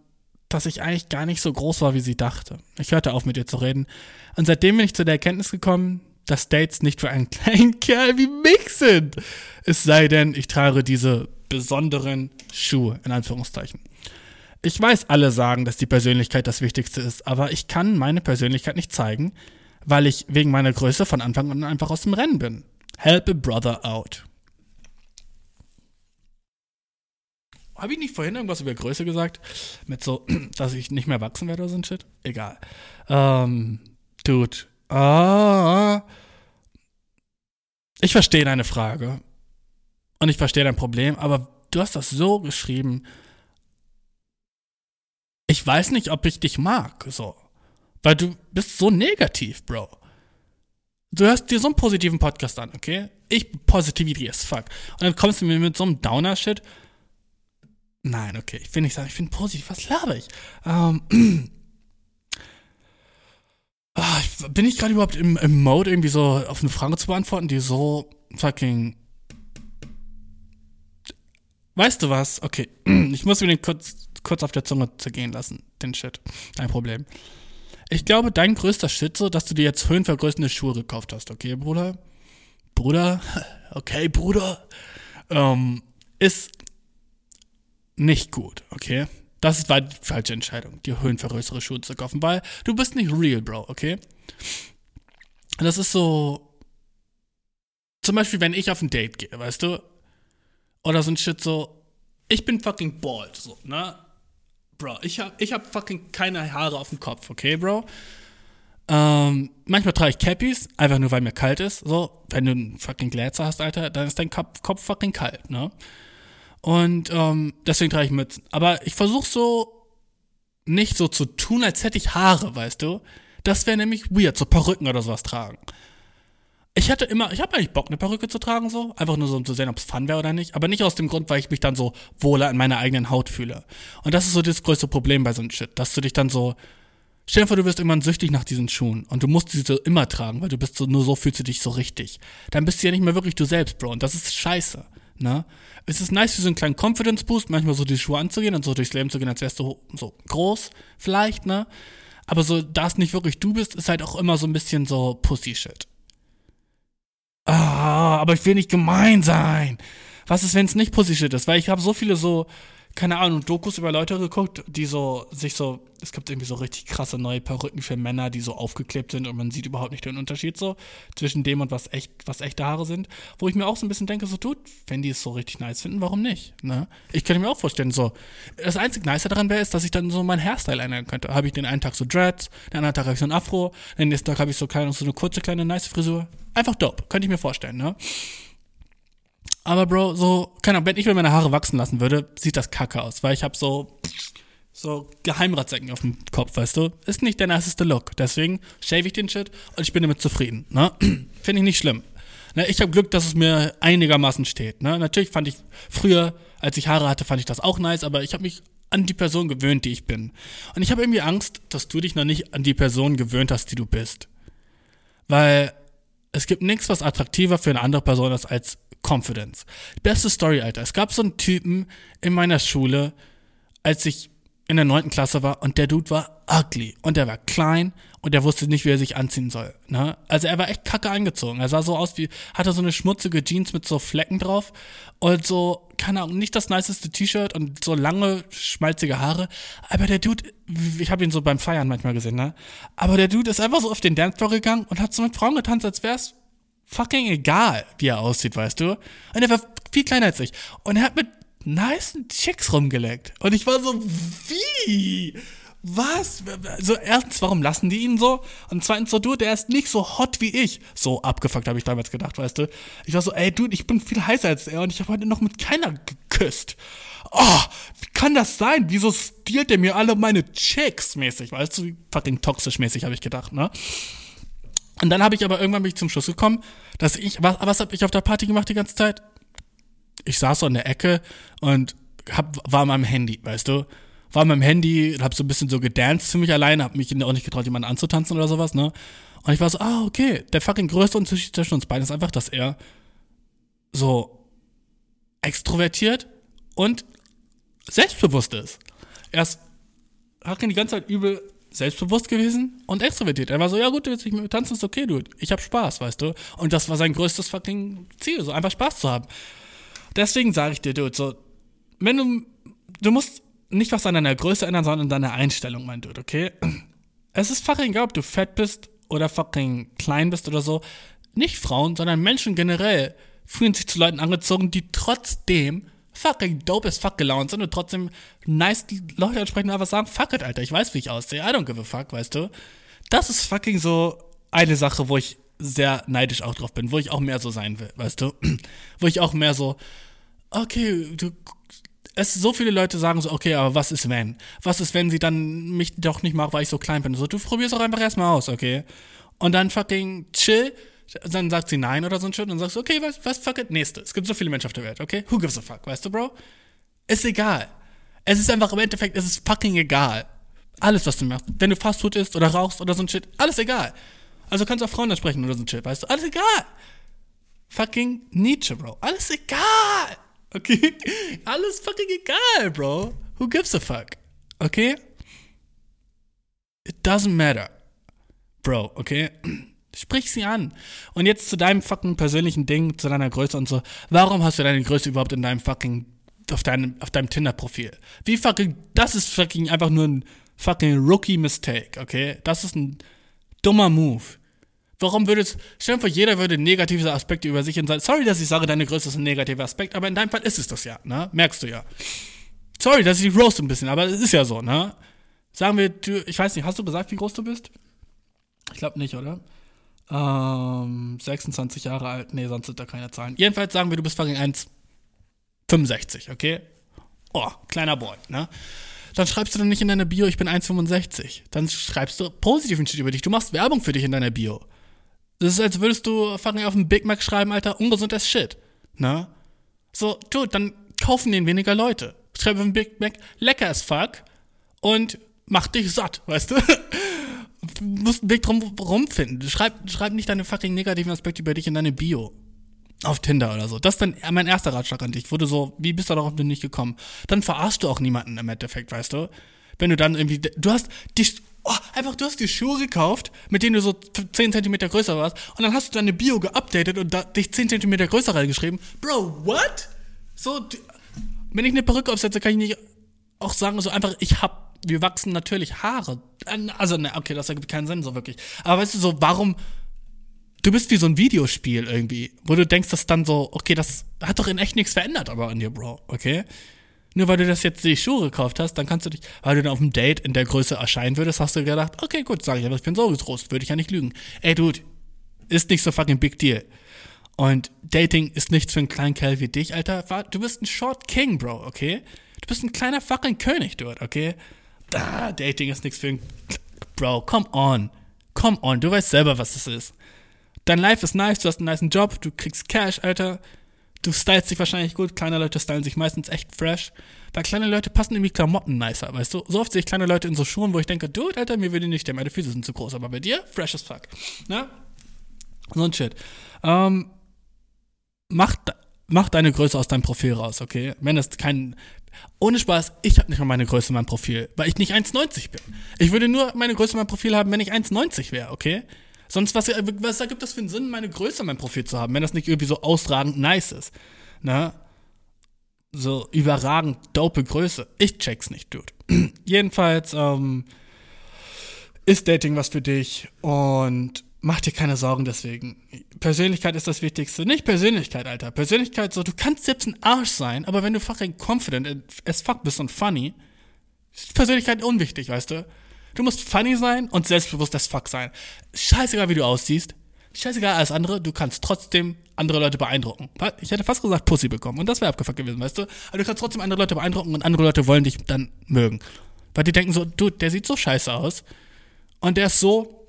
dass ich eigentlich gar nicht so groß war, wie sie dachte. Ich hörte auf, mit ihr zu reden. Und seitdem bin ich zu der Erkenntnis gekommen, dass Dates nicht für einen kleinen Kerl wie mich sind. Es sei denn, ich trage diese besonderen Schuhe, in Anführungszeichen. Ich weiß, alle sagen, dass die Persönlichkeit das Wichtigste ist, aber ich kann meine Persönlichkeit nicht zeigen, weil ich wegen meiner Größe von Anfang an einfach aus dem Rennen bin. Help a brother out. Habe ich nicht vorhin irgendwas über Größe gesagt? Mit so, dass ich nicht mehr wachsen werde oder so ein Shit? Egal. Ähm, Dude. Ah. Ich verstehe deine Frage. Und ich verstehe dein Problem, aber du hast das so geschrieben. Ich weiß nicht, ob ich dich mag, so. Weil du bist so negativ, Bro. Du hörst dir so einen positiven Podcast an, okay? Ich Positivity as fuck. Und dann kommst du mir mit so einem Downer-Shit. Nein, okay, ich will nicht sagen, ich bin positiv. Was laber ich? Ähm, ah, bin ich gerade überhaupt im, im Mode, irgendwie so auf eine Frage zu beantworten, die so fucking. Weißt du was? Okay, ich muss mir den kurz, kurz auf der Zunge zergehen lassen, den Shit. Kein Problem. Ich glaube, dein größter so, dass du dir jetzt höhenvergrößernde Schuhe gekauft hast, okay, Bruder? Bruder? Okay, Bruder? Ähm, ist nicht gut, okay? Das war die falsche Entscheidung, dir höhenvergrößere Schuhe zu kaufen, weil du bist nicht real, Bro, okay? Das ist so. Zum Beispiel, wenn ich auf ein Date gehe, weißt du? Oder so ein Shit so. Ich bin fucking bald, so, ne? Bro, ich hab, ich hab fucking keine Haare auf dem Kopf, okay, Bro? Ähm, manchmal trage ich Cappies, einfach nur weil mir kalt ist. So, wenn du einen fucking Glätzer hast, Alter, dann ist dein Kopf, Kopf fucking kalt, ne? Und ähm, deswegen trage ich Mützen. Aber ich versuche so nicht so zu tun, als hätte ich Haare, weißt du? Das wäre nämlich weird, so Perücken oder sowas tragen. Ich hatte immer, ich habe eigentlich Bock, eine Perücke zu tragen, so. Einfach nur so, um zu sehen, ob es fun wäre oder nicht. Aber nicht aus dem Grund, weil ich mich dann so wohler in meiner eigenen Haut fühle. Und das ist so das größte Problem bei so einem Shit, dass du dich dann so, stell dir vor, du wirst irgendwann süchtig nach diesen Schuhen und du musst diese immer tragen, weil du bist so, nur so fühlst du dich so richtig. Dann bist du ja nicht mehr wirklich du selbst, Bro. Und das ist scheiße, ne? Es ist nice für so einen kleinen Confidence Boost, manchmal so die Schuhe anzugehen und so durchs Leben zu gehen, als wärst du so groß, vielleicht, ne? Aber so, da es nicht wirklich du bist, ist halt auch immer so ein bisschen so Pussy-Shit. Ah, aber ich will nicht gemein sein. Was ist, wenn es nicht Pussy-Shit ist? Weil ich habe so viele so, keine Ahnung, Dokus über Leute geguckt, die so, sich so, es gibt irgendwie so richtig krasse neue Perücken für Männer, die so aufgeklebt sind und man sieht überhaupt nicht den Unterschied so zwischen dem und was echt, was echte Haare sind. Wo ich mir auch so ein bisschen denke, so, tut, wenn die es so richtig nice finden, warum nicht? Ne? Ich könnte mir auch vorstellen, so, das einzige Nice daran wäre, ist, dass ich dann so meinen Hairstyle ändern könnte. Habe ich den einen Tag so Dreads, den anderen Tag habe ich so ein Afro, den nächsten Tag habe ich so, keine, so eine kurze, kleine, nice Frisur. Einfach dope, könnte ich mir vorstellen, ne? Aber Bro, so, keine Ahnung, wenn ich mir meine Haare wachsen lassen würde, sieht das kacke aus, weil ich habe so, so Geheimratsecken auf dem Kopf, weißt du? Ist nicht der niceste Look. Deswegen shave ich den Shit und ich bin damit zufrieden, ne? Finde ich nicht schlimm. Ne, ich habe Glück, dass es mir einigermaßen steht, ne? Natürlich fand ich früher, als ich Haare hatte, fand ich das auch nice, aber ich habe mich an die Person gewöhnt, die ich bin. Und ich habe irgendwie Angst, dass du dich noch nicht an die Person gewöhnt hast, die du bist. Weil es gibt nichts, was attraktiver für eine andere Person ist als Confidence. Beste Story, Alter. Es gab so einen Typen in meiner Schule, als ich in der neunten Klasse war und der Dude war ugly und der war klein und der wusste nicht, wie er sich anziehen soll. Ne? Also er war echt kacke angezogen. Er sah so aus wie, hatte so eine schmutzige Jeans mit so Flecken drauf und so, keine Ahnung, nicht das niceste T-Shirt und so lange, schmalzige Haare. Aber der Dude, ich habe ihn so beim Feiern manchmal gesehen, ne? Aber der Dude ist einfach so auf den Dancefloor gegangen und hat so mit Frauen getanzt, als wär's fucking egal, wie er aussieht, weißt du? Und er war viel kleiner als ich. Und er hat mit nice Chicks rumgeleckt. Und ich war so, wie? Was? So, erstens, warum lassen die ihn so? Und zweitens, so, du, der ist nicht so hot wie ich. So abgefuckt, habe ich damals gedacht, weißt du? Ich war so, ey, du, ich bin viel heißer als er und ich habe heute noch mit keiner geküsst. Oh, wie kann das sein? Wieso stiehlt der mir alle meine Chicks mäßig? Weißt du, fucking toxisch mäßig, habe ich gedacht, ne? Und dann habe ich aber irgendwann bin ich zum Schluss gekommen, dass ich, was, was habe ich auf der Party gemacht die ganze Zeit? Ich saß so in der Ecke und hab, war an meinem Handy, weißt du? War an meinem Handy, hab so ein bisschen so gedanced für mich alleine, hab mich auch nicht getraut, jemanden anzutanzen oder sowas, ne? Und ich war so, ah, okay, der fucking größte Unterschied zwischen uns beiden ist einfach, dass er so extrovertiert und selbstbewusst ist. Er ist, hat die ganze Zeit übel selbstbewusst gewesen und extrovertiert. Er war so, ja gut, du willst nicht mir tanzen, ist okay, dude. Ich hab Spaß, weißt du? Und das war sein größtes fucking Ziel, so einfach Spaß zu haben. Deswegen sage ich dir, dude, so, wenn du, du musst nicht was an deiner Größe ändern, sondern an deiner Einstellung, mein Dude, okay? Es ist fucking egal, ob du fett bist oder fucking klein bist oder so. Nicht Frauen, sondern Menschen generell fühlen sich zu Leuten angezogen, die trotzdem fucking dope as fuck gelaunt sind und trotzdem nice Leute entsprechend einfach sagen, fuck it, Alter, ich weiß, wie ich aussehe, I don't give a fuck, weißt du? Das ist fucking so eine Sache, wo ich sehr neidisch auch drauf bin, wo ich auch mehr so sein will, weißt du? wo ich auch mehr so, okay, du, es so viele Leute sagen so, okay, aber was ist wenn? Was ist, wenn sie dann mich doch nicht mag, weil ich so klein bin? So, du probierst auch einfach erstmal aus, okay? Und dann fucking chill, dann sagt sie nein oder so ein Shit und dann sagst du, okay, was, was, fuck it, nächste. Es gibt so viele Menschen auf der Welt, okay? Who gives a fuck, weißt du, Bro? Ist egal. Es ist einfach im Endeffekt, es ist fucking egal. Alles, was du machst. Wenn du Fastfood isst oder rauchst oder so ein Shit, alles egal. Also kannst du auch Frauen ansprechen oder so ein Shit, weißt du? Alles egal. Fucking Nietzsche, Bro. Alles egal. Okay? Alles fucking egal, Bro. Who gives a fuck? Okay? It doesn't matter. Bro, okay? Sprich sie an. Und jetzt zu deinem fucking persönlichen Ding, zu deiner Größe und so. Warum hast du deine Größe überhaupt in deinem fucking, auf deinem, auf deinem Tinder-Profil? Wie fucking, das ist fucking einfach nur ein fucking Rookie-Mistake, okay? Das ist ein dummer Move. Warum würde es, stell vor, jeder würde negative Aspekte über sich und sagen, sorry, dass ich sage, deine Größe ist ein negativer Aspekt, aber in deinem Fall ist es das ja, ne? Merkst du ja. Sorry, dass ich roast ein bisschen, aber es ist ja so, ne? Sagen wir, du, ich weiß nicht, hast du gesagt, wie groß du bist? Ich glaube nicht, oder? Ähm, 26 Jahre alt. Nee, sonst sind da keine Zahlen. Jedenfalls sagen wir, du bist fucking 1,65, okay? Oh, kleiner Boy, ne? dann schreibst du dann nicht in deiner Bio, ich bin 1,65. Dann schreibst du positiven Shit über dich. Du machst Werbung für dich in deiner Bio. Das ist, als würdest du fucking auf einen Big Mac schreiben, Alter, ungesund as Shit. Ne? So, du, dann kaufen den weniger Leute. Schreib auf einen Big Mac, lecker as fuck und mach dich satt, weißt du? musst einen Weg drum rumfinden. Schreib, schreib nicht deine fucking negativen Aspekte über dich in deine Bio. Auf Tinder oder so. Das ist dann mein erster Ratschlag an dich. Wurde so, wie bist du darauf nicht gekommen? Dann verarschst du auch niemanden im Endeffekt, weißt du? Wenn du dann irgendwie, du hast dich, oh, einfach, du hast die Schuhe gekauft, mit denen du so 10 cm größer warst, und dann hast du deine Bio geupdatet und da, dich 10 cm größer reingeschrieben. Bro, what? So, wenn ich eine Perücke aufsetze, kann ich nicht auch sagen, so einfach, ich hab, wir wachsen natürlich Haare. Also, ne, okay, das ergibt keinen Sinn so wirklich. Aber weißt du, so, warum, du bist wie so ein Videospiel irgendwie, wo du denkst, dass dann so, okay, das hat doch in echt nichts verändert, aber an dir, Bro, okay? Nur weil du das jetzt die Schuhe gekauft hast, dann kannst du dich, weil du dann auf dem Date in der Größe erscheinen würdest, hast du gedacht, okay, gut, sag ich, aber ich bin so groß, würde ich ja nicht lügen. Ey, Dude, ist nicht so fucking big deal. Und Dating ist nichts für einen kleinen Kerl wie dich, Alter. Du bist ein Short King, Bro, okay? Du bist ein kleiner fucking König dort, okay? Da, Dating ist nichts für einen. Bro, come on. Come on, du weißt selber, was es ist. Dein Life ist nice, du hast einen niceen Job, du kriegst Cash, Alter. Du stylst dich wahrscheinlich gut. Kleine Leute stylen sich meistens echt fresh. Weil kleine Leute passen irgendwie Klamotten nicer, weißt du? So oft sehe ich kleine Leute in so Schuhen, wo ich denke, dude, Alter, mir würde nicht stehen, meine Füße sind zu groß. Aber bei dir, fresh as fuck. Ne? So ein Shit. Ähm, mach, mach deine Größe aus deinem Profil raus, okay? Wenn es kein. Ohne Spaß, ich habe nicht mal meine Größe in meinem Profil, weil ich nicht 1,90 bin. Ich würde nur meine Größe in meinem Profil haben, wenn ich 1,90 wäre, okay? Sonst, was, was ergibt das für einen Sinn, meine Größe in meinem Profil zu haben, wenn das nicht irgendwie so ausragend nice ist? Ne? So überragend dope Größe. Ich check's nicht, Dude. Jedenfalls, ähm, ist Dating was für dich und mach dir keine Sorgen deswegen. Persönlichkeit ist das Wichtigste. Nicht Persönlichkeit, Alter. Persönlichkeit, so, du kannst selbst ein Arsch sein, aber wenn du fucking confident as fuck bist und funny, ist Persönlichkeit unwichtig, weißt du? Du musst funny sein und selbstbewusst as fuck sein. Scheißegal, wie du aussiehst. Scheißegal alles andere, du kannst trotzdem andere Leute beeindrucken. Ich hätte fast gesagt Pussy bekommen und das wäre abgefuckt gewesen, weißt du? Aber du kannst trotzdem andere Leute beeindrucken und andere Leute wollen dich dann mögen. Weil die denken so, du, der sieht so scheiße aus und der ist so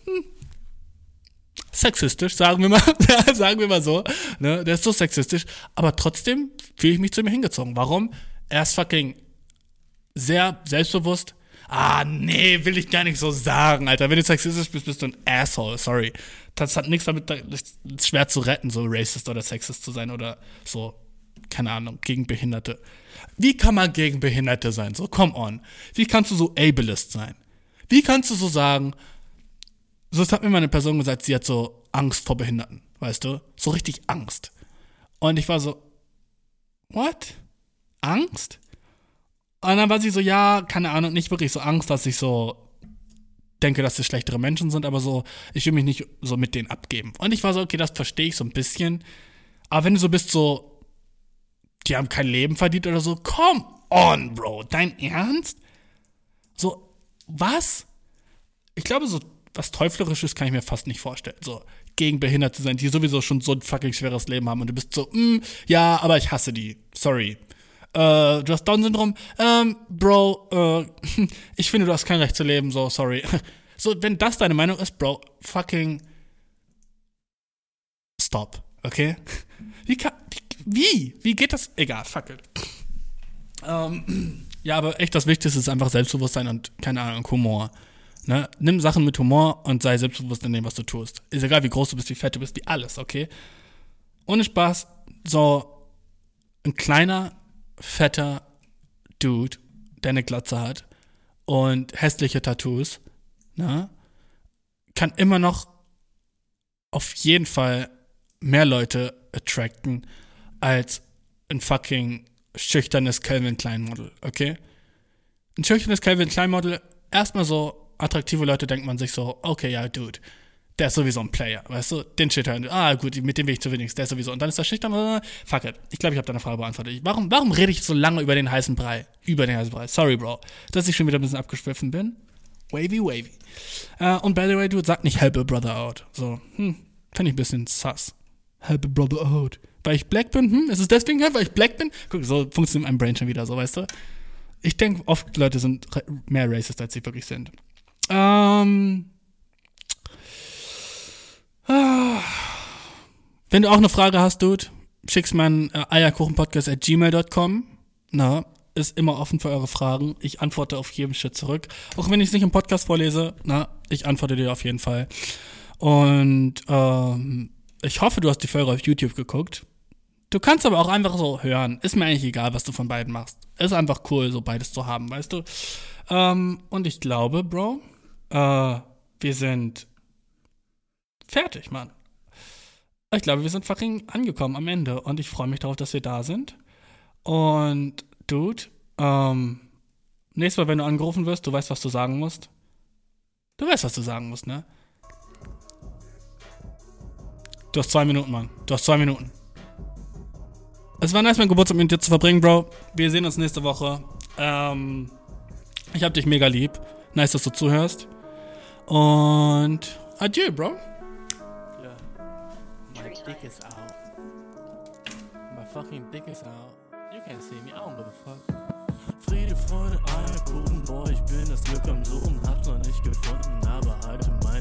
sexistisch, sagen wir mal, sagen wir mal so, ne? Der ist so sexistisch, aber trotzdem fühle ich mich zu ihm hingezogen. Warum? Er ist fucking sehr selbstbewusst, Ah, nee, will ich gar nicht so sagen, Alter. Wenn du sexistisch bist, bist du ein Asshole, sorry. Das hat nichts damit, ist schwer zu retten, so racist oder sexist zu sein oder so, keine Ahnung, gegen Behinderte. Wie kann man gegen Behinderte sein? So, come on. Wie kannst du so ableist sein? Wie kannst du so sagen, so, es hat mir mal eine Person gesagt, sie hat so Angst vor Behinderten, weißt du? So richtig Angst. Und ich war so, what? Angst? Und dann war sie so, ja, keine Ahnung, nicht wirklich so Angst, dass ich so denke, dass sie schlechtere Menschen sind, aber so, ich will mich nicht so mit denen abgeben. Und ich war so, okay, das verstehe ich so ein bisschen. Aber wenn du so bist, so, die haben kein Leben verdient oder so, come on, Bro, dein Ernst? So, was? Ich glaube, so was Teuflerisches kann ich mir fast nicht vorstellen. So, gegen Behinderte sein, die sowieso schon so ein fucking schweres Leben haben und du bist so, mm, ja, aber ich hasse die. Sorry äh, du hast Down-Syndrom, ähm, Bro, äh, ich finde, du hast kein Recht zu leben, so, sorry. So, wenn das deine Meinung ist, Bro, fucking stop, okay? Wie kann, wie, wie geht das? Egal, fuck it. Ähm, ja, aber echt das Wichtigste ist einfach Selbstbewusstsein und, keine Ahnung, Humor. Ne? Nimm Sachen mit Humor und sei selbstbewusst in dem, was du tust. Ist egal, wie groß du bist, wie fett du bist, wie alles, okay? Ohne Spaß, so ein kleiner, fetter Dude, der eine Glatze hat und hässliche Tattoos, ne, kann immer noch auf jeden Fall mehr Leute attracten als ein fucking schüchternes Calvin Klein Model, okay? Ein schüchternes Calvin Klein Model, erstmal so attraktive Leute denkt man sich so, okay, ja, Dude, der ist sowieso ein Player, weißt du? Den Shit hören. Ah, gut, mit dem will ich zu wenig, der ist sowieso. Und dann ist das schüchtern. Äh, fuck it. Ich glaube, ich habe deine Frage beantwortet. Warum, warum rede ich so lange über den heißen Brei? Über den heißen Brei. Sorry, Bro. Dass ich schon wieder ein bisschen abgeschwiffen bin. Wavy, wavy. Uh, und by the way, du sag nicht help a brother out. So, hm, finde ich ein bisschen sus. Help a brother out. Weil ich black bin, hm? Ist es deswegen, weil ich black bin? Guck, so funktioniert mein Brain schon wieder, so, weißt du? Ich denke, oft Leute sind mehr racist, als sie wirklich sind. Ähm. Ah. Wenn du auch eine Frage hast, Dude, schick's mir an äh, eierkuchenpodcast at gmail.com. Na, ist immer offen für eure Fragen. Ich antworte auf jedem Shit zurück. Auch wenn ich es nicht im Podcast vorlese, na, ich antworte dir auf jeden Fall. Und ähm, ich hoffe, du hast die Folge auf YouTube geguckt. Du kannst aber auch einfach so hören. Ist mir eigentlich egal, was du von beiden machst. Ist einfach cool, so beides zu haben, weißt du? Ähm, und ich glaube, Bro, äh, wir sind fertig, Mann. Ich glaube, wir sind fucking angekommen am Ende und ich freue mich darauf, dass wir da sind. Und, Dude, ähm, nächstes Mal, wenn du angerufen wirst, du weißt, was du sagen musst. Du weißt, was du sagen musst, ne? Du hast zwei Minuten, Mann. Du hast zwei Minuten. Es war nice, mein Geburtstag mit dir zu verbringen, Bro. Wir sehen uns nächste Woche. Ähm, ich hab dich mega lieb. Nice, dass du zuhörst. Und adieu, Bro. Yeah. My dick is out. My fucking dick is out. You can't see me, I don't give a fuck. Friede, Freude, Eierkuchen, boah, ich bin das Glück am Suchen, hab's noch nicht gefunden, aber halte meine